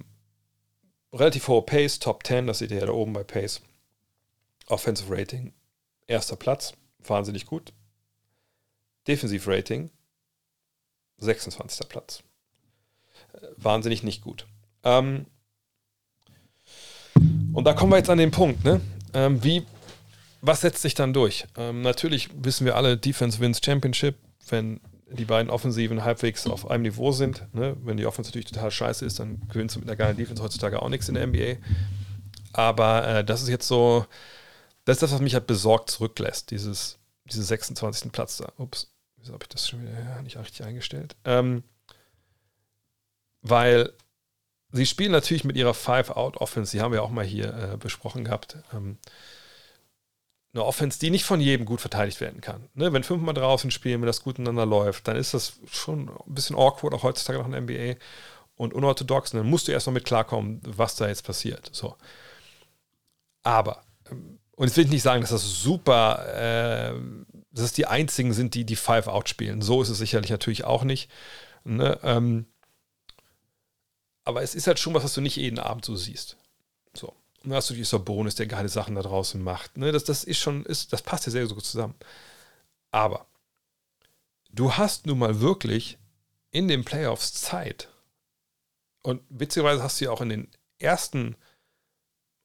relativ hohe Pace, Top 10, das seht ihr ja da oben bei Pace. Offensive Rating, erster Platz, wahnsinnig gut. Defensive Rating, 26. Platz wahnsinnig nicht gut. Ähm, und da kommen wir jetzt an den Punkt, ne? Ähm, wie, was setzt sich dann durch? Ähm, natürlich wissen wir alle, Defense wins Championship, wenn die beiden Offensiven halbwegs auf einem Niveau sind. Ne? Wenn die Offense natürlich total scheiße ist, dann gewinnst du mit einer geilen Defense heutzutage auch nichts in der NBA. Aber äh, das ist jetzt so, das ist das, was mich halt besorgt zurücklässt, dieses, diesen 26. Platz da. Ups, wieso habe ich das schon wieder nicht richtig eingestellt? Ähm, weil sie spielen natürlich mit ihrer Five-Out-Offense, die haben wir auch mal hier äh, besprochen gehabt. Ähm, eine Offense, die nicht von jedem gut verteidigt werden kann. Ne? Wenn fünfmal draußen spielen, wenn das gut miteinander läuft, dann ist das schon ein bisschen awkward, auch heutzutage noch in der NBA und unorthodox. Und dann musst du erst mal mit klarkommen, was da jetzt passiert. So. Aber, ähm, und jetzt will ich nicht sagen, dass das super, äh, dass es die einzigen sind, die die Five-Out spielen. So ist es sicherlich natürlich auch nicht. Ne? Ähm, aber es ist halt schon was, was du nicht jeden Abend so siehst. So. Und dann hast du dieser Bonus, der geile Sachen da draußen macht. Ne, das, das ist schon, ist, das passt ja sehr, sehr gut zusammen. Aber du hast nun mal wirklich in den Playoffs Zeit. Und witzigerweise hast du ja auch in den ersten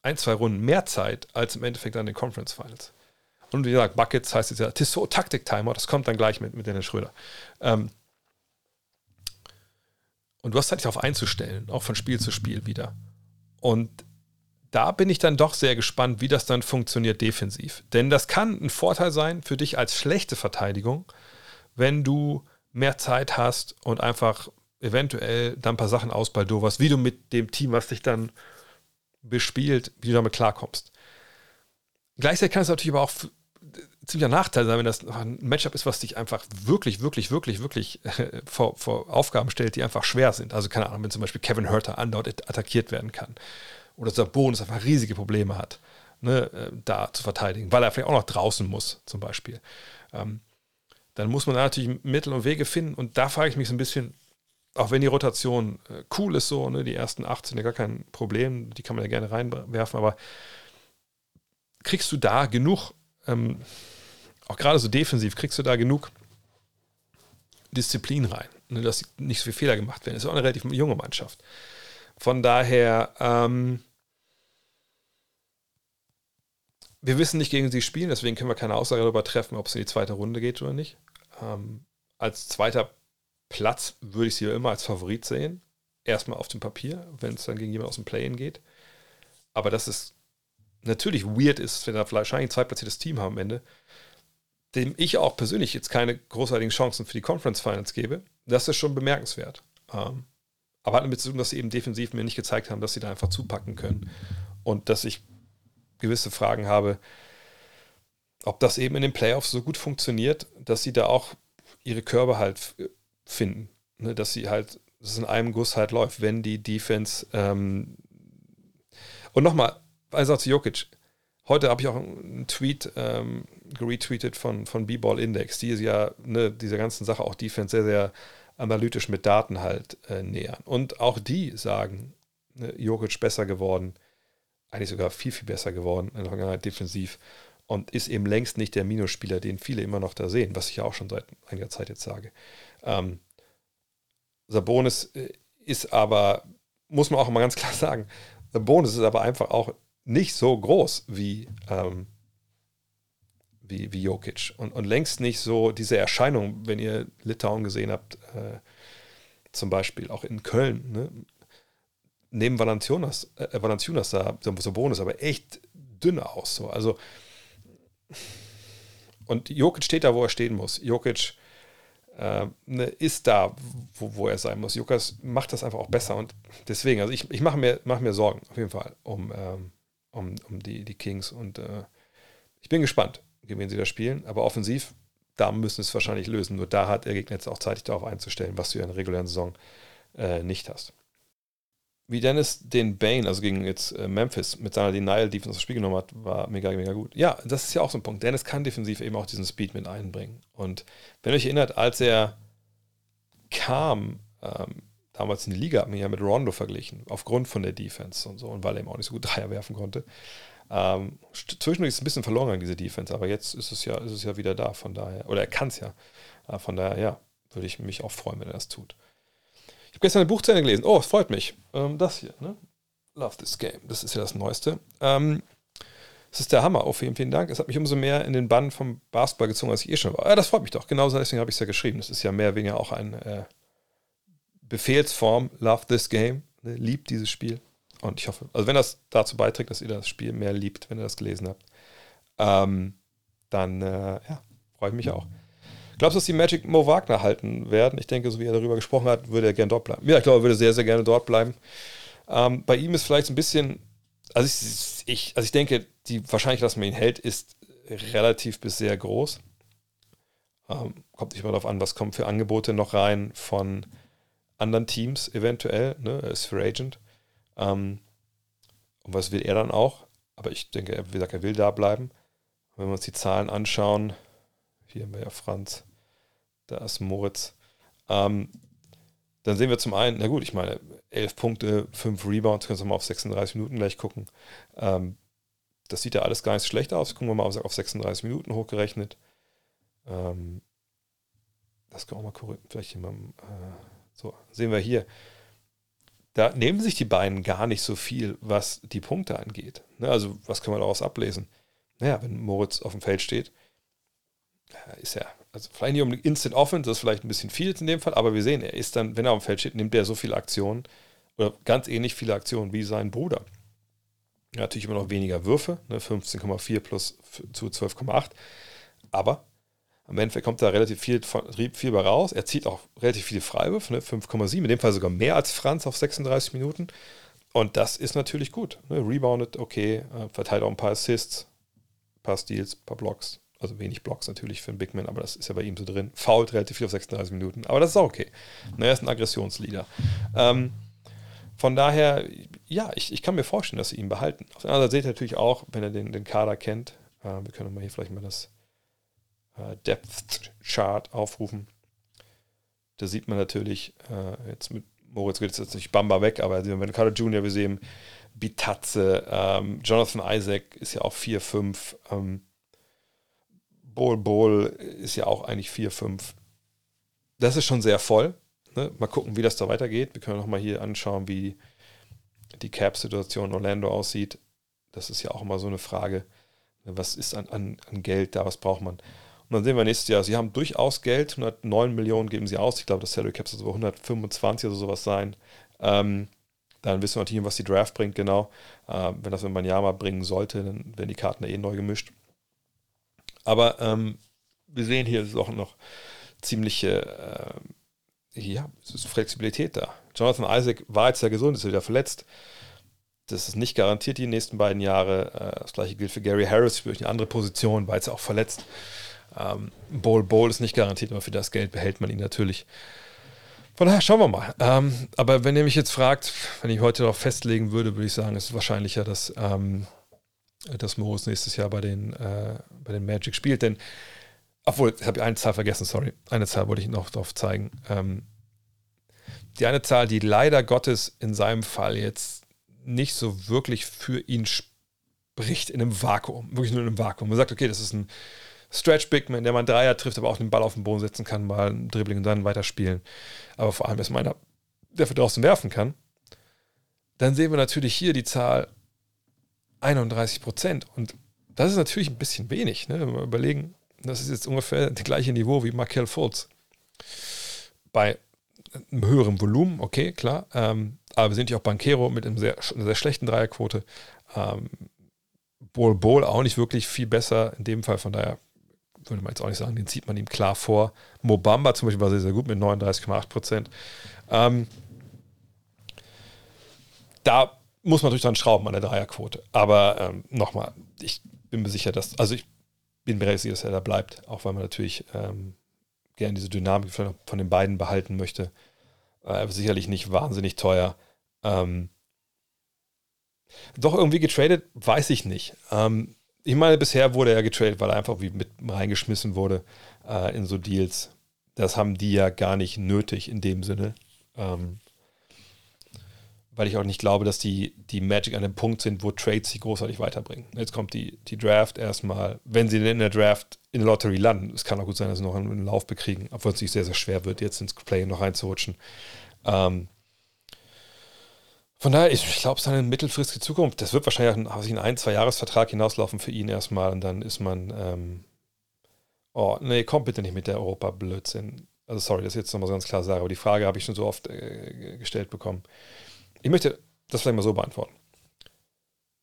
ein, zwei Runden mehr Zeit als im Endeffekt an den Conference Finals. Und wie gesagt, Buckets heißt jetzt ja Tissot Taktik Timer, das kommt dann gleich mit, mit Dennis Schröder. Ähm, und du hast halt dich darauf einzustellen, auch von Spiel zu Spiel wieder. Und da bin ich dann doch sehr gespannt, wie das dann funktioniert defensiv. Denn das kann ein Vorteil sein für dich als schlechte Verteidigung, wenn du mehr Zeit hast und einfach eventuell dann ein paar Sachen ausbaldowers, wie du mit dem Team, was dich dann bespielt, wie du damit klarkommst. Gleichzeitig kann es natürlich aber auch ziemlicher Nachteil sein, wenn das ein Matchup ist, was dich einfach wirklich, wirklich, wirklich, wirklich äh, vor, vor, Aufgaben stellt, die einfach schwer sind. Also keine Ahnung, wenn zum Beispiel Kevin Herter andauernd attackiert werden kann. Oder Sabonis einfach riesige Probleme hat, ne, äh, da zu verteidigen, weil er vielleicht auch noch draußen muss, zum Beispiel. Ähm, dann muss man da natürlich Mittel und Wege finden. Und da frage ich mich so ein bisschen, auch wenn die Rotation äh, cool ist, so, ne, die ersten acht sind ja gar kein Problem, die kann man ja gerne reinwerfen, aber kriegst du da genug, ähm, auch gerade so defensiv, kriegst du da genug Disziplin rein, ne, dass nicht so viele Fehler gemacht werden. Das ist auch eine relativ junge Mannschaft. Von daher, ähm, wir wissen nicht, gegen sie spielen, deswegen können wir keine Aussage darüber treffen, ob es in die zweite Runde geht oder nicht. Ähm, als zweiter Platz würde ich sie ja immer als Favorit sehen. Erstmal auf dem Papier, wenn es dann gegen jemanden aus dem Play-In geht. Aber dass es natürlich weird ist, wir da wahrscheinlich ein zweitplatziertes Team haben am Ende, dem ich auch persönlich jetzt keine großartigen Chancen für die Conference Finals gebe, das ist schon bemerkenswert. Ähm, aber hat damit zu tun, dass sie eben defensiv mir nicht gezeigt haben, dass sie da einfach zupacken können. Und dass ich gewisse Fragen habe, ob das eben in den Playoffs so gut funktioniert, dass sie da auch ihre Körbe halt finden. Ne, dass sie halt, dass es in einem Guss halt läuft, wenn die Defense ähm und nochmal, zu Jokic, heute habe ich auch einen Tweet ähm, geretweetet von, von B-Ball Index, die ist ja ne, dieser ganzen Sache auch Defense sehr, sehr analytisch mit Daten halt äh, nähern. Und auch die sagen, ne, Jokic besser geworden, eigentlich sogar viel, viel besser geworden in der Vergangenheit defensiv und ist eben längst nicht der Minusspieler, den viele immer noch da sehen, was ich ja auch schon seit einiger Zeit jetzt sage. Ähm, Sabonis äh, ist aber, muss man auch mal ganz klar sagen, Sabonis ist aber einfach auch nicht so groß wie, ähm, wie, wie Jokic und, und längst nicht so diese Erscheinung, wenn ihr Litauen gesehen habt, äh, zum Beispiel auch in Köln, ne? neben Valanciunas, äh, Valanciunas sah Sabonis aber echt dünn aus. So. Also, und Jokic steht da, wo er stehen muss. Jokic äh, ne, ist da, wo, wo er sein muss. Jokic macht das einfach auch besser und deswegen, also ich, ich mache mir, mach mir Sorgen auf jeden Fall um, ähm, um, um die, die Kings und äh, ich bin gespannt, gegen wen sie da spielen, aber offensiv, da müssen sie es wahrscheinlich lösen. Nur da hat der Gegner jetzt auch zeitig darauf einzustellen, was du in der regulären Saison äh, nicht hast wie Dennis den Bane, also gegen jetzt äh, Memphis, mit seiner Denial-Defense das Spiel genommen hat, war mega, mega gut. Ja, das ist ja auch so ein Punkt. Dennis kann defensiv eben auch diesen Speed mit einbringen. Und wenn ihr euch erinnert, als er kam, ähm, damals in die Liga, hat man ja mit Rondo verglichen, aufgrund von der Defense und so, und weil er eben auch nicht so gut *laughs* Dreier werfen konnte. Ähm, zwischendurch ist es ein bisschen verloren an diese Defense, aber jetzt ist es ja, ist es ja wieder da, von daher, oder er kann es ja. Äh, von daher, ja, würde ich mich auch freuen, wenn er das tut habe gestern ein Buch gelesen. Oh, es freut mich. Ähm, das hier, ne? Love this game. Das ist ja das Neueste. Ähm, das ist der Hammer. Oh, vielen, vielen Dank. Es hat mich umso mehr in den Bann vom Basketball gezogen, als ich eh schon war. Ja, das freut mich doch. Genauso deswegen habe ich es ja geschrieben. Das ist ja mehr oder weniger auch eine äh, Befehlsform. Love this game. Ne? Liebt dieses Spiel. Und ich hoffe, also wenn das dazu beiträgt, dass ihr das Spiel mehr liebt, wenn ihr das gelesen habt, ähm, dann äh, ja, freue ich mich auch. Glaubst du, dass die Magic Mo Wagner halten werden? Ich denke, so wie er darüber gesprochen hat, würde er gerne dort bleiben. Ja, ich glaube, er würde sehr, sehr gerne dort bleiben. Ähm, bei ihm ist vielleicht ein bisschen, also ich, ich, also ich denke, die Wahrscheinlichkeit, dass man ihn hält, ist relativ bis sehr groß. Ähm, kommt nicht mal darauf an, was kommt für Angebote noch rein von anderen Teams eventuell. Ne? Er ist Free Agent. Ähm, und was will er dann auch? Aber ich denke, er, wie gesagt, er will da bleiben. Wenn wir uns die Zahlen anschauen, hier haben wir ja Franz, da ist Moritz. Ähm, dann sehen wir zum einen, na gut, ich meine, 11 Punkte, 5 Rebounds, können wir mal auf 36 Minuten gleich gucken. Ähm, das sieht ja alles gar nicht so schlecht aus. Gucken wir mal auf 36 Minuten hochgerechnet. Ähm, das können wir mal korrigieren. Vielleicht jemandem, äh, so, sehen wir hier. Da nehmen sich die beiden gar nicht so viel, was die Punkte angeht. Ne, also, was können wir daraus ablesen? Naja, wenn Moritz auf dem Feld steht, ist ja, also vielleicht nicht um Instant Offense, das ist vielleicht ein bisschen viel in dem Fall, aber wir sehen, er ist dann, wenn er auf dem Feld steht, nimmt er so viele Aktionen oder ganz ähnlich viele Aktionen wie sein Bruder. Er natürlich immer noch weniger Würfe, ne, 15,4 plus zu 12,8, aber am Ende kommt da relativ viel, viel bei raus. Er zieht auch relativ viele Freiwürfe, ne, 5,7, in dem Fall sogar mehr als Franz auf 36 Minuten. Und das ist natürlich gut. Ne, rebounded, okay, äh, verteilt auch ein paar Assists, ein paar Steals, ein paar Blocks, also wenig Blocks natürlich für einen Big Man, aber das ist ja bei ihm so drin. Fault relativ viel auf 36 Minuten, aber das ist auch okay. Na, er ist ein Aggressionsleader. Ähm, von daher, ja, ich, ich kann mir vorstellen, dass sie ihn behalten. Auf der anderen Seite seht ihr natürlich auch, wenn er den, den Kader kennt, äh, wir können mal hier vielleicht mal das äh, Depth Chart aufrufen. Da sieht man natürlich, äh, jetzt mit Moritz geht jetzt nicht Bamba weg, aber wenn Carter Jr., wir sehen Bitatze, ähm, Jonathan Isaac ist ja auch 4-5, ähm, Bol Bol ist ja auch eigentlich 4-5. Das ist schon sehr voll. Ne? Mal gucken, wie das da weitergeht. Wir können nochmal hier anschauen, wie die Cap-Situation in Orlando aussieht. Das ist ja auch immer so eine Frage. Ne? Was ist an, an, an Geld da? Was braucht man? Und dann sehen wir nächstes Jahr, sie haben durchaus Geld, 109 Millionen geben sie aus. Ich glaube, das Salary Cap soll so 125 oder sowas sein. Ähm, dann wissen wir natürlich, was die Draft bringt, genau. Ähm, wenn das in Banyama bringen sollte, dann werden die Karten eh neu gemischt. Aber ähm, wir sehen hier ist auch noch ziemliche, äh, ja, Flexibilität da. Jonathan Isaac war jetzt ja gesund, ist wieder verletzt. Das ist nicht garantiert die nächsten beiden Jahre. Äh, das gleiche gilt für Gary Harris, für eine andere Position, war jetzt auch verletzt. Ähm, Bowl Bowl ist nicht garantiert, aber für das Geld behält man ihn natürlich. Von daher schauen wir mal. Ähm, aber wenn ihr mich jetzt fragt, wenn ich heute darauf festlegen würde, würde ich sagen, es ist wahrscheinlicher, dass, ähm, dass Morris nächstes Jahr bei den, äh, bei den Magic spielt. Denn, obwohl, ich habe eine Zahl vergessen, sorry. Eine Zahl wollte ich noch darauf zeigen. Ähm, die eine Zahl, die leider Gottes in seinem Fall jetzt nicht so wirklich für ihn spricht in einem Vakuum, wirklich nur in einem Vakuum. Man sagt, okay, das ist ein Stretch Bigman, der man Dreier trifft, aber auch den Ball auf den Boden setzen kann, mal ein Dribbling und dann weiterspielen. Aber vor allem ist meiner, der für draußen werfen kann. Dann sehen wir natürlich hier die Zahl 31 Prozent. Und das ist natürlich ein bisschen wenig. Ne? Wenn wir überlegen, das ist jetzt ungefähr *laughs* das gleiche Niveau wie Markel Fultz. Bei einem höheren Volumen, okay, klar. Ähm, aber wir sind ja auch Bankero mit einem sehr, einer sehr schlechten Dreierquote. Ähm, Bol Bol auch nicht wirklich viel besser in dem Fall. Von daher würde man jetzt auch nicht sagen, den zieht man ihm klar vor. Mobamba zum Beispiel war sehr, sehr gut mit 39,8 Prozent. Ähm, da muss man natürlich dran schrauben an der Dreierquote. Aber ähm, nochmal, ich bin mir sicher, dass, also ich bin mir sicher, dass er da bleibt, auch weil man natürlich ähm, gerne diese Dynamik von den beiden behalten möchte. Äh, sicherlich nicht wahnsinnig teuer. Ähm, doch irgendwie getradet, weiß ich nicht. Ähm, ich meine, bisher wurde er getradet, weil er einfach wie mit reingeschmissen wurde äh, in so Deals. Das haben die ja gar nicht nötig in dem Sinne. Ähm, weil ich auch nicht glaube, dass die, die Magic an dem Punkt sind, wo Trades sie großartig weiterbringen. Jetzt kommt die, die Draft erstmal, wenn sie in der Draft in der Lottery landen. Es kann auch gut sein, dass sie noch einen, einen Lauf bekriegen, obwohl es sich sehr, sehr schwer wird, jetzt ins Play noch reinzurutschen. Ähm, von daher, ich, glaube, es ist eine mittelfristige Zukunft. Das wird wahrscheinlich auf einen ein-, zwei Jahresvertrag hinauslaufen für ihn erstmal und dann ist man, ähm, oh, nee, kommt bitte nicht mit der Europa-Blödsinn. Also, sorry, das jetzt nochmal ganz klar sage, aber die Frage habe ich schon so oft äh, gestellt bekommen. Ich möchte das vielleicht mal so beantworten.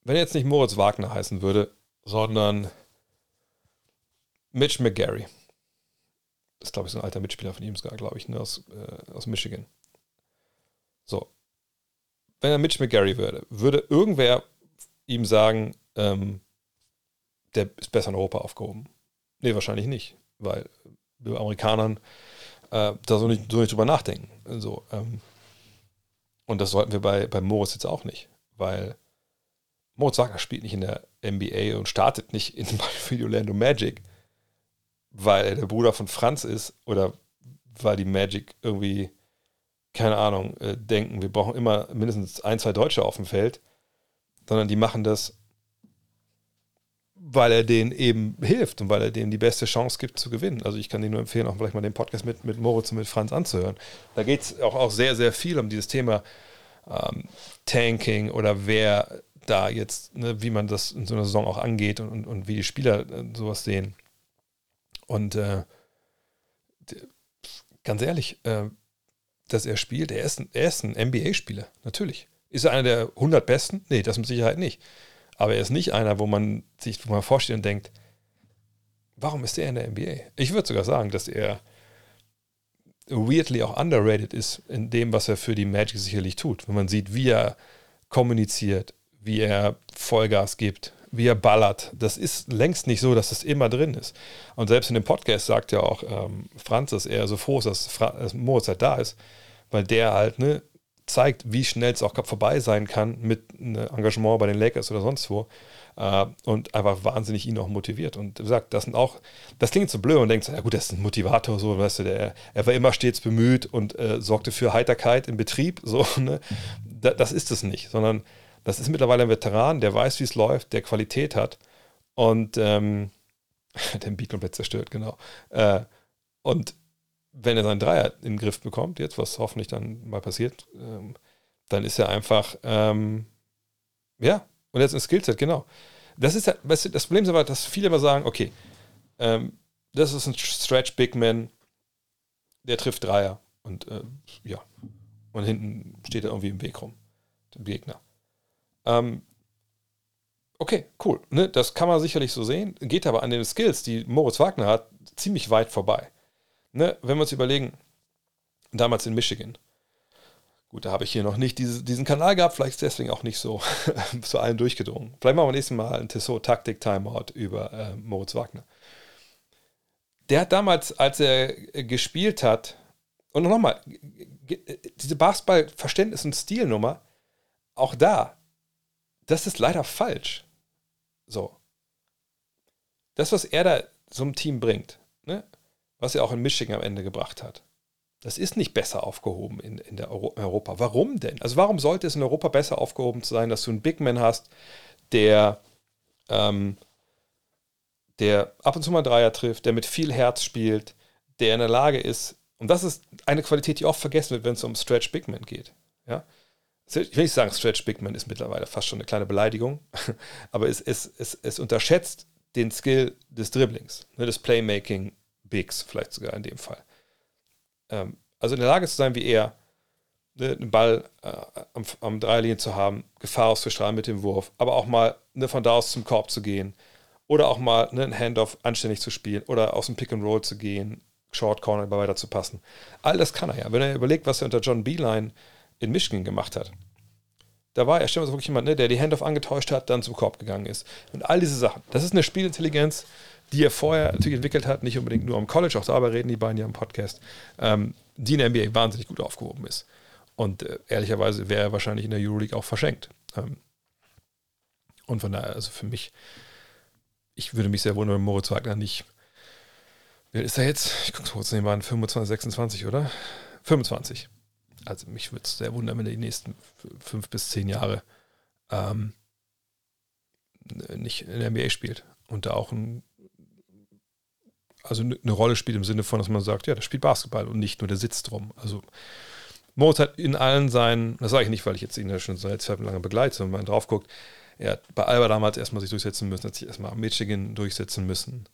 Wenn er jetzt nicht Moritz Wagner heißen würde, sondern Mitch McGarry. Das ist, glaube ich, so ein alter Mitspieler von ihm, glaube ich, ne, aus, äh, aus Michigan. So, wenn er Mitch McGarry würde, würde irgendwer ihm sagen, ähm, der ist besser in Europa aufgehoben? Nee, wahrscheinlich nicht, weil wir Amerikanern äh, da so nicht, so nicht drüber nachdenken. So, ähm, und das sollten wir bei, bei Moritz jetzt auch nicht, weil Moritz Wagner spielt nicht in der NBA und startet nicht in, die Orlando Magic, weil er der Bruder von Franz ist oder weil die Magic irgendwie keine Ahnung, äh, denken, wir brauchen immer mindestens ein, zwei Deutsche auf dem Feld, sondern die machen das, weil er denen eben hilft und weil er denen die beste Chance gibt zu gewinnen. Also ich kann Ihnen nur empfehlen, auch vielleicht mal den Podcast mit, mit Moritz und mit Franz anzuhören. Da geht es auch, auch sehr, sehr viel um dieses Thema ähm, Tanking oder wer da jetzt, ne, wie man das in so einer Saison auch angeht und, und, und wie die Spieler äh, sowas sehen. Und äh, ganz ehrlich, äh, dass er spielt. Er ist ein, ein NBA-Spieler, natürlich. Ist er einer der 100 Besten? Nee, das mit Sicherheit nicht. Aber er ist nicht einer, wo man sich wo man vorstellt und denkt, warum ist er in der NBA? Ich würde sogar sagen, dass er weirdly auch underrated ist in dem, was er für die Magic sicherlich tut. Wenn man sieht, wie er kommuniziert, wie er Vollgas gibt, wie er ballert. Das ist längst nicht so, dass das immer drin ist. Und selbst in dem Podcast sagt ja auch ähm, Franz, dass er so froh ist, dass, Fra dass Moritz halt da ist, weil der halt ne, zeigt, wie schnell es auch vorbei sein kann mit einem Engagement bei den Lakers oder sonst wo. äh, und einfach wahnsinnig ihn auch motiviert. Und sagt, das sind auch, das klingt so blöd und denkt, ja gut, das ist ein Motivator, so, weißt du, der, er war immer stets bemüht und äh, sorgte für Heiterkeit im Betrieb, *laughs* so, ne? Da, das ist es nicht, sondern das ist mittlerweile ein Veteran, der weiß, wie es läuft, der Qualität hat und ähm, *laughs* den Beat komplett zerstört, genau. Äh, und wenn er seinen Dreier in den Griff bekommt, jetzt, was hoffentlich dann mal passiert, ähm, dann ist er einfach, ähm, ja, und jetzt ein Skillset, genau. Das ist ja, weißt du, das Problem ist aber, dass viele immer sagen, okay, ähm, das ist ein Stretch Big Man, der trifft Dreier und äh, ja, und hinten steht er irgendwie im Weg rum, dem Gegner. Ähm, okay, cool, ne? das kann man sicherlich so sehen, geht aber an den Skills, die Moritz Wagner hat, ziemlich weit vorbei. Ne? Wenn wir uns überlegen, damals in Michigan, Gut, da habe ich hier noch nicht diese, diesen Kanal gehabt, vielleicht ist deswegen auch nicht so *laughs* zu allen durchgedrungen. Vielleicht machen wir nächstes Mal ein Tissot Taktik Timeout über äh, Moritz Wagner. Der hat damals, als er gespielt hat, und nochmal, diese Basketball-Verständnis- und Stilnummer, auch da, das ist leider falsch. So. Das, was er da so einem Team bringt, was er auch in Michigan am Ende gebracht hat, das ist nicht besser aufgehoben in, in der Euro Europa. Warum denn? Also warum sollte es in Europa besser aufgehoben sein, dass du einen Big Man hast, der, ähm, der ab und zu mal Dreier trifft, der mit viel Herz spielt, der in der Lage ist, und das ist eine Qualität, die oft vergessen wird, wenn es um Stretch Big Man geht. Ja? Ich will nicht sagen, Stretch Big Man ist mittlerweile fast schon eine kleine Beleidigung, *laughs* aber es, es, es, es unterschätzt den Skill des Dribblings, ne, des Playmaking Bigs, vielleicht sogar in dem Fall ähm, also in der Lage zu sein, wie er, ne, einen Ball äh, am, am Dreierlinie zu haben, Gefahr auszustrahlen mit dem Wurf, aber auch mal ne, von da aus zum Korb zu gehen oder auch mal ne, einen Handoff anständig zu spielen oder aus dem Pick and Roll zu gehen, Short Corner weiter zu passen. All das kann er ja. Wenn er überlegt, was er unter John Beeline in Michigan gemacht hat, da war er, stellen wir wirklich jemand, ne, der die Handoff angetäuscht hat, dann zum Korb gegangen ist. Und all diese Sachen. Das ist eine Spielintelligenz, die er vorher natürlich entwickelt hat, nicht unbedingt nur am College, auch darüber reden die beiden ja im Podcast, ähm, die in der NBA wahnsinnig gut aufgehoben ist. Und äh, ehrlicherweise wäre er wahrscheinlich in der Euroleague auch verschenkt. Ähm, und von daher, also für mich, ich würde mich sehr wundern, wenn Moritz Wagner nicht. Wer ist er jetzt? Ich gucke kurz nebenan, 25, 26, oder? 25. Also mich würde es sehr wundern, wenn er die nächsten fünf bis zehn Jahre ähm, nicht in der NBA spielt und da auch ein also eine Rolle spielt im Sinne von, dass man sagt, ja, der spielt Basketball und nicht nur der sitzt drum. Also Moritz hat in allen seinen, das sage ich nicht, weil ich jetzt ihn ja schon seit zwei lange begleite, wenn man drauf guckt, er hat bei Alba damals erstmal sich durchsetzen müssen, hat sich erstmal am Michigan durchsetzen müssen.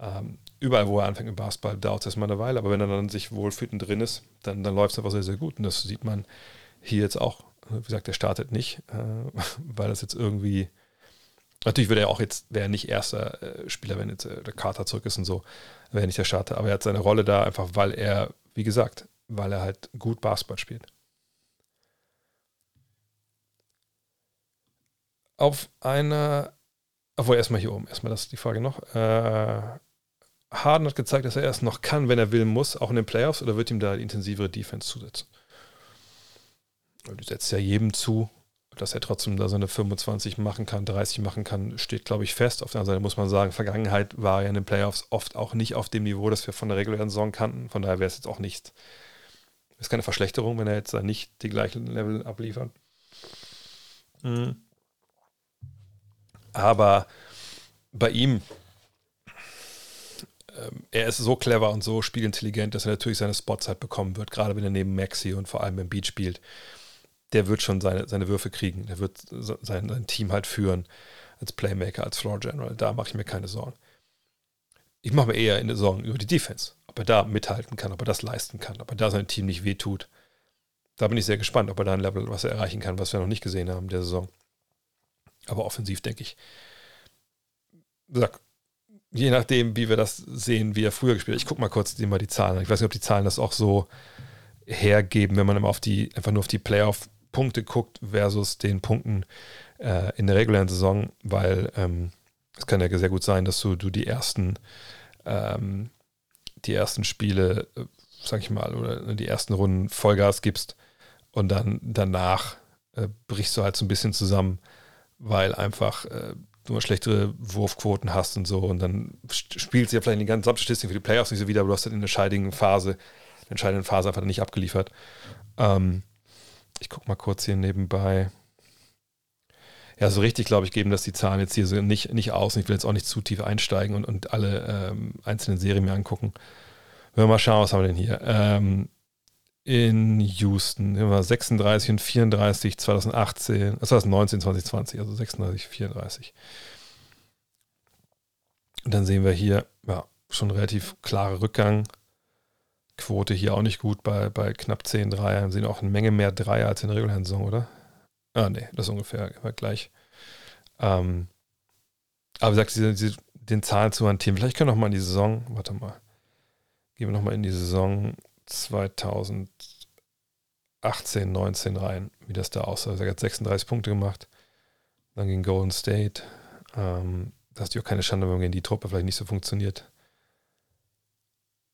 Ähm, überall, wo er anfängt mit Basketball, dauert es erstmal eine Weile, aber wenn er dann sich wohlfühlt und drin ist, dann, dann läuft es einfach sehr, sehr gut. Und das sieht man hier jetzt auch. Wie gesagt, der startet nicht, äh, *laughs* weil das jetzt irgendwie Natürlich würde er auch jetzt, wäre nicht erster äh, Spieler, wenn jetzt äh, der Carter zurück ist und so, wäre nicht der Starter. Aber er hat seine Rolle da einfach, weil er, wie gesagt, weil er halt gut Basketball spielt. Auf einer, obwohl erstmal hier oben, erstmal das ist die Frage noch. Äh, Harden hat gezeigt, dass er erst noch kann, wenn er will, muss, auch in den Playoffs, oder wird ihm da die intensivere Defense zusetzen? Du setzt ja jedem zu, dass er trotzdem da seine 25 machen kann, 30 machen kann, steht, glaube ich, fest. Auf der anderen Seite muss man sagen, Vergangenheit war ja in den Playoffs oft auch nicht auf dem Niveau, das wir von der regulären Saison kannten. Von daher wäre es jetzt auch nicht, ist keine Verschlechterung, wenn er jetzt da nicht die gleichen Level abliefert. Mhm. Aber bei ihm, ähm, er ist so clever und so spielintelligent, dass er natürlich seine Spots halt bekommen wird, gerade wenn er neben Maxi und vor allem im Beat spielt der wird schon seine, seine Würfe kriegen. Der wird sein, sein Team halt führen als Playmaker, als Floor General. Da mache ich mir keine Sorgen. Ich mache mir eher in der Sorgen über die Defense. Ob er da mithalten kann, ob er das leisten kann, ob er da sein Team nicht wehtut. Da bin ich sehr gespannt, ob er da ein Level, was er erreichen kann, was wir noch nicht gesehen haben in der Saison. Aber offensiv denke ich, sag, je nachdem, wie wir das sehen, wie er früher gespielt hat. Ich gucke mal kurz mal die Zahlen. Ich weiß nicht, ob die Zahlen das auch so hergeben, wenn man immer auf die, einfach nur auf die Playoff Punkte guckt versus den Punkten äh, in der regulären Saison, weil ähm, es kann ja sehr gut sein, dass du, du die ersten ähm, die ersten Spiele, äh, sag ich mal, oder die ersten Runden Vollgas gibst und dann danach äh, brichst du halt so ein bisschen zusammen, weil einfach äh, du mal schlechtere Wurfquoten hast und so. Und dann spielt sie ja vielleicht die ganze Statistik für die Playoffs nicht so wieder, aber du hast dann in der entscheidenden Phase, entscheidenden Phase einfach nicht abgeliefert. Ähm, ich gucke mal kurz hier nebenbei. Ja, so richtig, glaube ich, geben das die Zahlen jetzt hier so nicht, nicht aus. Ich will jetzt auch nicht zu tief einsteigen und, und alle ähm, einzelnen Serien mir angucken. Wenn wir mal schauen, was haben wir denn hier? Ähm, in Houston, immer 36 und 34 2018, 2019, 2020, also 36, 34. Und dann sehen wir hier, ja, schon relativ klare Rückgang. Quote hier auch nicht gut bei, bei knapp 10 Dreier. Wir sehen auch eine Menge mehr Dreier als in der regulären Saison, oder? Ah, nee, das ist ungefähr gleich. Ähm, aber wie gesagt, diese, diese, den Zahlen zu hantieren. Vielleicht können wir nochmal in die Saison, warte mal, gehen wir nochmal in die Saison 2018, 19 rein, wie das da aussah. Also er hat 36 Punkte gemacht. Dann ging Golden State. Ähm, das ist ja auch keine Schande, wenn die Truppe vielleicht nicht so funktioniert.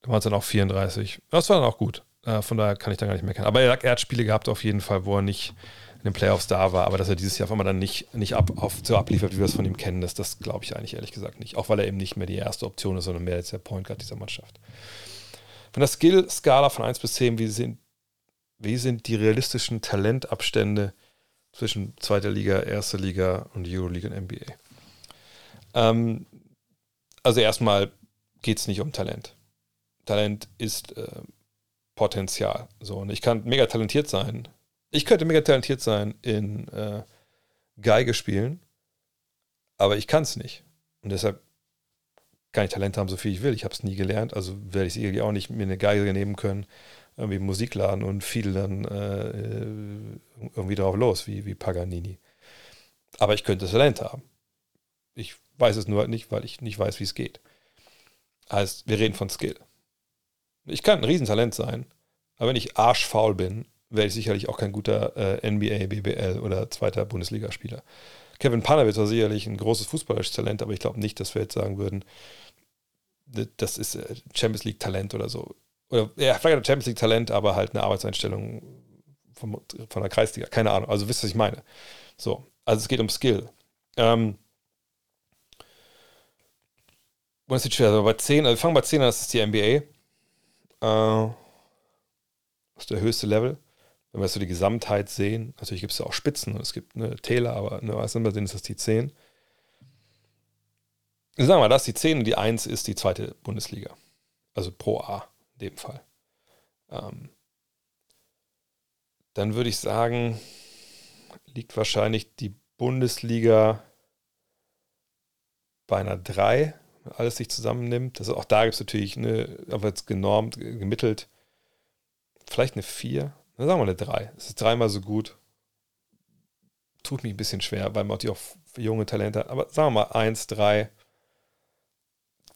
Waren es dann auch 34. Das war dann auch gut. Äh, von daher kann ich da gar nicht meckern. Aber er, er hat Spiele gehabt auf jeden Fall, wo er nicht in den Playoffs da war, aber dass er dieses Jahr auf einmal dann nicht, nicht ab, auf, so abliefert, wie wir es von ihm kennen, das, das glaube ich eigentlich ehrlich gesagt nicht. Auch weil er eben nicht mehr die erste Option ist, sondern mehr jetzt der Point Guard dieser Mannschaft. Von der Skill-Skala von 1 bis 10, wie sind, wie sind die realistischen Talentabstände zwischen zweiter Liga, erster Liga und Euroleague und NBA? Ähm, also erstmal geht es nicht um Talent. Talent ist äh, Potenzial. So, und ich kann mega talentiert sein. Ich könnte mega talentiert sein in äh, Geige spielen, aber ich kann es nicht. Und deshalb kann ich Talent haben, so viel ich will. Ich habe es nie gelernt, also werde ich sicherlich auch nicht mir eine Geige nehmen können, irgendwie Musik laden und viel dann äh, irgendwie drauf los, wie, wie Paganini. Aber ich könnte Talent haben. Ich weiß es nur halt nicht, weil ich nicht weiß, wie es geht. Heißt, wir reden von Skill. Ich kann ein Riesentalent sein, aber wenn ich arschfaul bin, werde ich sicherlich auch kein guter äh, NBA, BBL oder zweiter Bundesligaspieler. Kevin Panowitz war sicherlich ein großes fußballerisches Talent, aber ich glaube nicht, dass wir jetzt sagen würden, das ist äh, Champions League Talent oder so. Oder ja, vielleicht ein Champions League Talent, aber halt eine Arbeitseinstellung von, von der Kreisliga. Keine Ahnung. Also wisst ihr, was ich meine. So, also es geht um Skill. Ähm, schwer. Also bei 10, also wir fangen bei 10 an, das ist die NBA. Äh, das ist der höchste Level. Wenn wir so die Gesamtheit sehen, natürlich gibt es ja auch Spitzen, es gibt eine Täler, aber ne, was immer sind, ist das die 10. Sagen wir mal, das ist die 10 und die 1 ist die zweite Bundesliga. Also pro A in dem Fall. Ähm, dann würde ich sagen, liegt wahrscheinlich die Bundesliga bei einer 3, wenn alles sich zusammennimmt. Also auch da gibt es natürlich eine, aber jetzt genormt, gemittelt, vielleicht eine 4. Dann sagen wir eine 3. Es ist dreimal so gut. Tut mich ein bisschen schwer, weil man auch junge Talente hat. Aber sagen wir mal 1, 3.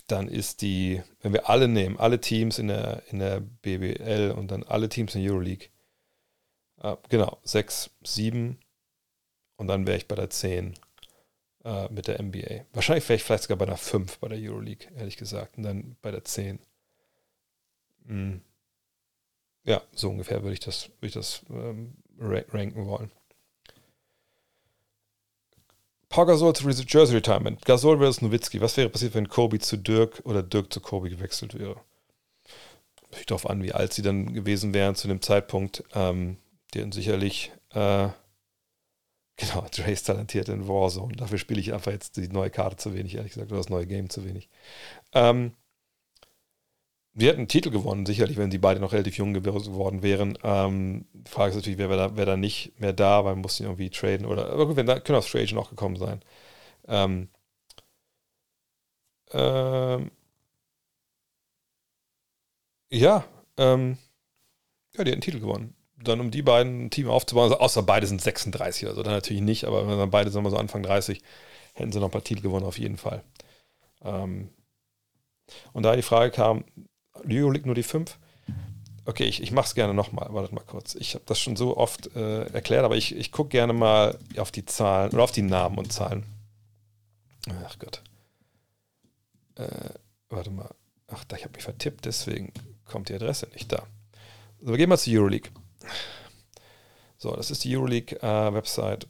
Dann ist die, wenn wir alle nehmen, alle Teams in der, in der BBL und dann alle Teams in der Euroleague. Äh, genau, 6, 7. Und dann wäre ich bei der 10 äh, mit der NBA. Wahrscheinlich wäre ich vielleicht sogar bei der 5 bei der Euroleague, ehrlich gesagt. Und dann bei der 10. Hm. Ja, so ungefähr würde ich das, würde ich das ähm, ranken wollen. Paul Gasol zu Jersey Retirement. Gasol versus Nowitzki. Was wäre passiert, wenn Kobe zu Dirk oder Dirk zu Kobe gewechselt wäre? Ich darauf an, wie alt sie dann gewesen wären zu dem Zeitpunkt. Ähm, hätten sicherlich, äh, genau, *laughs* Dre talentiert in Warzone. Dafür spiele ich einfach jetzt die neue Karte zu wenig, ehrlich gesagt, oder das neue Game zu wenig. Ähm, wir hätten einen Titel gewonnen, sicherlich, wenn die beide noch relativ jung geworden wären. Ähm, die Frage ist natürlich, wer wäre da, wär da nicht mehr da, weil man muss ihn irgendwie traden oder, aber gut, wenn können auch Free Agent auch gekommen sein. Ähm, ähm, ja, ähm, ja, die hätten einen Titel gewonnen. Dann um die beiden ein Team aufzubauen, also außer beide sind 36 oder so, dann natürlich nicht, aber wenn dann beide, sagen wir so Anfang 30, hätten sie noch ein paar Titel gewonnen, auf jeden Fall. Ähm, und da die Frage kam, Leo liegt nur die 5. Okay, ich, ich mache es gerne nochmal. Wartet mal kurz. Ich habe das schon so oft äh, erklärt, aber ich, ich gucke gerne mal auf die Zahlen oder auf die Namen und Zahlen. Ach Gott. Äh, warte mal. Ach, da ich habe mich vertippt, deswegen kommt die Adresse nicht da. So, wir gehen mal zur Euroleague. So, das ist die Euroleague-Website. Äh,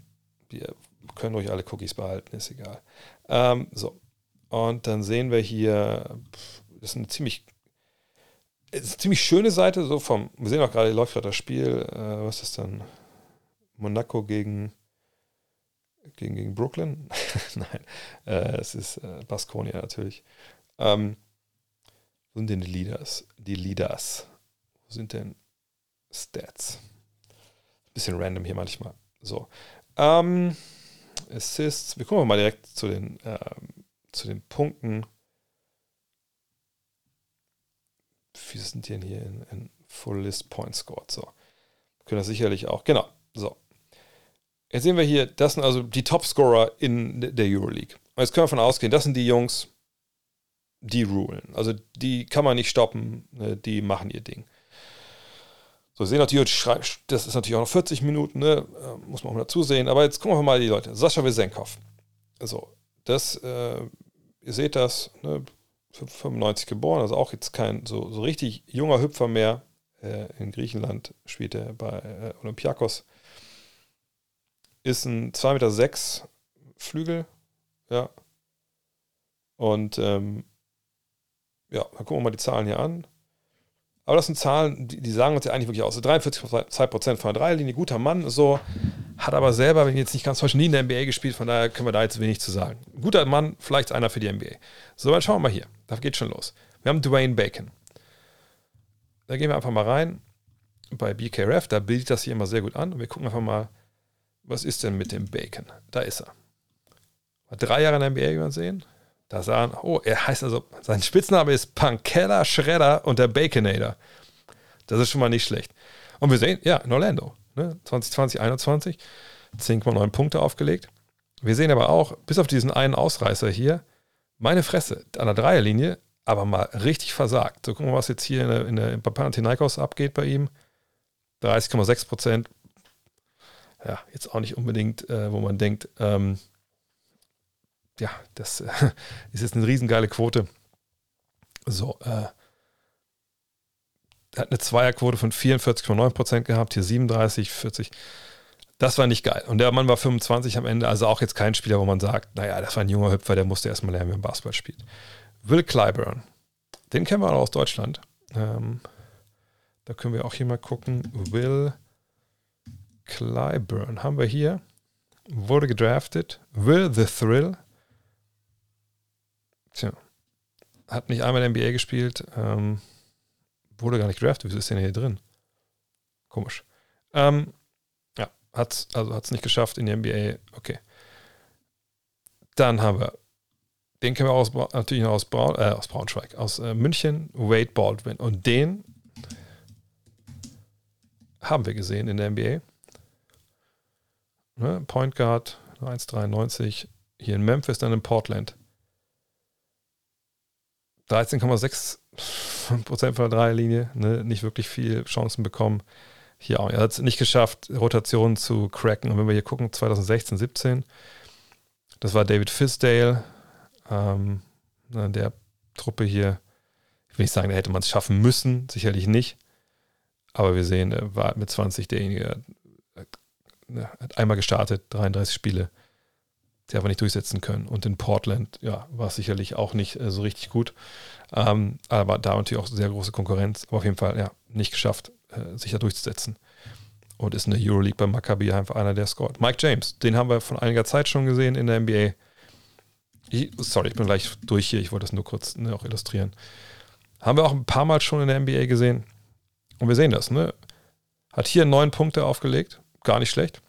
wir können ruhig alle Cookies behalten, ist egal. Ähm, so. Und dann sehen wir hier, das ist eine ziemlich, ist eine ziemlich schöne Seite, so vom, wir sehen auch gerade, läuft gerade das Spiel, äh, was ist dann? Monaco gegen, gegen, gegen Brooklyn? *laughs* Nein, äh, es ist äh, Baskonia natürlich. Ähm, wo sind denn die Leaders? Die Leaders. Wo sind denn Stats? Bisschen random hier manchmal. So. Ähm, Assists. Wir kommen mal direkt zu den, ähm, zu den Punkten. Wie sind die denn hier in, in Full List Point Scored? So. Können das sicherlich auch. Genau. So. Jetzt sehen wir hier, das sind also die Topscorer in der Euroleague. Und jetzt können wir davon ausgehen, das sind die Jungs, die rulen. Also die kann man nicht stoppen, ne, die machen ihr Ding. So, sehen natürlich, das ist natürlich auch noch 40 Minuten, ne? Äh, muss man auch dazu sehen. Aber jetzt gucken wir mal die Leute. Sascha Wesenkov. So, das, äh, ihr seht das, ne? 95 geboren, also auch jetzt kein so, so richtig junger Hüpfer mehr. Äh, in Griechenland spielt er bei äh, Olympiakos. Ist ein 2,6 Meter Flügel, ja. Und ähm, ja, dann gucken wir mal die Zahlen hier an. Aber das sind Zahlen, die, die sagen uns ja eigentlich wirklich aus. 43% von der Dreierlinie, guter Mann, so, hat aber selber, wenn jetzt nicht ganz falsch, nie in der NBA gespielt, von daher können wir da jetzt wenig zu sagen. Guter Mann, vielleicht einer für die NBA. So, dann schauen wir mal hier. Da geht schon los. Wir haben Dwayne Bacon. Da gehen wir einfach mal rein bei BKRF, da bildet das hier immer sehr gut an. Und wir gucken einfach mal, was ist denn mit dem Bacon? Da ist er. War drei Jahre in der NBA, wie wir sehen. Da sahen, oh, er heißt also, sein Spitzname ist Pankella Schredder und der Baconator. Das ist schon mal nicht schlecht. Und wir sehen, ja, in Orlando, ne, 2020, 21, 10,9 Punkte aufgelegt. Wir sehen aber auch, bis auf diesen einen Ausreißer hier, meine Fresse, an der Dreierlinie, aber mal richtig versagt. So gucken wir, was jetzt hier in der, in der, Panathinaikos abgeht bei ihm. 30,6 Prozent. Ja, jetzt auch nicht unbedingt, äh, wo man denkt, ähm, ja, das äh, *laughs* ist jetzt eine riesengeile Quote. So, äh, hat eine Zweierquote von 44,9% gehabt, hier 37, 40. Das war nicht geil. Und der Mann war 25 am Ende, also auch jetzt kein Spieler, wo man sagt, naja, das war ein junger Hüpfer, der musste erstmal lernen, wie man Basketball spielt. Will Clyburn, den kennen wir auch aus Deutschland. Ähm, da können wir auch hier mal gucken. Will Clyburn haben wir hier. Wurde gedraftet. Will the Thrill Tja. Hat nicht einmal NBA gespielt. Ähm, wurde gar nicht drafted. Wieso ist denn hier drin? Komisch. Ähm, ja, hat es also hat's nicht geschafft in die NBA. Okay. Dann haben wir, den kennen wir aus, natürlich noch aus, Braun, äh, aus Braunschweig, aus äh, München, Wade Baldwin. Und den haben wir gesehen in der NBA. Ne? Point Guard, 1,93. Hier in Memphis, dann in Portland. 13,6 Prozent von der Dreierlinie, ne, nicht wirklich viel Chancen bekommen. Hier auch. Er hat es nicht geschafft, Rotationen zu cracken. Und wenn wir hier gucken, 2016, 17, das war David Fisdale, ähm, der Truppe hier. Ich will nicht sagen, da hätte man es schaffen müssen, sicherlich nicht. Aber wir sehen, er war mit 20 derjenige, der hat einmal gestartet, 33 Spiele, sie einfach nicht durchsetzen können. Und in Portland, ja, war es sicherlich auch nicht äh, so richtig gut. Ähm, aber da natürlich auch sehr große Konkurrenz. Aber auf jeden Fall, ja, nicht geschafft, äh, sich da durchzusetzen. Und ist in der Euroleague bei Maccabi einfach einer, der scored. Mike James, den haben wir von einiger Zeit schon gesehen in der NBA. Ich, sorry, ich bin gleich durch hier. Ich wollte das nur kurz ne, auch illustrieren. Haben wir auch ein paar Mal schon in der NBA gesehen. Und wir sehen das, ne? Hat hier neun Punkte aufgelegt. Gar nicht schlecht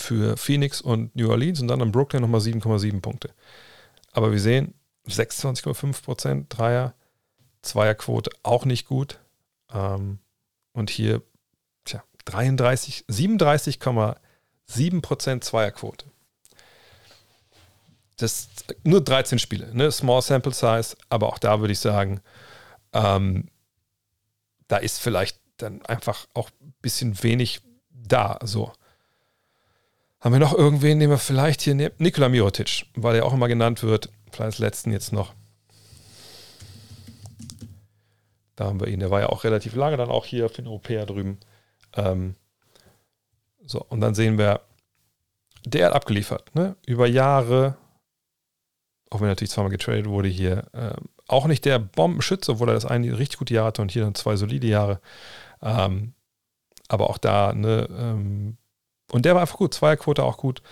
für Phoenix und New Orleans und dann in Brooklyn nochmal 7,7 Punkte. Aber wir sehen 26,5% Dreier, Zweierquote auch nicht gut. Ähm, und hier tja, 33, 37,7% Zweierquote. Das nur 13 Spiele, ne? Small Sample Size, aber auch da würde ich sagen, ähm, da ist vielleicht dann einfach auch ein bisschen wenig da. So. Haben wir noch irgendwen, nehmen wir vielleicht hier Nikola Mirotic, weil er auch immer genannt wird, vielleicht als letzten jetzt noch. Da haben wir ihn. Der war ja auch relativ lange dann auch hier für den Europäer drüben. Ähm, so, und dann sehen wir der hat abgeliefert, ne? Über Jahre, auch wenn er natürlich zweimal getradet wurde hier, äh, auch nicht der Bombenschütze, obwohl er das eine richtig gute Jahr hatte und hier dann zwei solide Jahre. Ähm, aber auch da, ne, ähm, und der war einfach gut, Zweierquote auch gut,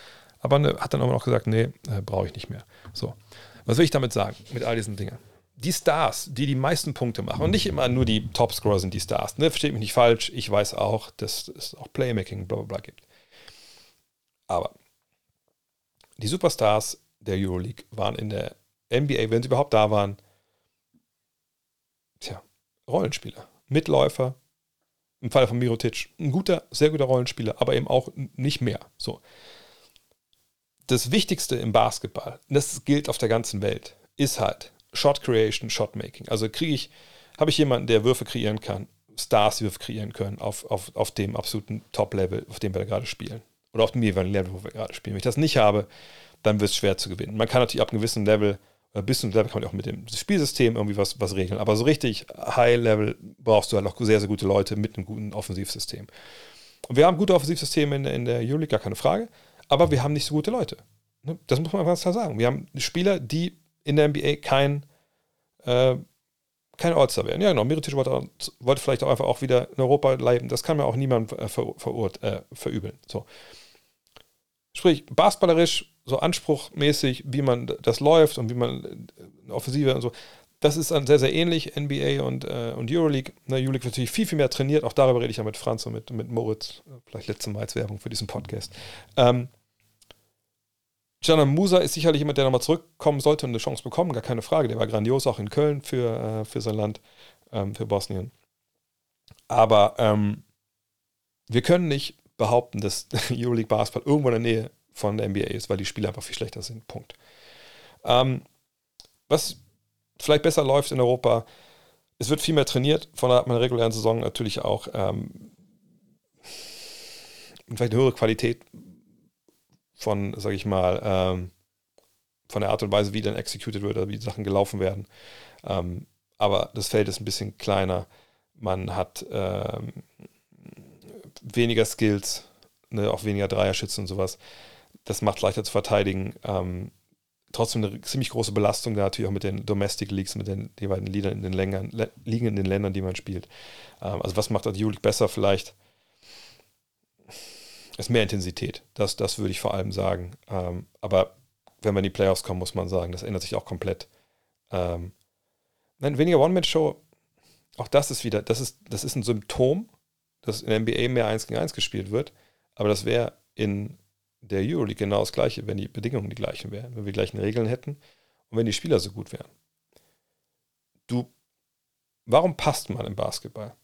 aber ne, hat dann immer noch gesagt, nee, äh, brauche ich nicht mehr. So, was will ich damit sagen, mit all diesen Dingen? Die Stars, die die meisten Punkte machen, und nicht immer nur die Topscorer sind die Stars, ne, versteht mich nicht falsch, ich weiß auch, dass es auch Playmaking, bla bla bla gibt. Aber die Superstars der Euroleague waren in der NBA, wenn sie überhaupt da waren, tja, Rollenspieler, Mitläufer, im Fall von Mirotic, ein guter, sehr guter Rollenspieler, aber eben auch nicht mehr. So. Das Wichtigste im Basketball, das gilt auf der ganzen Welt, ist halt Shot Creation, Shot Making. Also kriege ich, habe ich jemanden, der Würfe kreieren kann, Stars, Würfe kreieren können, auf, auf, auf dem absoluten Top-Level, auf dem wir gerade spielen. Oder auf dem jeweiligen Level, wo wir gerade spielen. Wenn ich das nicht habe, dann wird es schwer zu gewinnen. Man kann natürlich ab einem gewissen Level äh, bis zum Level kann man auch mit dem Spielsystem irgendwie was, was regeln. Aber so richtig High-Level brauchst du halt auch sehr, sehr gute Leute mit einem guten Offensivsystem. Und wir haben gute Offensivsysteme in, in der Euroleague, gar keine Frage. Aber wir haben nicht so gute Leute. Ne? Das muss man ganz klar sagen. Wir haben Spieler, die in der NBA kein, äh, kein All-Star werden. Ja, genau. Mirotic wollte, wollte, vielleicht auch einfach auch wieder in Europa bleiben. Das kann mir auch niemand äh, ver, ver, äh, verübeln. So. Sprich, basketballerisch so anspruchmäßig, wie man das läuft und wie man äh, Offensive und so. Das ist dann sehr, sehr ähnlich, NBA und, äh, und Euroleague. Na, Euroleague wird natürlich viel, viel mehr trainiert. Auch darüber rede ich ja mit Franz und mit, mit Moritz. Vielleicht letzte Mal als Werbung für diesen Podcast. Ähm, Janan Musa ist sicherlich jemand, der nochmal zurückkommen sollte und eine Chance bekommen, gar keine Frage. Der war grandios auch in Köln für, äh, für sein Land, ähm, für Bosnien. Aber ähm, wir können nicht behaupten, dass *laughs* Euroleague Basketball irgendwo in der Nähe von der NBA ist, weil die Spieler einfach viel schlechter sind. Punkt. Ähm, was vielleicht besser läuft in Europa, es wird viel mehr trainiert, von der, meiner regulären Saison natürlich auch ähm, vielleicht eine höhere Qualität von, sag ich mal, ähm, von der Art und Weise, wie dann executed wird oder wie Sachen gelaufen werden. Ähm, aber das Feld ist ein bisschen kleiner. Man hat ähm, weniger Skills, ne, auch weniger Dreierschützen und sowas das macht leichter zu verteidigen. Ähm, trotzdem eine ziemlich große Belastung da natürlich auch mit den Domestic Leagues, mit den jeweiligen Liedern in den Ländern, Ligen in den Ländern, die man spielt. Ähm, also was macht die Euroleague besser? Vielleicht ist mehr Intensität. Das, das würde ich vor allem sagen. Ähm, aber wenn wir in die Playoffs kommen, muss man sagen, das ändert sich auch komplett. Ähm, nein, weniger One-Man-Show, auch das ist wieder, das ist, das ist ein Symptom, dass in der NBA mehr 1 gegen 1 gespielt wird, aber das wäre in der Euroleague genau das gleiche, wenn die Bedingungen die gleichen wären, wenn wir die gleichen Regeln hätten und wenn die Spieler so gut wären. Du, warum passt man im Basketball?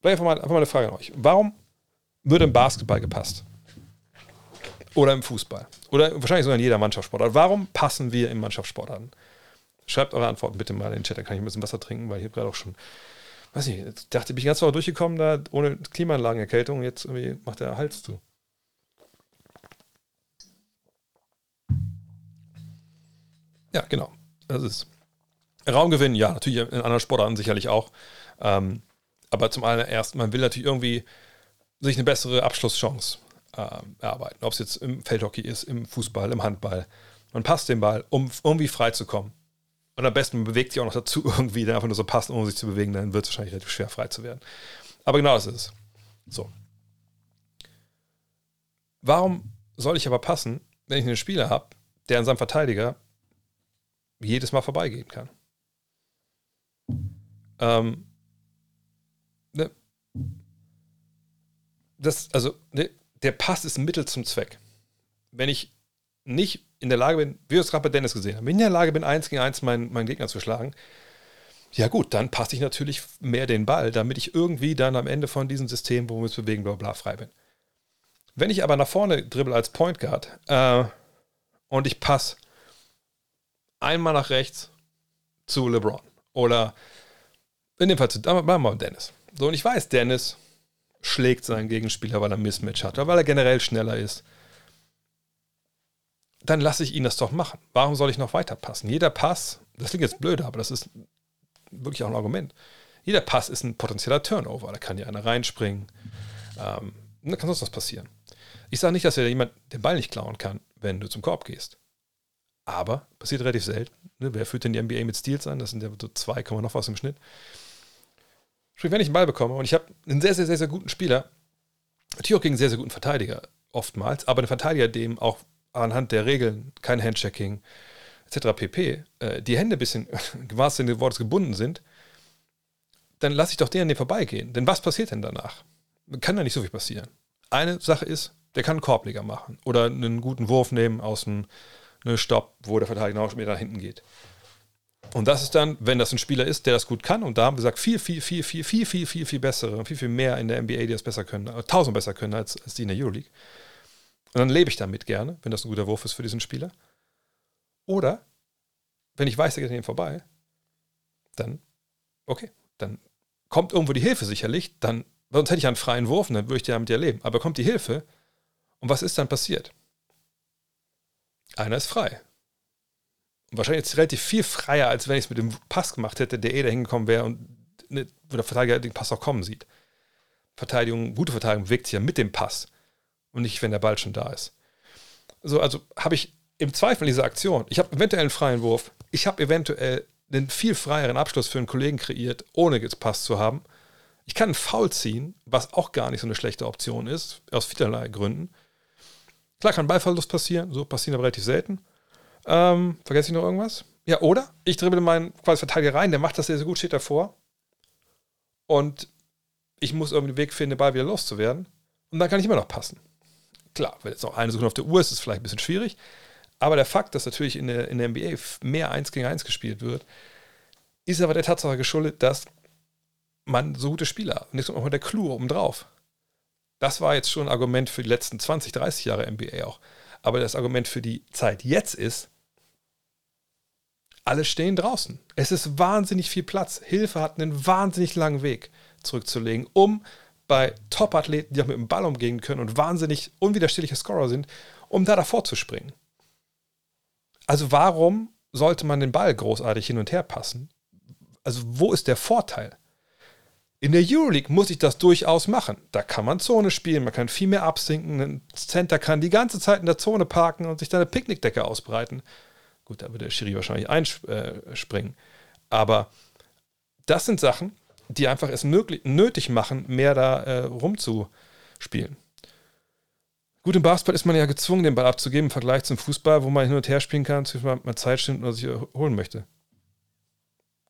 Vielleicht einfach mal, einfach mal eine Frage an euch. Warum wird im Basketball gepasst? Oder im Fußball? Oder wahrscheinlich sogar in jeder Mannschaftssportart. Warum passen wir im Mannschaftssport an? Schreibt eure Antworten bitte mal in den Chat, dann kann ich ein bisschen Wasser trinken, weil ich habe gerade auch schon, weiß nicht, ich dachte, bin ich ganz Woche durchgekommen, da ohne Klimaanlagenerkältung, jetzt irgendwie macht der Hals zu. Ja, genau. Das ist Raumgewinn, ja, natürlich in anderen Sportarten sicherlich auch. Ähm, aber zum allerersten, man will natürlich irgendwie sich eine bessere Abschlusschance äh, erarbeiten. Ob es jetzt im Feldhockey ist, im Fußball, im Handball. Man passt den Ball, um irgendwie frei zu kommen. Und am besten bewegt sich auch noch dazu *laughs* irgendwie, dann einfach nur so passen, ohne sich zu bewegen, dann wird es wahrscheinlich relativ schwer frei zu werden. Aber genau das ist es. So. Warum soll ich aber passen, wenn ich einen Spieler habe, der an seinem Verteidiger jedes Mal vorbeigehen kann. Ähm, ne, das, also, ne, der Pass ist ein Mittel zum Zweck. Wenn ich nicht in der Lage bin, wie wir es gerade bei Dennis gesehen haben, in der Lage bin, eins gegen eins meinen, meinen Gegner zu schlagen, ja gut, dann passe ich natürlich mehr den Ball, damit ich irgendwie dann am Ende von diesem System, wo wir uns bewegen, bla bla frei bin. Wenn ich aber nach vorne dribbel als Point Guard äh, und ich passe einmal nach rechts zu LeBron. Oder in dem Fall zu mal Dennis. So, und ich weiß, Dennis schlägt seinen Gegenspieler, weil er Mismatch hat, oder weil er generell schneller ist. Dann lasse ich ihn das doch machen. Warum soll ich noch weiter passen? Jeder Pass, das klingt jetzt blöd, aber das ist wirklich auch ein Argument. Jeder Pass ist ein potenzieller Turnover. Da kann ja einer reinspringen. Ähm, da kann sonst was passieren. Ich sage nicht, dass ja jemand den Ball nicht klauen kann, wenn du zum Korb gehst. Aber passiert relativ selten. Ne? Wer führt denn die NBA mit Steals an? Das sind ja so 2, noch was im Schnitt. Sprich, wenn ich einen Ball bekomme und ich habe einen sehr, sehr, sehr, sehr guten Spieler, natürlich auch gegen einen sehr, sehr guten Verteidiger oftmals, aber einen Verteidiger, dem auch anhand der Regeln kein Handchecking etc. pp. Äh, die Hände ein bisschen, *laughs* im wahrsten Sinne des Wortes, gebunden sind, dann lasse ich doch den an dem vorbeigehen. Denn was passiert denn danach? Kann da nicht so viel passieren. Eine Sache ist, der kann einen Korbleger machen oder einen guten Wurf nehmen aus einem ne, Stopp, wo der Verteidiger schon wieder nach hinten geht. Und das ist dann, wenn das ein Spieler ist, der das gut kann, und da haben wir gesagt, viel, viel, viel, viel, viel, viel, viel, viel bessere, viel, viel mehr in der NBA, die das besser können, tausend besser können als, als die in der Euroleague. Und dann lebe ich damit gerne, wenn das ein guter Wurf ist für diesen Spieler. Oder, wenn ich weiß, der geht an ihm vorbei, dann, okay, dann kommt irgendwo die Hilfe sicherlich, dann, sonst hätte ich einen freien Wurf und dann würde ich damit ja leben. Aber kommt die Hilfe und was ist dann passiert? Einer ist frei. Und wahrscheinlich jetzt relativ viel freier, als wenn ich es mit dem Pass gemacht hätte, der eh da hingekommen wäre und ne, der Verteidiger den Pass auch kommen sieht. Verteidigung, gute Verteidigung bewegt sich ja mit dem Pass und nicht, wenn der Ball schon da ist. So, also habe ich im Zweifel diese Aktion. Ich habe eventuell einen freien Wurf. Ich habe eventuell einen viel freieren Abschluss für einen Kollegen kreiert, ohne Pass zu haben. Ich kann einen Foul ziehen, was auch gar nicht so eine schlechte Option ist, aus vielerlei Gründen. Klar kann Ballverlust passieren, so passieren aber relativ selten. Ähm, vergesse ich noch irgendwas? Ja, oder ich dribbel meinen quasi Verteidiger rein, der macht das sehr, sehr gut, steht davor. Und ich muss irgendwie einen Weg finden, den Ball wieder loszuwerden. Und dann kann ich immer noch passen. Klar, wenn jetzt noch eine Sekunde auf der Uhr ist, ist es vielleicht ein bisschen schwierig. Aber der Fakt, dass natürlich in der, in der NBA mehr 1 gegen 1 gespielt wird, ist aber der Tatsache geschuldet, dass man so gute Spieler hat. Und jetzt kommt noch der Clou obendrauf. Das war jetzt schon ein Argument für die letzten 20, 30 Jahre NBA auch. Aber das Argument für die Zeit jetzt ist, alle stehen draußen. Es ist wahnsinnig viel Platz. Hilfe hat einen wahnsinnig langen Weg zurückzulegen, um bei Top-Athleten, die auch mit dem Ball umgehen können und wahnsinnig unwiderstehliche Scorer sind, um da davor zu springen. Also warum sollte man den Ball großartig hin und her passen? Also wo ist der Vorteil? In der Euroleague muss ich das durchaus machen. Da kann man Zone spielen, man kann viel mehr absinken. Ein Center kann die ganze Zeit in der Zone parken und sich da eine Picknickdecke ausbreiten. Gut, da wird der Schiri wahrscheinlich einspringen. Aber das sind Sachen, die einfach es möglich, nötig machen, mehr da äh, rumzuspielen. Gut, im Basketball ist man ja gezwungen, den Ball abzugeben im Vergleich zum Fußball, wo man hin und her spielen kann, zu man Zeit stimmt oder sich holen möchte.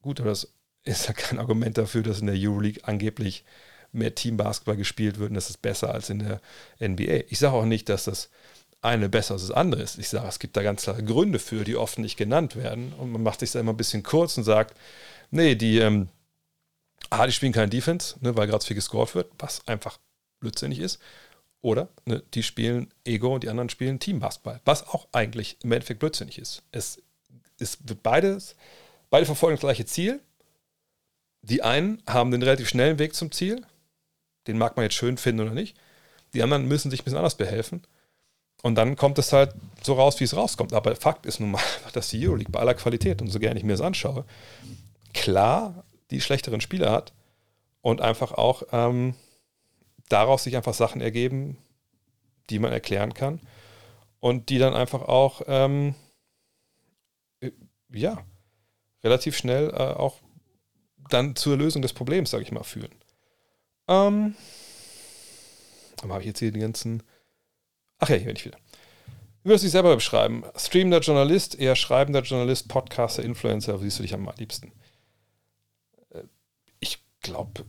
Gut, aber das ist ja kein Argument dafür, dass in der Euroleague angeblich mehr Team-Basketball gespielt wird und das ist besser als in der NBA. Ich sage auch nicht, dass das eine besser als das andere ist. Ich sage, es gibt da ganz klare Gründe für, die oft nicht genannt werden. Und man macht sich da immer ein bisschen kurz und sagt, nee, die, ähm, ah, die spielen kein Defense, ne, weil gerade viel gescored wird, was einfach blödsinnig ist. Oder ne, die spielen Ego und die anderen spielen Team-Basketball, was auch eigentlich im Endeffekt blödsinnig ist. Es, es wird beides, beide verfolgen das gleiche Ziel, die einen haben den relativ schnellen Weg zum Ziel, den mag man jetzt schön finden oder nicht. Die anderen müssen sich ein bisschen anders behelfen. Und dann kommt es halt so raus, wie es rauskommt. Aber Fakt ist nun mal, *laughs* dass die Euroleague bei aller Qualität und so gerne ich mir das anschaue, klar die schlechteren Spieler hat und einfach auch ähm, daraus sich einfach Sachen ergeben, die man erklären kann und die dann einfach auch, ähm, ja, relativ schnell äh, auch dann zur Lösung des Problems, sage ich mal, führen. Ähm, aber habe ich jetzt hier die ganzen. Ach ja, hier bin ich wieder. Wie würdest du dich selber beschreiben? Streamender Journalist, eher schreibender Journalist, Podcaster, Influencer, wo siehst du dich am liebsten? Glaube,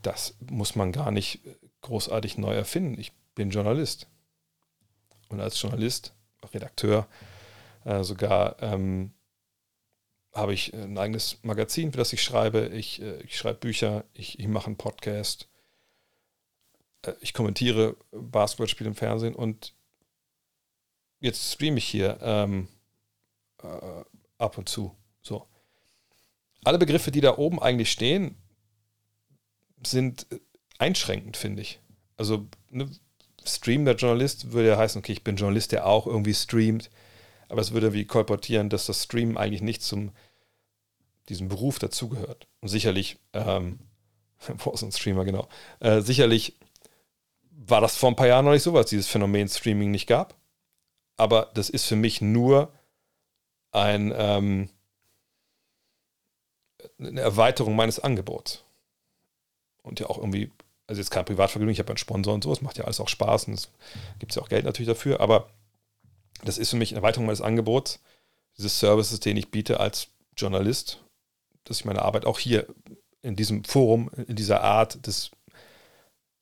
das muss man gar nicht großartig neu erfinden. Ich bin Journalist. Und als Journalist, Redakteur, äh, sogar ähm, habe ich ein eigenes Magazin, für das ich schreibe. Ich, äh, ich schreibe Bücher, ich, ich mache einen Podcast, äh, ich kommentiere Basketballspiele im Fernsehen und jetzt streame ich hier ähm, äh, ab und zu. So. Alle Begriffe, die da oben eigentlich stehen, sind einschränkend, finde ich. Also ne, streamender Journalist würde ja heißen, okay, ich bin Journalist, der auch irgendwie streamt. Aber es würde wie kolportieren, dass das Streamen eigentlich nicht zum diesem Beruf dazugehört. Und sicherlich, ähm, *laughs* wo ist ein Streamer, genau, äh, sicherlich war das vor ein paar Jahren noch nicht so, weil es dieses Phänomen Streaming nicht gab. Aber das ist für mich nur ein, ähm, eine Erweiterung meines Angebots. Und ja auch irgendwie, also jetzt kein Privatvergnügen, ich habe einen Sponsor und so, es macht ja alles auch Spaß und es gibt ja auch Geld natürlich dafür, aber das ist für mich eine Erweiterung meines Angebots, dieses Services, den ich biete als Journalist, dass ich meine Arbeit auch hier in diesem Forum, in dieser Art des,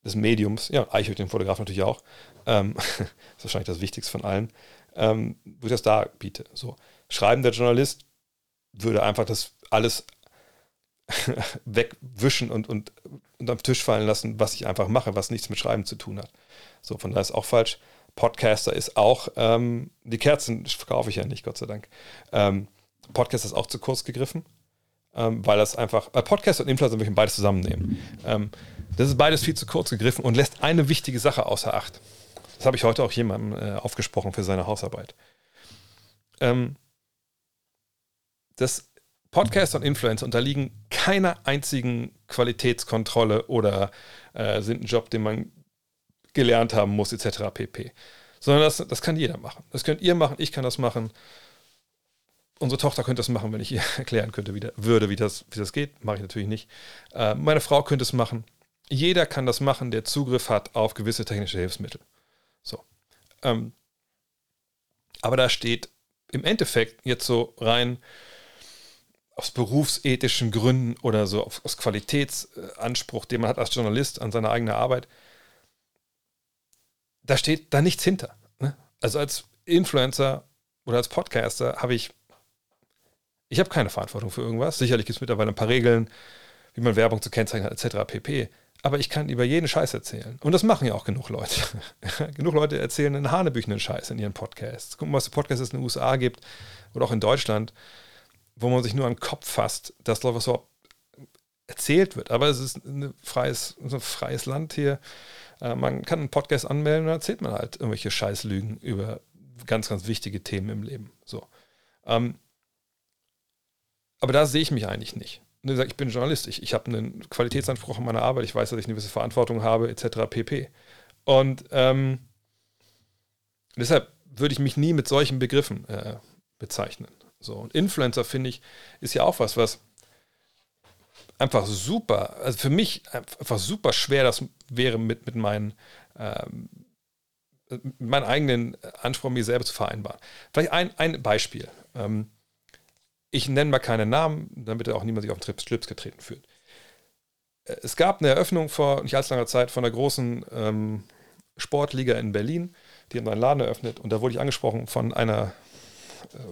des Mediums, ja, Eichhört den Fotograf natürlich auch, ähm, *laughs* ist wahrscheinlich das Wichtigste von allen, ähm, wo ich das da biete. So, schreibender Journalist würde einfach das alles *laughs* wegwischen und, und, und am Tisch fallen lassen, was ich einfach mache, was nichts mit Schreiben zu tun hat. So, von daher ist auch falsch. Podcaster ist auch, ähm, die Kerzen verkaufe ich ja nicht, Gott sei Dank. Ähm, Podcast ist auch zu kurz gegriffen, ähm, weil das einfach, äh, Podcast und Influencer möchten beides zusammennehmen. Ähm, das ist beides viel zu kurz gegriffen und lässt eine wichtige Sache außer Acht. Das habe ich heute auch jemandem äh, aufgesprochen für seine Hausarbeit. Ähm, das Podcaster und Influencer unterliegen keiner einzigen Qualitätskontrolle oder äh, sind ein Job, den man gelernt haben muss, etc. pp. Sondern das, das kann jeder machen. Das könnt ihr machen, ich kann das machen. Unsere Tochter könnte das machen, wenn ich ihr *laughs* erklären könnte, wie da, würde, wie das, wie das geht. Mache ich natürlich nicht. Äh, meine Frau könnte es machen. Jeder kann das machen, der Zugriff hat auf gewisse technische Hilfsmittel. So. Ähm, aber da steht im Endeffekt jetzt so rein, aus berufsethischen Gründen oder so aus Qualitätsanspruch, den man hat als Journalist an seine eigene Arbeit, da steht da nichts hinter. Ne? Also als Influencer oder als Podcaster habe ich, ich habe keine Verantwortung für irgendwas. Sicherlich gibt es mittlerweile ein paar Regeln, wie man Werbung zu kennzeichnen hat, etc. pp. Aber ich kann über jeden Scheiß erzählen. Und das machen ja auch genug Leute. *laughs* genug Leute erzählen einen hanebüchenden Scheiß in ihren Podcasts. Gucken, was für Podcasts es in den USA gibt oder auch in Deutschland wo man sich nur an den Kopf fasst, dass da was so erzählt wird. Aber es ist ein freies, ein freies Land hier. Äh, man kann einen Podcast anmelden und dann erzählt man halt irgendwelche Scheißlügen über ganz, ganz wichtige Themen im Leben. So. Ähm, aber da sehe ich mich eigentlich nicht. Ich bin Journalist, ich, ich habe einen Qualitätsanspruch in meiner Arbeit, ich weiß, dass ich eine gewisse Verantwortung habe, etc. pp. Und ähm, deshalb würde ich mich nie mit solchen Begriffen äh, bezeichnen. So, und Influencer, finde ich, ist ja auch was, was einfach super, also für mich einfach super schwer das wäre mit, mit meinen, ähm, mit meinen eigenen Anspruch, mir selber zu vereinbaren. Vielleicht ein, ein Beispiel. Ähm, ich nenne mal keine Namen, damit auch niemand sich auf den Schlips getreten fühlt. Äh, es gab eine Eröffnung vor nicht allzu langer Zeit von einer großen ähm, Sportliga in Berlin. Die haben einen Laden eröffnet und da wurde ich angesprochen von einer äh,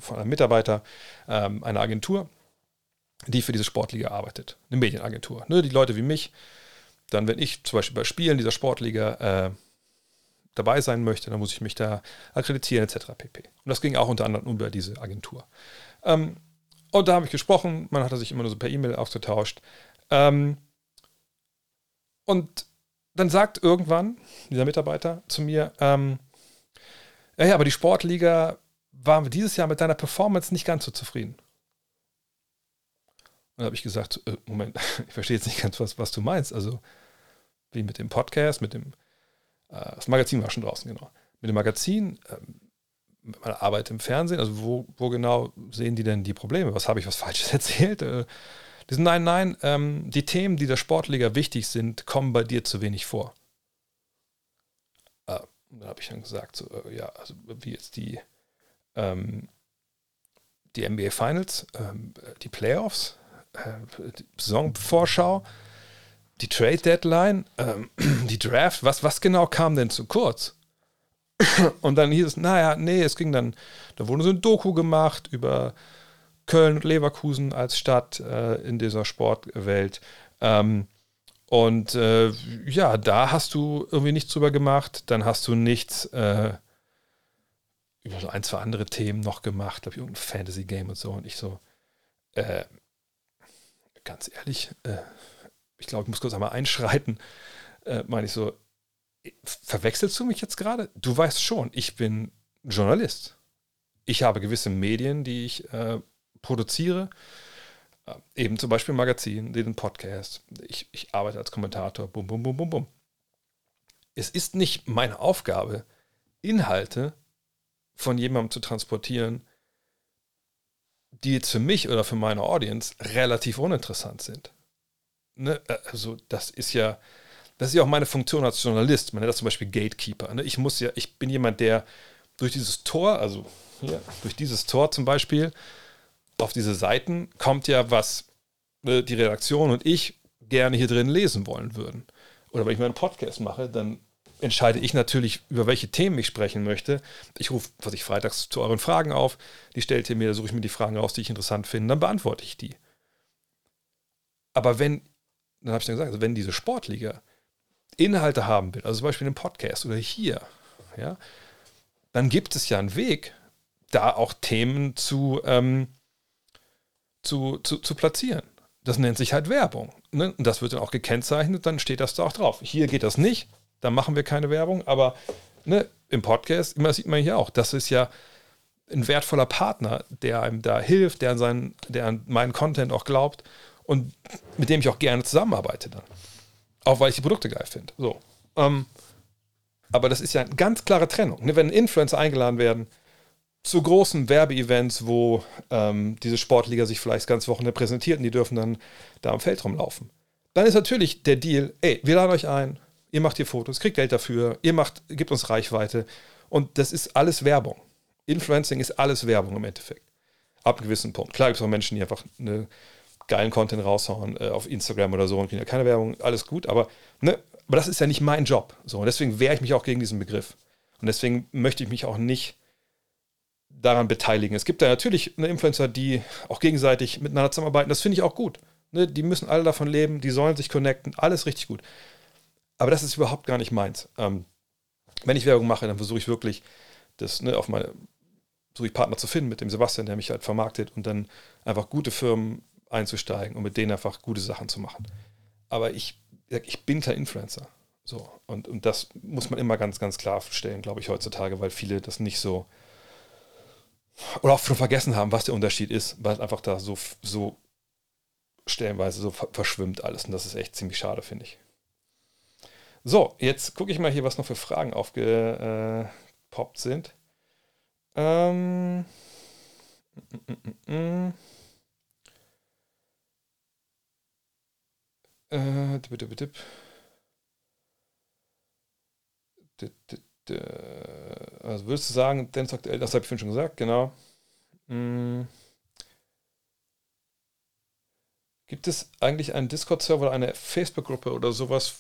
von einem Mitarbeiter ähm, einer Agentur, die für diese Sportliga arbeitet. Eine Medienagentur. Ne, die Leute wie mich, dann, wenn ich zum Beispiel bei Spielen dieser Sportliga äh, dabei sein möchte, dann muss ich mich da akkreditieren, etc. pp. Und das ging auch unter anderem über diese Agentur. Ähm, und da habe ich gesprochen, man hatte sich immer nur so per E-Mail ausgetauscht. Ähm, und dann sagt irgendwann dieser Mitarbeiter zu mir, ähm, ja, ja, aber die Sportliga waren wir dieses Jahr mit deiner Performance nicht ganz so zufrieden. Und dann habe ich gesagt, äh, Moment, *laughs* ich verstehe jetzt nicht ganz, was, was du meinst. Also, wie mit dem Podcast, mit dem, äh, das Magazin war schon draußen, genau. Mit dem Magazin, äh, mit meiner Arbeit im Fernsehen, also wo, wo genau sehen die denn die Probleme? Was habe ich was Falsches *laughs* erzählt? Äh, die sind, nein, nein, ähm, die Themen, die der Sportliga wichtig sind, kommen bei dir zu wenig vor. Äh, dann habe ich dann gesagt, so, äh, ja, also wie jetzt die, ähm, die NBA Finals, ähm, die Playoffs, äh, die Saisonvorschau, die Trade Deadline, ähm, *clears throat* die Draft, was, was genau kam denn zu kurz? *clears throat* Und dann hieß es, naja, nee, es ging dann, da wurde so ein Doku gemacht über Köln und Leverkusen als Stadt äh, in dieser Sportwelt. Ähm, und äh, ja, da hast du irgendwie nichts drüber gemacht, dann hast du nichts äh, über so ein, zwei andere Themen noch gemacht, glaube ich, irgendein Fantasy-Game und so. Und ich so, äh, ganz ehrlich, äh, ich glaube, ich muss kurz einmal einschreiten. Äh, meine ich so, verwechselst du mich jetzt gerade? Du weißt schon, ich bin Journalist. Ich habe gewisse Medien, die ich äh, produziere. Äh, eben zum Beispiel ein Magazin, den Podcast. Ich, ich arbeite als Kommentator. Bum, bum, bum, bum, bum. es ist nicht meine Aufgabe, Inhalte von jemandem zu transportieren, die jetzt für mich oder für meine Audience relativ uninteressant sind. Ne? Also das ist ja, das ist ja auch meine Funktion als Journalist. Man nennt das zum Beispiel Gatekeeper. Ne? Ich muss ja, ich bin jemand, der durch dieses Tor, also hier, durch dieses Tor zum Beispiel, auf diese Seiten kommt ja, was äh, die Redaktion und ich gerne hier drin lesen wollen würden. Oder wenn ich meinen Podcast mache, dann entscheide ich natürlich, über welche Themen ich sprechen möchte. Ich rufe, was ich freitags zu euren Fragen auf, die stellt ihr mir, da suche ich mir die Fragen raus, die ich interessant finde, dann beantworte ich die. Aber wenn, dann habe ich dann gesagt, also wenn diese Sportliga Inhalte haben will, also zum Beispiel einen Podcast oder hier, ja, dann gibt es ja einen Weg, da auch Themen zu, ähm, zu, zu, zu platzieren. Das nennt sich halt Werbung. Ne? Und das wird dann auch gekennzeichnet, dann steht das da auch drauf. Hier geht das nicht, da machen wir keine Werbung, aber ne, im Podcast, immer sieht man hier auch, das ist ja ein wertvoller Partner, der einem da hilft, der an, seinen, der an meinen Content auch glaubt und mit dem ich auch gerne zusammenarbeite dann. Auch weil ich die Produkte geil finde. So. Ähm, aber das ist ja eine ganz klare Trennung. Ne? Wenn Influencer eingeladen werden zu großen Werbeevents, wo ähm, diese Sportliga sich vielleicht ganz Wochenende präsentiert und die dürfen dann da am Feld rumlaufen, dann ist natürlich der Deal, ey, wir laden euch ein, ihr macht hier Fotos, kriegt Geld dafür, ihr macht, gebt uns Reichweite und das ist alles Werbung. Influencing ist alles Werbung im Endeffekt. Ab einem gewissen Punkt. Klar gibt es auch Menschen, die einfach eine geilen Content raushauen äh, auf Instagram oder so und kriegen ja keine Werbung, alles gut, aber, ne, aber das ist ja nicht mein Job. So, und deswegen wehre ich mich auch gegen diesen Begriff. Und deswegen möchte ich mich auch nicht daran beteiligen. Es gibt da natürlich eine Influencer, die auch gegenseitig miteinander zusammenarbeiten. Das finde ich auch gut. Ne, die müssen alle davon leben, die sollen sich connecten, alles richtig gut. Aber das ist überhaupt gar nicht meins. Ähm, wenn ich Werbung mache, dann versuche ich wirklich, das ne, auf meine, versuche ich Partner zu finden mit dem Sebastian, der mich halt vermarktet und dann einfach gute Firmen einzusteigen und mit denen einfach gute Sachen zu machen. Aber ich, ich bin kein Influencer. So, und, und das muss man immer ganz, ganz klar stellen, glaube ich, heutzutage, weil viele das nicht so oder auch schon vergessen haben, was der Unterschied ist, weil einfach da so, so stellenweise so verschwimmt alles. Und das ist echt ziemlich schade, finde ich. So, jetzt gucke ich mal hier, was noch für Fragen aufgepoppt sind. Ähm. Mm, mm, mm, Äh, dip, dip, dip. Also würdest du sagen, Dennis aktuell, das habe ich vorhin schon gesagt, genau. Hm. Gibt es eigentlich einen Discord-Server oder eine Facebook-Gruppe oder sowas,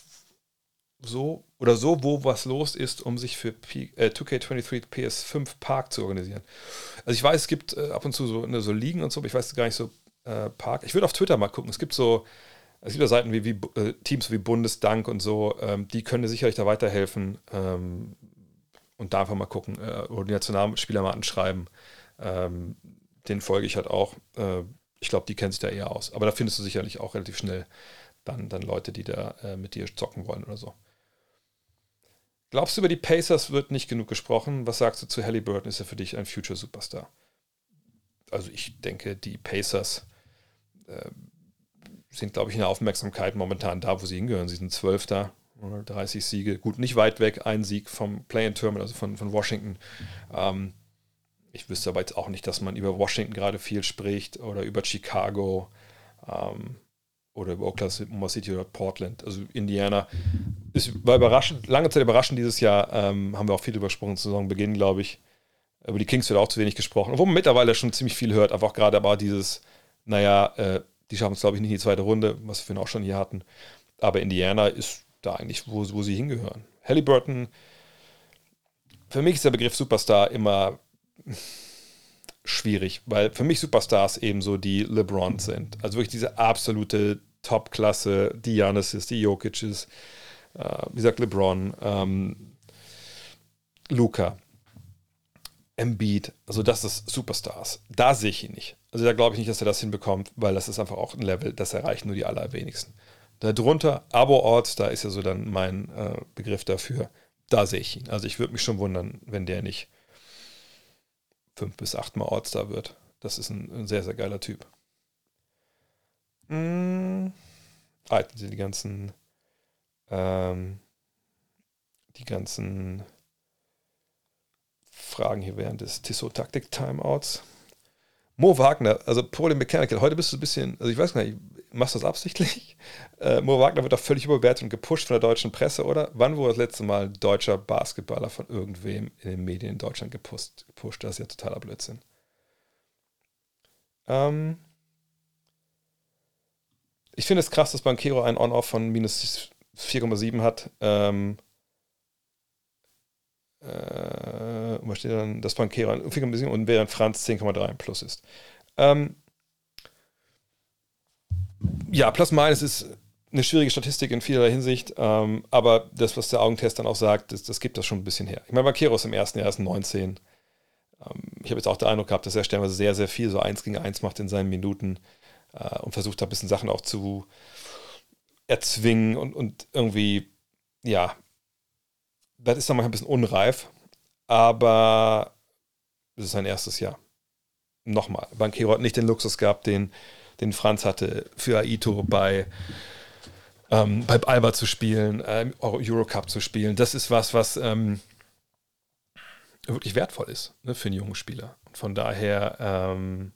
so oder so, wo was los ist, um sich für P äh, 2K23 PS5 Park zu organisieren? Also ich weiß, es gibt äh, ab und zu so, ne, so Ligen und so, aber ich weiß gar nicht so äh, Park. Ich würde auf Twitter mal gucken. Es gibt so es gibt ja Seiten wie, wie äh, Teams wie Bundesdank und so, ähm, die können sicherlich da weiterhelfen ähm, und da einfach mal gucken äh, oder die Nationalspieler mal anschreiben. Ähm, den folge ich halt auch. Äh, ich glaube, die kennen sich da eher aus. Aber da findest du sicherlich auch relativ schnell dann, dann Leute, die da äh, mit dir zocken wollen oder so. Glaubst du, über die Pacers wird nicht genug gesprochen? Was sagst du zu Halliburton? Ist er für dich ein Future Superstar? Also ich denke, die Pacers äh, sind, glaube ich, in der Aufmerksamkeit momentan da, wo sie hingehören. Sie sind Zwölfter, 30 Siege. Gut, nicht weit weg, ein Sieg vom Play-in-Terminal, also von, von Washington. Ähm, ich wüsste aber jetzt auch nicht, dass man über Washington gerade viel spricht oder über Chicago ähm, oder über Oklahoma City oder Portland. Also Indiana ist, war überraschend, lange Zeit überraschend dieses Jahr. Ähm, haben wir auch viel übersprochen, Saisonbeginn, glaube ich. Über die Kings wird auch zu wenig gesprochen, obwohl man mittlerweile schon ziemlich viel hört, einfach gerade aber dieses, naja, äh, die schaffen es, glaube ich, nicht in die zweite Runde, was wir auch schon hier hatten. Aber Indiana ist da eigentlich, wo, wo sie hingehören. Halliburton, für mich ist der Begriff Superstar immer schwierig, weil für mich Superstars ebenso die LeBrons sind. Also wirklich diese absolute Top-Klasse, die Giannis's, die Jokic's, äh, wie gesagt LeBron, ähm, Luca. Embiid, also das ist Superstars. Da sehe ich ihn nicht. Also da glaube ich nicht, dass er das hinbekommt, weil das ist einfach auch ein Level, das erreichen nur die allerwenigsten. Darunter, Abo-Orts, da ist ja so dann mein äh, Begriff dafür. Da sehe ich ihn. Also ich würde mich schon wundern, wenn der nicht fünf bis achtmal Orts da wird. Das ist ein, ein sehr, sehr geiler Typ. Mmh. Ah, sind die ganzen ähm, die ganzen Fragen hier während des Tissot-Taktik-Timeouts. Mo Wagner, also Pole Mechanical, heute bist du ein bisschen, also ich weiß gar nicht, machst du das absichtlich? *laughs* Äh, Mo Wagner wird doch völlig überbewertet und gepusht von der deutschen Presse, oder? Wann wurde das letzte Mal deutscher Basketballer von irgendwem in den Medien in Deutschland gepusht? gepusht? Das ist ja totaler Blödsinn. Ähm ich finde es krass, dass Bankero ein On-Off von minus 4,7 hat. Ähm äh, was steht dann? Das Bankero 4,7 und während Franz 10,3 plus ist. Ähm ja, plus minus ist eine schwierige Statistik in vielerlei Hinsicht, ähm, aber das, was der Augentest dann auch sagt, das, das gibt das schon ein bisschen her. Ich meine, Vaqueros im ersten Jahr ist 19. Ähm, ich habe jetzt auch den Eindruck gehabt, dass er stellenweise sehr, sehr viel so eins gegen eins macht in seinen Minuten äh, und versucht da ein bisschen Sachen auch zu erzwingen und, und irgendwie, ja, das ist dann manchmal ein bisschen unreif, aber es ist sein erstes Jahr. Nochmal, Banquero hat nicht den Luxus gehabt, den, den Franz hatte, für Aito bei ähm, bei Alba zu spielen, ähm, Eurocup zu spielen, das ist was, was ähm, wirklich wertvoll ist ne, für einen jungen Spieler. Und von daher, ähm,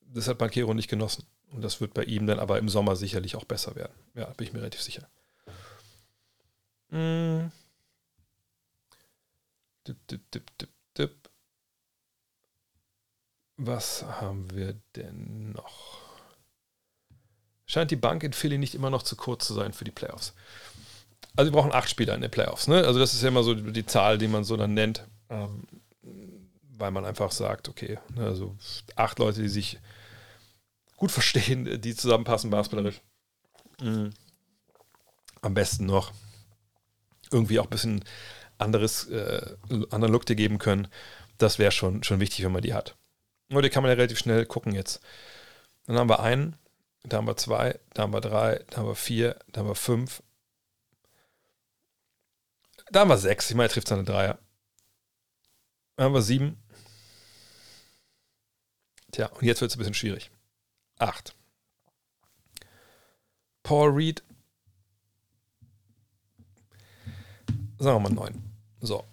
das hat Banquero nicht genossen. Und das wird bei ihm dann aber im Sommer sicherlich auch besser werden. Ja, bin ich mir relativ sicher. Mm. Dip, dip, dip, dip, Was haben wir denn noch? scheint die Bank in Philly nicht immer noch zu kurz zu sein für die Playoffs. Also, wir brauchen acht Spieler in den Playoffs. Ne? Also, das ist ja immer so die Zahl, die man so dann nennt, ähm, weil man einfach sagt, okay, ne, also acht Leute, die sich gut verstehen, die zusammenpassen basketballerisch. Mhm. Am besten noch irgendwie auch ein bisschen anderes, äh, anderen Look dir geben können. Das wäre schon, schon wichtig, wenn man die hat. Und die kann man ja relativ schnell gucken jetzt. Dann haben wir einen, da haben wir zwei, da haben wir drei, da haben wir vier, da haben wir fünf. Da haben wir sechs. Ich meine, er trifft seine Dreier. Da haben wir sieben. Tja, und jetzt wird es ein bisschen schwierig. Acht. Paul Reed. Sagen wir mal neun. So.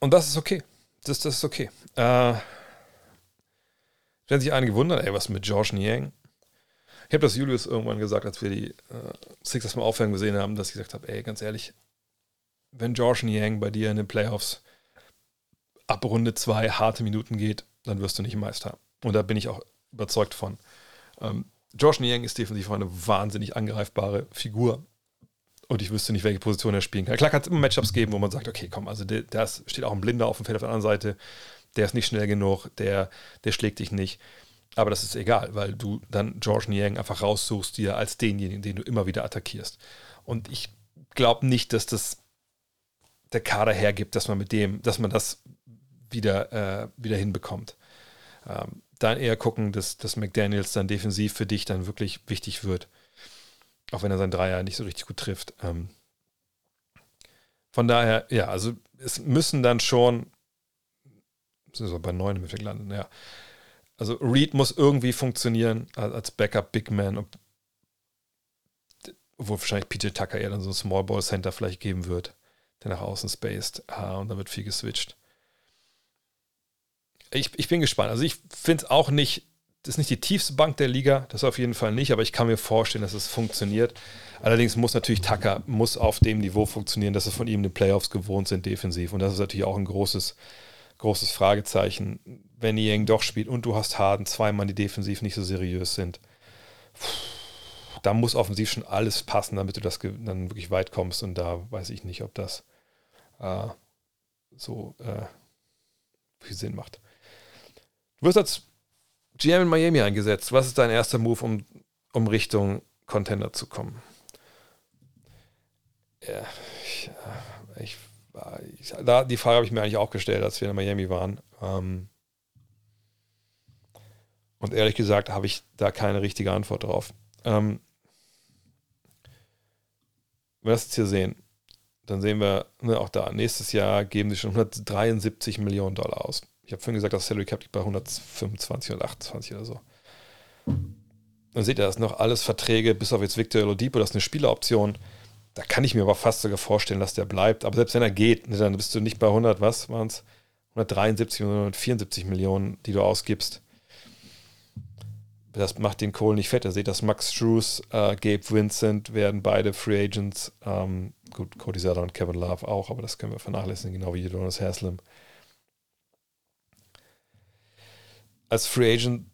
Und das ist okay. Das, das ist okay. Äh, werden sich einige wundern, ey, was mit George Niang? Ich habe das Julius irgendwann gesagt, als wir die äh, Sixers mal aufhören gesehen haben, dass ich gesagt habe, ey, ganz ehrlich, wenn George Niang bei dir in den Playoffs ab Runde zwei harte Minuten geht, dann wirst du nicht Meister. Und da bin ich auch überzeugt von. Ähm, Josh Niang ist definitiv eine wahnsinnig angreifbare Figur. Und ich wüsste nicht, welche Position er spielen kann. Klar kann es immer Matchups geben, wo man sagt, okay, komm, also da steht auch ein Blinder auf dem Feld auf der anderen Seite, der ist nicht schnell genug, der, der schlägt dich nicht. Aber das ist egal, weil du dann George Niang einfach raussuchst dir als denjenigen, den du immer wieder attackierst. Und ich glaube nicht, dass das der Kader hergibt, dass man mit dem, dass man das wieder, äh, wieder hinbekommt. Ähm, dann eher gucken, dass, dass McDaniels dann defensiv für dich dann wirklich wichtig wird. Auch wenn er seinen Dreier nicht so richtig gut trifft. Ähm, von daher, ja, also es müssen dann schon, sind wir bei neun im landen, ja, also Reed muss irgendwie funktionieren als Backup Big Man, obwohl wahrscheinlich PJ Tucker eher dann so ein Small Ball Center vielleicht geben wird, der nach außen spaced. Ah, und dann wird viel geswitcht. Ich, ich bin gespannt. Also ich finde es auch nicht, das ist nicht die tiefste Bank der Liga, das auf jeden Fall nicht, aber ich kann mir vorstellen, dass es funktioniert. Allerdings muss natürlich Tucker muss auf dem Niveau funktionieren, dass es von ihm in den Playoffs gewohnt sind, defensiv. Und das ist natürlich auch ein großes, großes Fragezeichen, wenn Yang doch spielt und du hast Harden, zwei Mann, die defensiv nicht so seriös sind. Da muss offensiv schon alles passen, damit du das dann wirklich weit kommst. Und da weiß ich nicht, ob das äh, so äh, viel Sinn macht. Du wirst als GM in Miami eingesetzt. Was ist dein erster Move, um, um Richtung Contender zu kommen? Ja, ich, äh, ich ich, da, die Frage habe ich mir eigentlich auch gestellt, als wir in Miami waren. Ähm, und ehrlich gesagt habe ich da keine richtige Antwort drauf. Ähm, wenn wir das jetzt hier sehen, dann sehen wir ne, auch da, nächstes Jahr geben sie schon 173 Millionen Dollar aus. Ich habe vorhin gesagt, das Salary Cap liegt bei 125 oder 28 oder so. Dann seht ihr, das sind noch alles Verträge, bis auf jetzt Victor Oladipo, das ist eine Spieleroption da kann ich mir aber fast sogar vorstellen, dass der bleibt. Aber selbst wenn er geht, ne, dann bist du nicht bei 100, was waren es? 173 oder 174 Millionen, die du ausgibst. Das macht den Kohl nicht fett. Ihr seht, dass Max Struess, äh, Gabe Vincent werden beide Free Agents. Ähm, gut, Cody Sutter und Kevin Love auch, aber das können wir vernachlässigen, genau wie Jonas Haslam. Als Free Agent,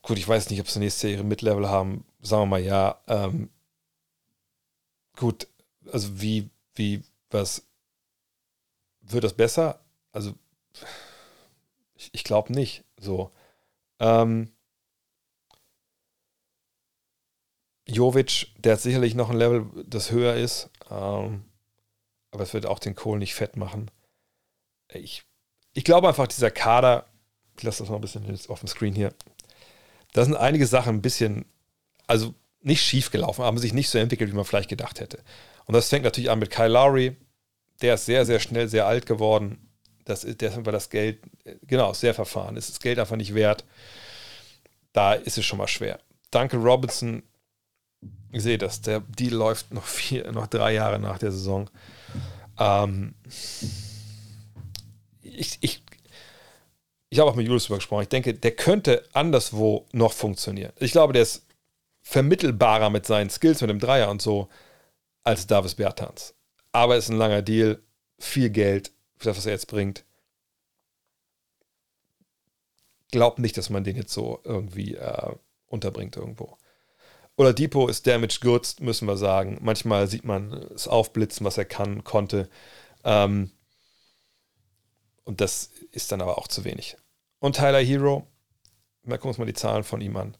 gut, ich weiß nicht, ob sie nächstes Jahr ihre Mid-Level haben. Sagen wir mal ja. Ähm, gut, also wie, wie, was wird das besser? Also, ich, ich glaube nicht. So. Ähm, Jovic, der hat sicherlich noch ein Level, das höher ist, ähm, aber es wird auch den Kohl nicht fett machen. Ich, ich glaube einfach, dieser Kader, ich lasse das mal ein bisschen auf dem Screen hier, da sind einige Sachen ein bisschen, also nicht schief gelaufen, haben sich nicht so entwickelt, wie man vielleicht gedacht hätte. Und das fängt natürlich an mit Kyle Lowry, der ist sehr, sehr schnell sehr alt geworden. Das ist, der war das Geld, genau, sehr verfahren. Ist das Geld einfach nicht wert. Da ist es schon mal schwer. Duncan Robinson ich sehe das. Der Deal läuft noch vier, noch drei Jahre nach der Saison. Ähm, ich, ich, ich habe auch mit Julius darüber gesprochen. Ich denke, der könnte anderswo noch funktionieren. Ich glaube, der ist vermittelbarer mit seinen Skills, mit dem Dreier und so, als Davis Bertans. Aber es ist ein langer Deal, viel Geld für das, was er jetzt bringt. Glaub nicht, dass man den jetzt so irgendwie äh, unterbringt irgendwo. Oder Depot ist damaged goods, müssen wir sagen. Manchmal sieht man es aufblitzen, was er kann, konnte. Ähm, und das ist dann aber auch zu wenig. Und Tyler Hero, mal gucken uns mal die Zahlen von ihm an.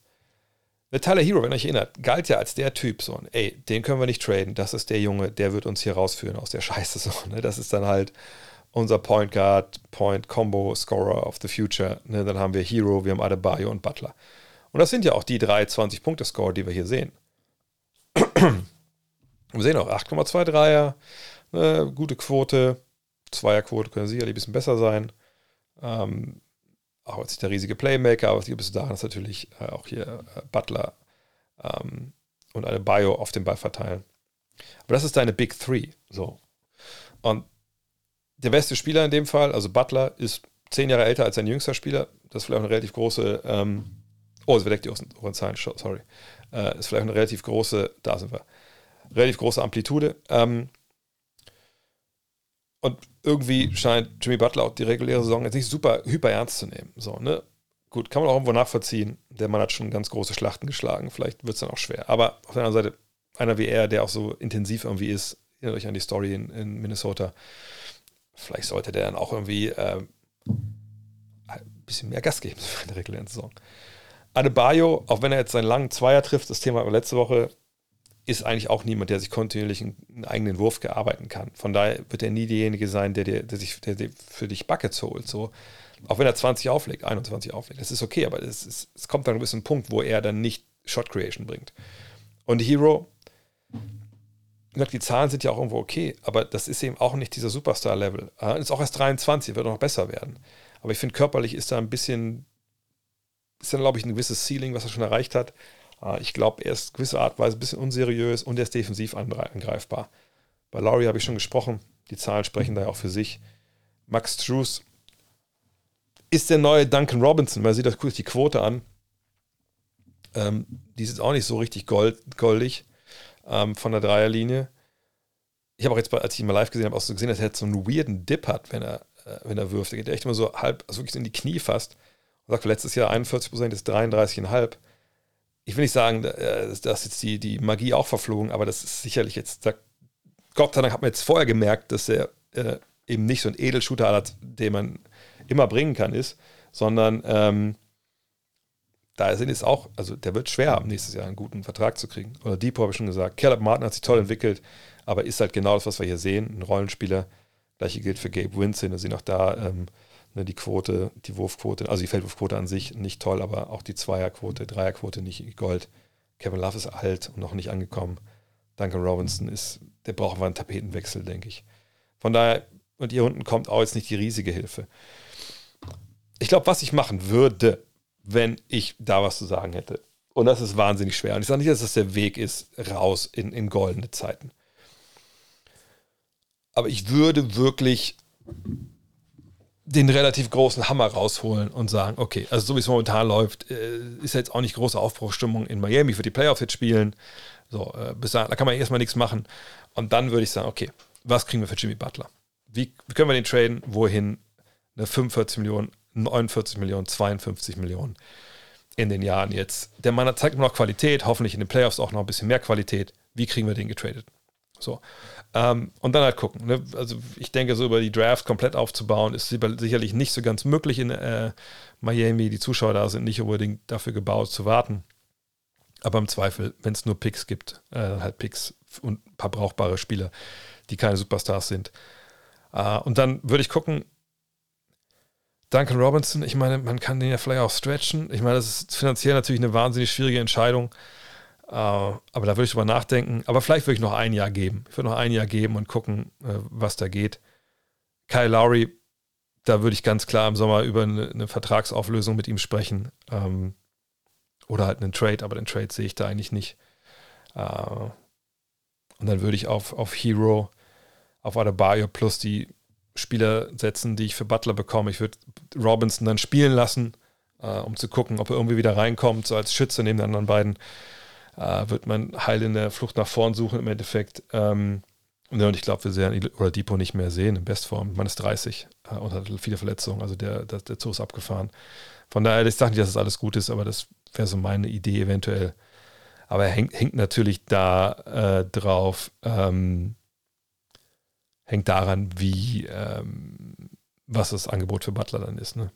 Der Tyler Hero, wenn ihr euch erinnert, galt ja als der Typ so, ey, den können wir nicht traden, das ist der Junge, der wird uns hier rausführen aus der Scheiße so, ne? Das ist dann halt unser Point Guard, Point Combo Scorer of the Future, ne? Dann haben wir Hero, wir haben Adebayo und Butler. Und das sind ja auch die drei 20-Punkte-Score, die wir hier sehen. *clears throat* wir sehen auch 8,2 Dreier, äh, gute Quote, Zweierquote können sicherlich ein bisschen besser sein. Ähm, auch als nicht der riesige Playmaker, aber es liegt bis daran, dass natürlich äh, auch hier äh, Butler ähm, und eine Bio auf den Ball verteilen. Aber das ist deine Big Three. So. Und der beste Spieler in dem Fall, also Butler, ist zehn Jahre älter als sein jüngster Spieler. Das ist vielleicht eine relativ große ähm, Oh, es verdeckt die oberen Zahlen, sorry. Äh, ist vielleicht eine relativ große, da sind wir, relativ große Amplitude. Ähm, und irgendwie scheint Jimmy Butler auch die reguläre Saison jetzt nicht super hyper ernst zu nehmen. So, ne? Gut, kann man auch irgendwo nachvollziehen. Der Mann hat schon ganz große Schlachten geschlagen. Vielleicht wird es dann auch schwer. Aber auf der anderen Seite, einer wie er, der auch so intensiv irgendwie ist, erinnert euch an die Story in, in Minnesota. Vielleicht sollte der dann auch irgendwie äh, ein bisschen mehr Gas geben *laughs* für eine reguläre Saison. Adebayo, auch wenn er jetzt seinen langen Zweier trifft, das Thema letzte Woche, ist eigentlich auch niemand, der sich kontinuierlich einen eigenen Wurf gearbeiten kann. Von daher wird er nie derjenige sein, der, der, der sich der, der für dich Buckets holt. So. Auch wenn er 20 auflegt, 21 auflegt. Das ist okay, aber es, ist, es kommt dann ein bisschen Punkt, wo er dann nicht Shot Creation bringt. Und Hero, die Zahlen sind ja auch irgendwo okay, aber das ist eben auch nicht dieser Superstar-Level. Ist auch erst 23, wird noch besser werden. Aber ich finde, körperlich ist da ein bisschen ist dann, glaube ich, ein gewisses Ceiling, was er schon erreicht hat. Äh, ich glaube, er ist gewisse Art und Weise ein bisschen unseriös und er ist defensiv angreifbar. Bei Laurie habe ich schon gesprochen. Die Zahlen sprechen da ja auch für sich. Max Struess ist der neue Duncan Robinson. Man sieht das kurz die Quote an. Ähm, die ist jetzt auch nicht so richtig gold, goldig ähm, von der Dreierlinie. Ich habe auch jetzt, als ich ihn mal live gesehen habe, auch so gesehen, dass er jetzt so einen weirden Dip hat, wenn er, äh, wenn er wirft. Er geht echt immer so halb, also wirklich in die Knie fast sagt letztes Jahr 41 Prozent, ist 33,5. Ich will nicht sagen, äh, dass jetzt die, die Magie auch verflogen, aber das ist sicherlich jetzt, Gott sei Dank hat man jetzt vorher gemerkt, dass er äh, eben nicht so ein Edelshooter hat, den man immer bringen kann, ist, sondern ähm, da sind es auch, also der wird schwer haben, nächstes Jahr einen guten Vertrag zu kriegen. Oder Depot habe ich schon gesagt. Caleb Martin hat sich toll entwickelt, aber ist halt genau das, was wir hier sehen, ein Rollenspieler. Gleiche gilt für Gabe Winston, da sind auch da ähm, die Quote, die Wurfquote, also die Feldwurfquote an sich nicht toll, aber auch die Zweierquote, Dreierquote nicht Gold. Kevin Love ist alt und noch nicht angekommen. Duncan Robinson ist, der braucht mal einen Tapetenwechsel, denke ich. Von daher, und hier unten kommt auch jetzt nicht die riesige Hilfe. Ich glaube, was ich machen würde, wenn ich da was zu sagen hätte, und das ist wahnsinnig schwer, und ich sage nicht, dass das der Weg ist, raus in, in goldene Zeiten. Aber ich würde wirklich den relativ großen Hammer rausholen und sagen, okay, also so wie es momentan läuft, äh, ist jetzt auch nicht große Aufbruchstimmung in Miami für die Playoffs jetzt spielen. So, äh, bis da, da kann man erstmal nichts machen. Und dann würde ich sagen, okay, was kriegen wir für Jimmy Butler? Wie, wie können wir den traden? Wohin? Eine 45 Millionen, 49 Millionen, 52 Millionen in den Jahren jetzt. Der Mann zeigt immer noch Qualität, hoffentlich in den Playoffs auch noch ein bisschen mehr Qualität. Wie kriegen wir den getradet? So. Ähm, und dann halt gucken. Ne? Also ich denke, so über die Draft komplett aufzubauen, ist sicherlich nicht so ganz möglich in äh, Miami. Die Zuschauer da sind nicht unbedingt dafür gebaut zu warten. Aber im Zweifel, wenn es nur Picks gibt, äh, halt Picks und ein paar brauchbare Spieler, die keine Superstars sind. Äh, und dann würde ich gucken, Duncan Robinson, ich meine, man kann den ja vielleicht auch stretchen. Ich meine, das ist finanziell natürlich eine wahnsinnig schwierige Entscheidung. Äh, aber da würde ich drüber nachdenken. Aber vielleicht würde ich noch ein Jahr geben. Ich würde noch ein Jahr geben und gucken, äh, was da geht. Kyle Lowry, da würde ich ganz klar im Sommer über eine, eine Vertragsauflösung mit ihm sprechen. Ähm, oder halt einen Trade, aber den Trade sehe ich da eigentlich nicht. Äh, und dann würde ich auf, auf Hero, auf Adebayo plus die Spieler setzen, die ich für Butler bekomme. Ich würde Robinson dann spielen lassen, äh, um zu gucken, ob er irgendwie wieder reinkommt, so als Schütze neben den anderen beiden. Äh, wird man heil in der Flucht nach vorn suchen im Endeffekt. Ähm, und ich glaube, wir sehen oder Depot nicht mehr sehen in Bestform. Man ist 30 äh, und hat viele Verletzungen, also der, der, der Zug ist abgefahren. Von daher, ich sage nicht, dass das alles gut ist, aber das wäre so meine Idee eventuell. Aber er hängt, hängt natürlich da äh, drauf, ähm, hängt daran, wie, ähm, was das Angebot für Butler dann ist. Ne?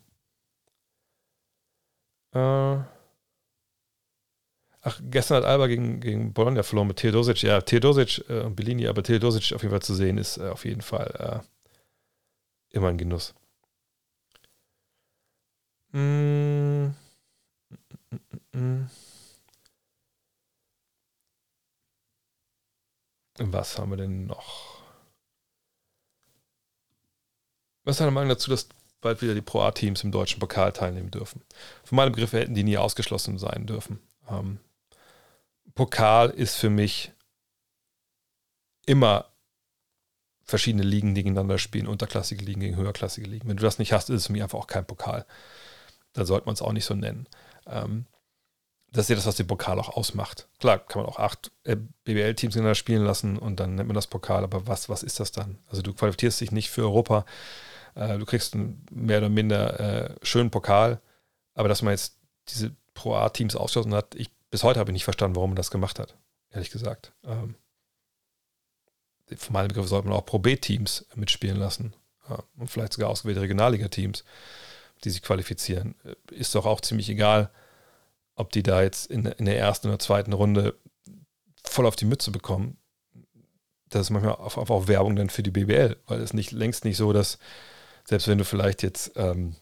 Äh, ach, gestern hat Alba gegen, gegen Bologna verloren mit Theodosic. Ja, Theodosic äh, und Bellini, aber Theodosic auf jeden Fall zu sehen, ist äh, auf jeden Fall äh, immer ein Genuss. Mm. Was haben wir denn noch? Was ist deine Meinung dazu, dass bald wieder die Pro A-Teams im deutschen Pokal teilnehmen dürfen? Von meinem Begriff hätten die nie ausgeschlossen sein dürfen. Ähm, Pokal ist für mich immer verschiedene Ligen gegeneinander spielen, unterklassige Ligen gegen höherklassige Ligen. Wenn du das nicht hast, ist es für mich einfach auch kein Pokal. Da sollte man es auch nicht so nennen. Ähm, das ist ja das, was den Pokal auch ausmacht. Klar, kann man auch acht äh, BBL-Teams gegeneinander spielen lassen und dann nennt man das Pokal, aber was, was ist das dann? Also du qualifizierst dich nicht für Europa, äh, du kriegst einen mehr oder minder äh, schönen Pokal, aber dass man jetzt diese Pro A-Teams ausgeschlossen hat, ich, bis heute habe ich nicht verstanden, warum man das gemacht hat, ehrlich gesagt. Ähm, von meinem Begriff sollte man auch Pro B-Teams mitspielen lassen ja, und vielleicht sogar ausgewählte Regionalliga-Teams, die sich qualifizieren. Äh, ist doch auch ziemlich egal, ob die da jetzt in, in der ersten oder zweiten Runde voll auf die Mütze bekommen. Das ist manchmal auch, auch Werbung dann für die BBL, weil es nicht längst nicht so, dass selbst wenn du vielleicht jetzt ähm,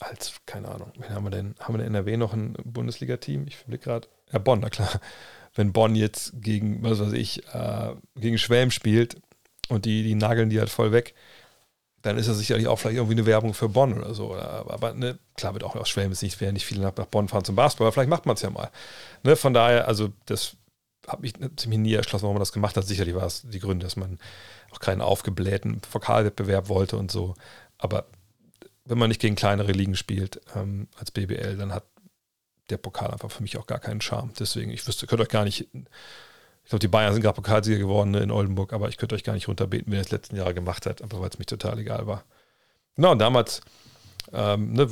als, keine Ahnung, wen haben wir denn? Haben wir in NRW noch ein Bundesliga-Team? Ich verblicke gerade. Ja, Bonn, na klar. Wenn Bonn jetzt gegen, was weiß ich, äh, gegen Schwelm spielt und die, die nageln die halt voll weg, dann ist das sicherlich auch vielleicht irgendwie eine Werbung für Bonn oder so. Aber ne, klar wird auch aus Schwelm ist nicht, werden nicht viele nach, Bonn fahren zum Basketball, aber vielleicht macht man es ja mal. Ne, von daher, also das habe ich ziemlich nie erschlossen, warum man das gemacht hat. Sicherlich war es die Gründe, dass man auch keinen aufgeblähten Vokalwettbewerb wollte und so. Aber wenn man nicht gegen kleinere Ligen spielt ähm, als BBL, dann hat der Pokal einfach für mich auch gar keinen Charme. Deswegen, ich wüsste, könnt euch gar nicht, ich glaube, die Bayern sind gerade Pokalsieger geworden ne, in Oldenburg, aber ich könnte euch gar nicht runterbeten, wer das letzten Jahre gemacht hat, einfach weil es mich total egal war. Genau, und damals ähm, ne,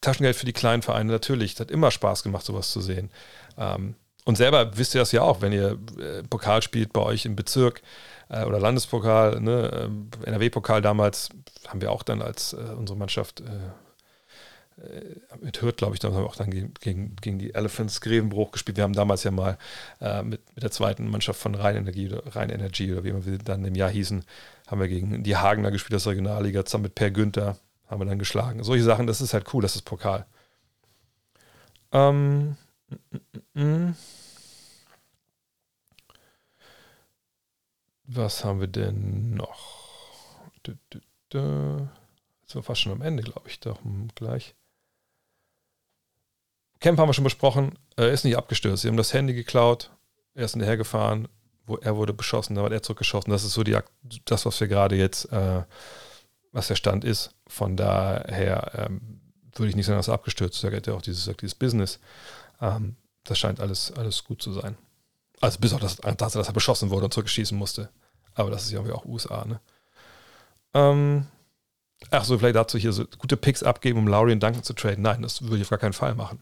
Taschengeld für die kleinen Vereine natürlich. Es hat immer Spaß gemacht, sowas zu sehen. Ähm, und selber wisst ihr das ja auch, wenn ihr äh, Pokal spielt bei euch im Bezirk äh, oder Landespokal, ne, äh, NRW-Pokal damals, haben wir auch dann als äh, unsere Mannschaft äh, äh, mit Hürth, glaube ich, haben wir auch dann gegen, gegen die Elephants Grevenbruch gespielt. Wir haben damals ja mal mit, mit der zweiten Mannschaft von Rheinenergie oder Rhein Energy oder wie wir dann im Jahr hießen, haben wir gegen die Hagener gespielt der Regionalliga, zusammen mit Per Günther, haben wir dann geschlagen. Solche Sachen, das ist halt cool, das ist Pokal. Ähm, mm, mm, mm. Was haben wir denn noch? Jetzt sind wir fast schon am Ende, glaube ich, doch hm, gleich. Camp haben wir schon besprochen. Er ist nicht abgestürzt. Sie haben das Handy geklaut. Er ist hinterhergefahren, wo er wurde beschossen, dann wird er zurückgeschossen. Das ist so die, das, was wir gerade jetzt, äh, was der Stand ist. Von daher ähm, würde ich nicht sagen, dass er abgestürzt ist. Da geht ja auch dieses, dieses Business. Ähm, das scheint alles, alles gut zu sein. Also bis auf das, dass er beschossen wurde und zurückschießen musste. Aber das ist ja auch USA, ne? Ähm, ach so, vielleicht dazu hier so gute Picks abgeben, um Lowry und Duncan zu traden. Nein, das würde ich auf gar keinen Fall machen.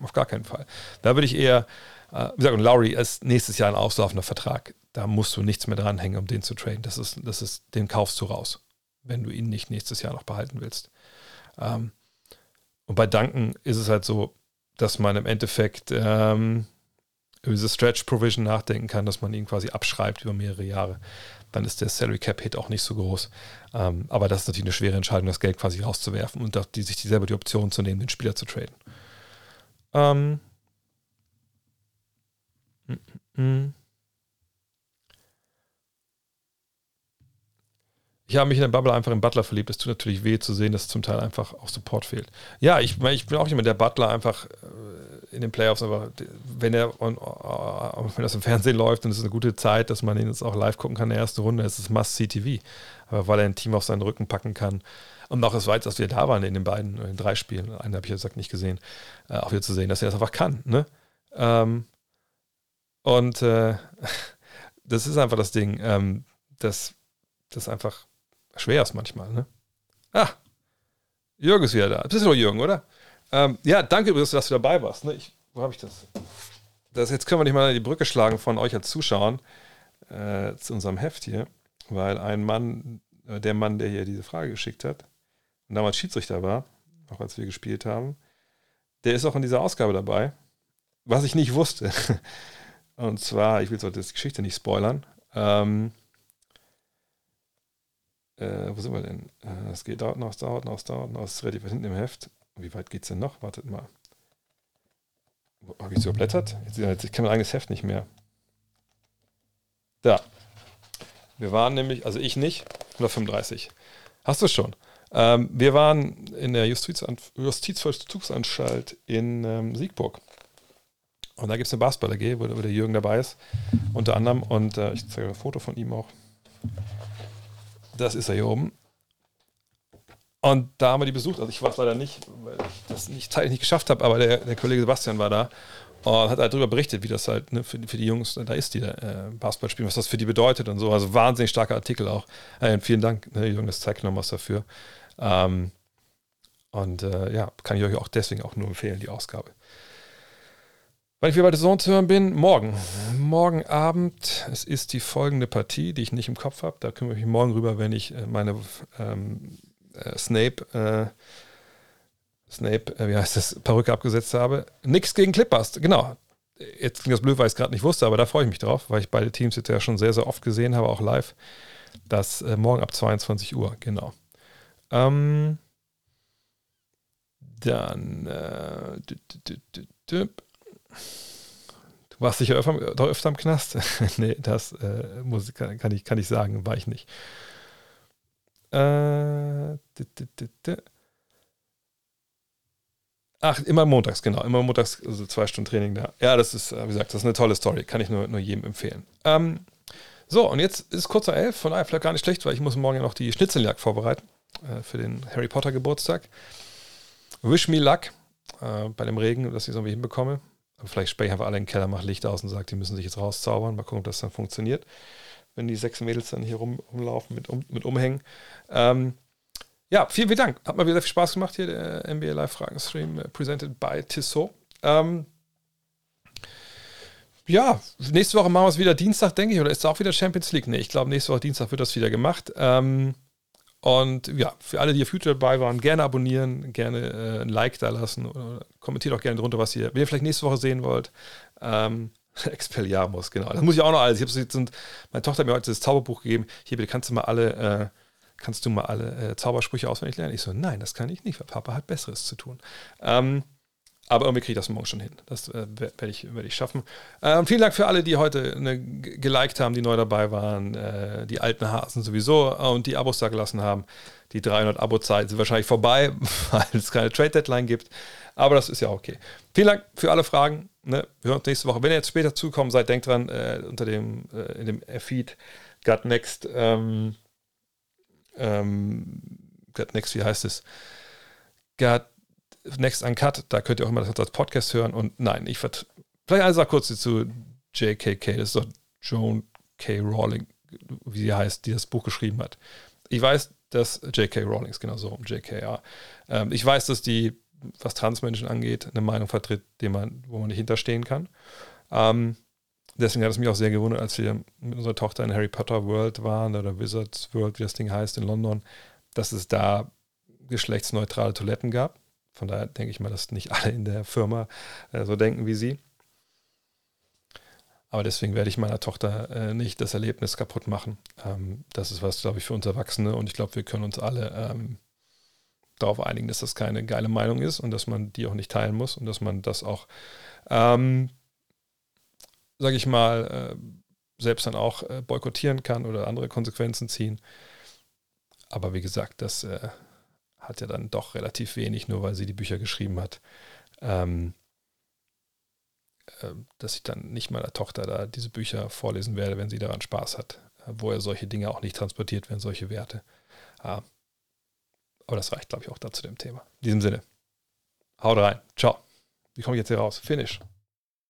Auf gar keinen Fall. Da würde ich eher, äh, wie gesagt, und Lowry ist nächstes Jahr ein auslaufender Vertrag. Da musst du nichts mehr dranhängen, um den zu traden. Das ist, das ist, den kaufst du raus, wenn du ihn nicht nächstes Jahr noch behalten willst. Ähm, und bei Duncan ist es halt so, dass man im Endeffekt ähm, über diese Stretch Provision nachdenken kann, dass man ihn quasi abschreibt über mehrere Jahre. Dann ist der Salary Cap Hit auch nicht so groß. Ähm, aber das ist natürlich eine schwere Entscheidung, das Geld quasi rauszuwerfen und die, sich selber die Option zu nehmen, den Spieler zu traden. Ähm. Ich habe mich in der Bubble einfach in Butler verliebt. Es tut natürlich weh zu sehen, dass zum Teil einfach auch Support fehlt. Ja, ich, ich bin auch jemand, der Butler einfach äh, in den Playoffs, aber wenn er und, wenn das im Fernsehen läuft und es ist eine gute Zeit, dass man ihn jetzt auch live gucken kann in der ersten Runde, ist es Must-See-TV. Aber weil er ein Team auf seinen Rücken packen kann. Und auch es weit, dass wir da waren in den beiden, in den drei Spielen, einen habe ich ja gesagt nicht gesehen, äh, auch wieder zu sehen, dass er das einfach kann. Ne? Ähm, und äh, *laughs* das ist einfach das Ding, ähm, dass das einfach schwer ist manchmal, ne? Ah, Jürgen ist wieder da. Das ist doch Jürgen, oder? Ähm, ja, danke übrigens, dass du dabei warst. Ne? Ich, wo habe ich das? das? Jetzt können wir nicht mal die Brücke schlagen von euch als Zuschauern äh, zu unserem Heft hier, weil ein Mann, äh, der Mann, der hier diese Frage geschickt hat und damals Schiedsrichter war, auch als wir gespielt haben, der ist auch in dieser Ausgabe dabei, was ich nicht wusste. *laughs* und zwar, ich will so die Geschichte nicht spoilern. Ähm, äh, wo sind wir denn? Äh, es geht, dauert noch, es dauert noch, es dauert noch. Es ist relativ hinten im Heft. Wie weit geht es denn noch? Wartet mal. Habe ich es überblättert? Jetzt, ich kann mein eigenes Heft nicht mehr. Da. Wir waren nämlich, also ich nicht, 135. Hast du schon? Ähm, wir waren in der Justizvollzugsanstalt in ähm, Siegburg. Und da gibt es eine Basketball-AG, wo, wo, der Jürgen dabei ist, unter anderem. Und äh, ich zeige ein Foto von ihm auch. Das ist er hier oben. Und da haben wir die besucht. Also ich war es leider nicht, weil ich das nicht, zeitlich nicht geschafft habe, aber der, der Kollege Sebastian war da und hat halt darüber berichtet, wie das halt ne, für, für, die Jungs da ist, die äh, Basketball spielen, was das für die bedeutet und so. Also wahnsinnig starker Artikel auch. Äh, vielen Dank, ne, Jürgen, das zeigt noch dafür. Ähm, und äh, ja, kann ich euch auch deswegen auch nur empfehlen, die Ausgabe. Wann ich wieder bei der Saison zu hören bin, morgen. Morgen Abend. Es ist die folgende Partie, die ich nicht im Kopf habe. Da kümmere ich mich morgen rüber, wenn ich äh, meine ähm, äh, Snape, äh, Snape, äh, wie heißt das, Perücke abgesetzt habe. Nix gegen Clippers, genau. Jetzt klingt das blöd, weil ich es gerade nicht wusste, aber da freue ich mich drauf, weil ich beide Teams jetzt ja schon sehr, sehr oft gesehen habe, auch live. Das äh, morgen ab 22 Uhr, genau. Ähm, dann äh, Du warst sicher öfter, öfter im Knast? *laughs* nee, das äh, muss, kann, kann, ich, kann ich sagen, war ich nicht. Äh, Ach, immer montags, genau. Immer montags, also zwei Stunden Training da. Ja, das ist, wie gesagt, das ist eine tolle Story. Kann ich nur, nur jedem empfehlen. Ähm, so, und jetzt ist kurz vor elf, von daher vielleicht gar nicht schlecht, weil ich muss morgen ja noch die Schnitzeljagd vorbereiten äh, für den Harry Potter Geburtstag. Wish me luck äh, bei dem Regen, dass ich es irgendwie hinbekomme. Vielleicht spreche ich einfach alle in den Keller, mache Licht aus und sage, die müssen sich jetzt rauszaubern. Mal gucken, ob das dann funktioniert, wenn die sechs Mädels dann hier rum, rumlaufen mit, um, mit Umhängen. Ähm, ja, vielen, vielen Dank. Hat mal wieder viel Spaß gemacht hier, der NBA Live Fragen Stream, äh, presented by Tissot. Ähm, ja, nächste Woche machen wir es wieder Dienstag, denke ich, oder ist es auch wieder Champions League? Nee, ich glaube, nächste Woche Dienstag wird das wieder gemacht. Ähm, und ja, für alle, die auf YouTube dabei waren, gerne abonnieren, gerne äh, ein Like da lassen oder kommentiert auch gerne drunter, was ihr, wenn ihr vielleicht nächste Woche sehen wollt. Ähm, *laughs* Expelliarmus, genau. Das muss ich auch noch alles. Ich jetzt meine Tochter hat mir heute das Zauberbuch gegeben. Hier, bitte kannst du mal alle, äh, kannst du mal alle äh, Zaubersprüche auswendig lernen? Ich so, nein, das kann ich nicht, weil Papa hat Besseres zu tun. Ähm, Aber irgendwie kriege ich das morgen schon hin. Das äh, werde ich, werd ich schaffen. Ähm, vielen Dank für alle, die heute ne, geliked haben, die neu dabei waren. Äh, die alten Hasen sowieso äh, und die Abos da gelassen haben. Die 300 Abo-Zeit sind wahrscheinlich vorbei, *laughs* weil es keine Trade-Deadline gibt. Aber das ist ja okay. Vielen Dank für alle Fragen. Ne? Wir hören uns nächste Woche. Wenn ihr jetzt später zukommen seid, denkt dran, äh, unter dem, äh, in dem Feed Gut Next, ähm, ähm, Gut Next, wie heißt es? Gut Next Uncut, da könnt ihr auch immer das als Podcast hören. Und nein, ich vielleicht eine Sache kurz zu JKK, das ist doch Joan K. Rowling, wie sie heißt, die das Buch geschrieben hat. Ich weiß, dass J.K. Rowling ist genau so, um JKR. Ähm, ich weiß, dass die, was Transmenschen angeht, eine Meinung vertritt, dem man, wo man nicht hinterstehen kann. Ähm, deswegen hat es mich auch sehr gewundert, als wir mit unserer Tochter in Harry Potter World waren oder Wizards World, wie das Ding heißt, in London, dass es da geschlechtsneutrale Toiletten gab. Von daher denke ich mal, dass nicht alle in der Firma äh, so denken wie sie. Aber deswegen werde ich meiner Tochter äh, nicht das Erlebnis kaputt machen. Ähm, das ist was, glaube ich, für uns Erwachsene und ich glaube, wir können uns alle ähm, darauf einigen, dass das keine geile Meinung ist und dass man die auch nicht teilen muss und dass man das auch, ähm, sage ich mal, äh, selbst dann auch äh, boykottieren kann oder andere Konsequenzen ziehen. Aber wie gesagt, das äh, hat ja dann doch relativ wenig, nur weil sie die Bücher geschrieben hat. Ähm, äh, dass ich dann nicht meiner Tochter da diese Bücher vorlesen werde, wenn sie daran Spaß hat, äh, wo ja solche Dinge auch nicht transportiert werden, solche Werte. Ah. Aber das reicht, glaube ich, auch da zu dem Thema. In diesem Sinne, haut rein. Ciao. Wie komme ich jetzt hier raus? Finish.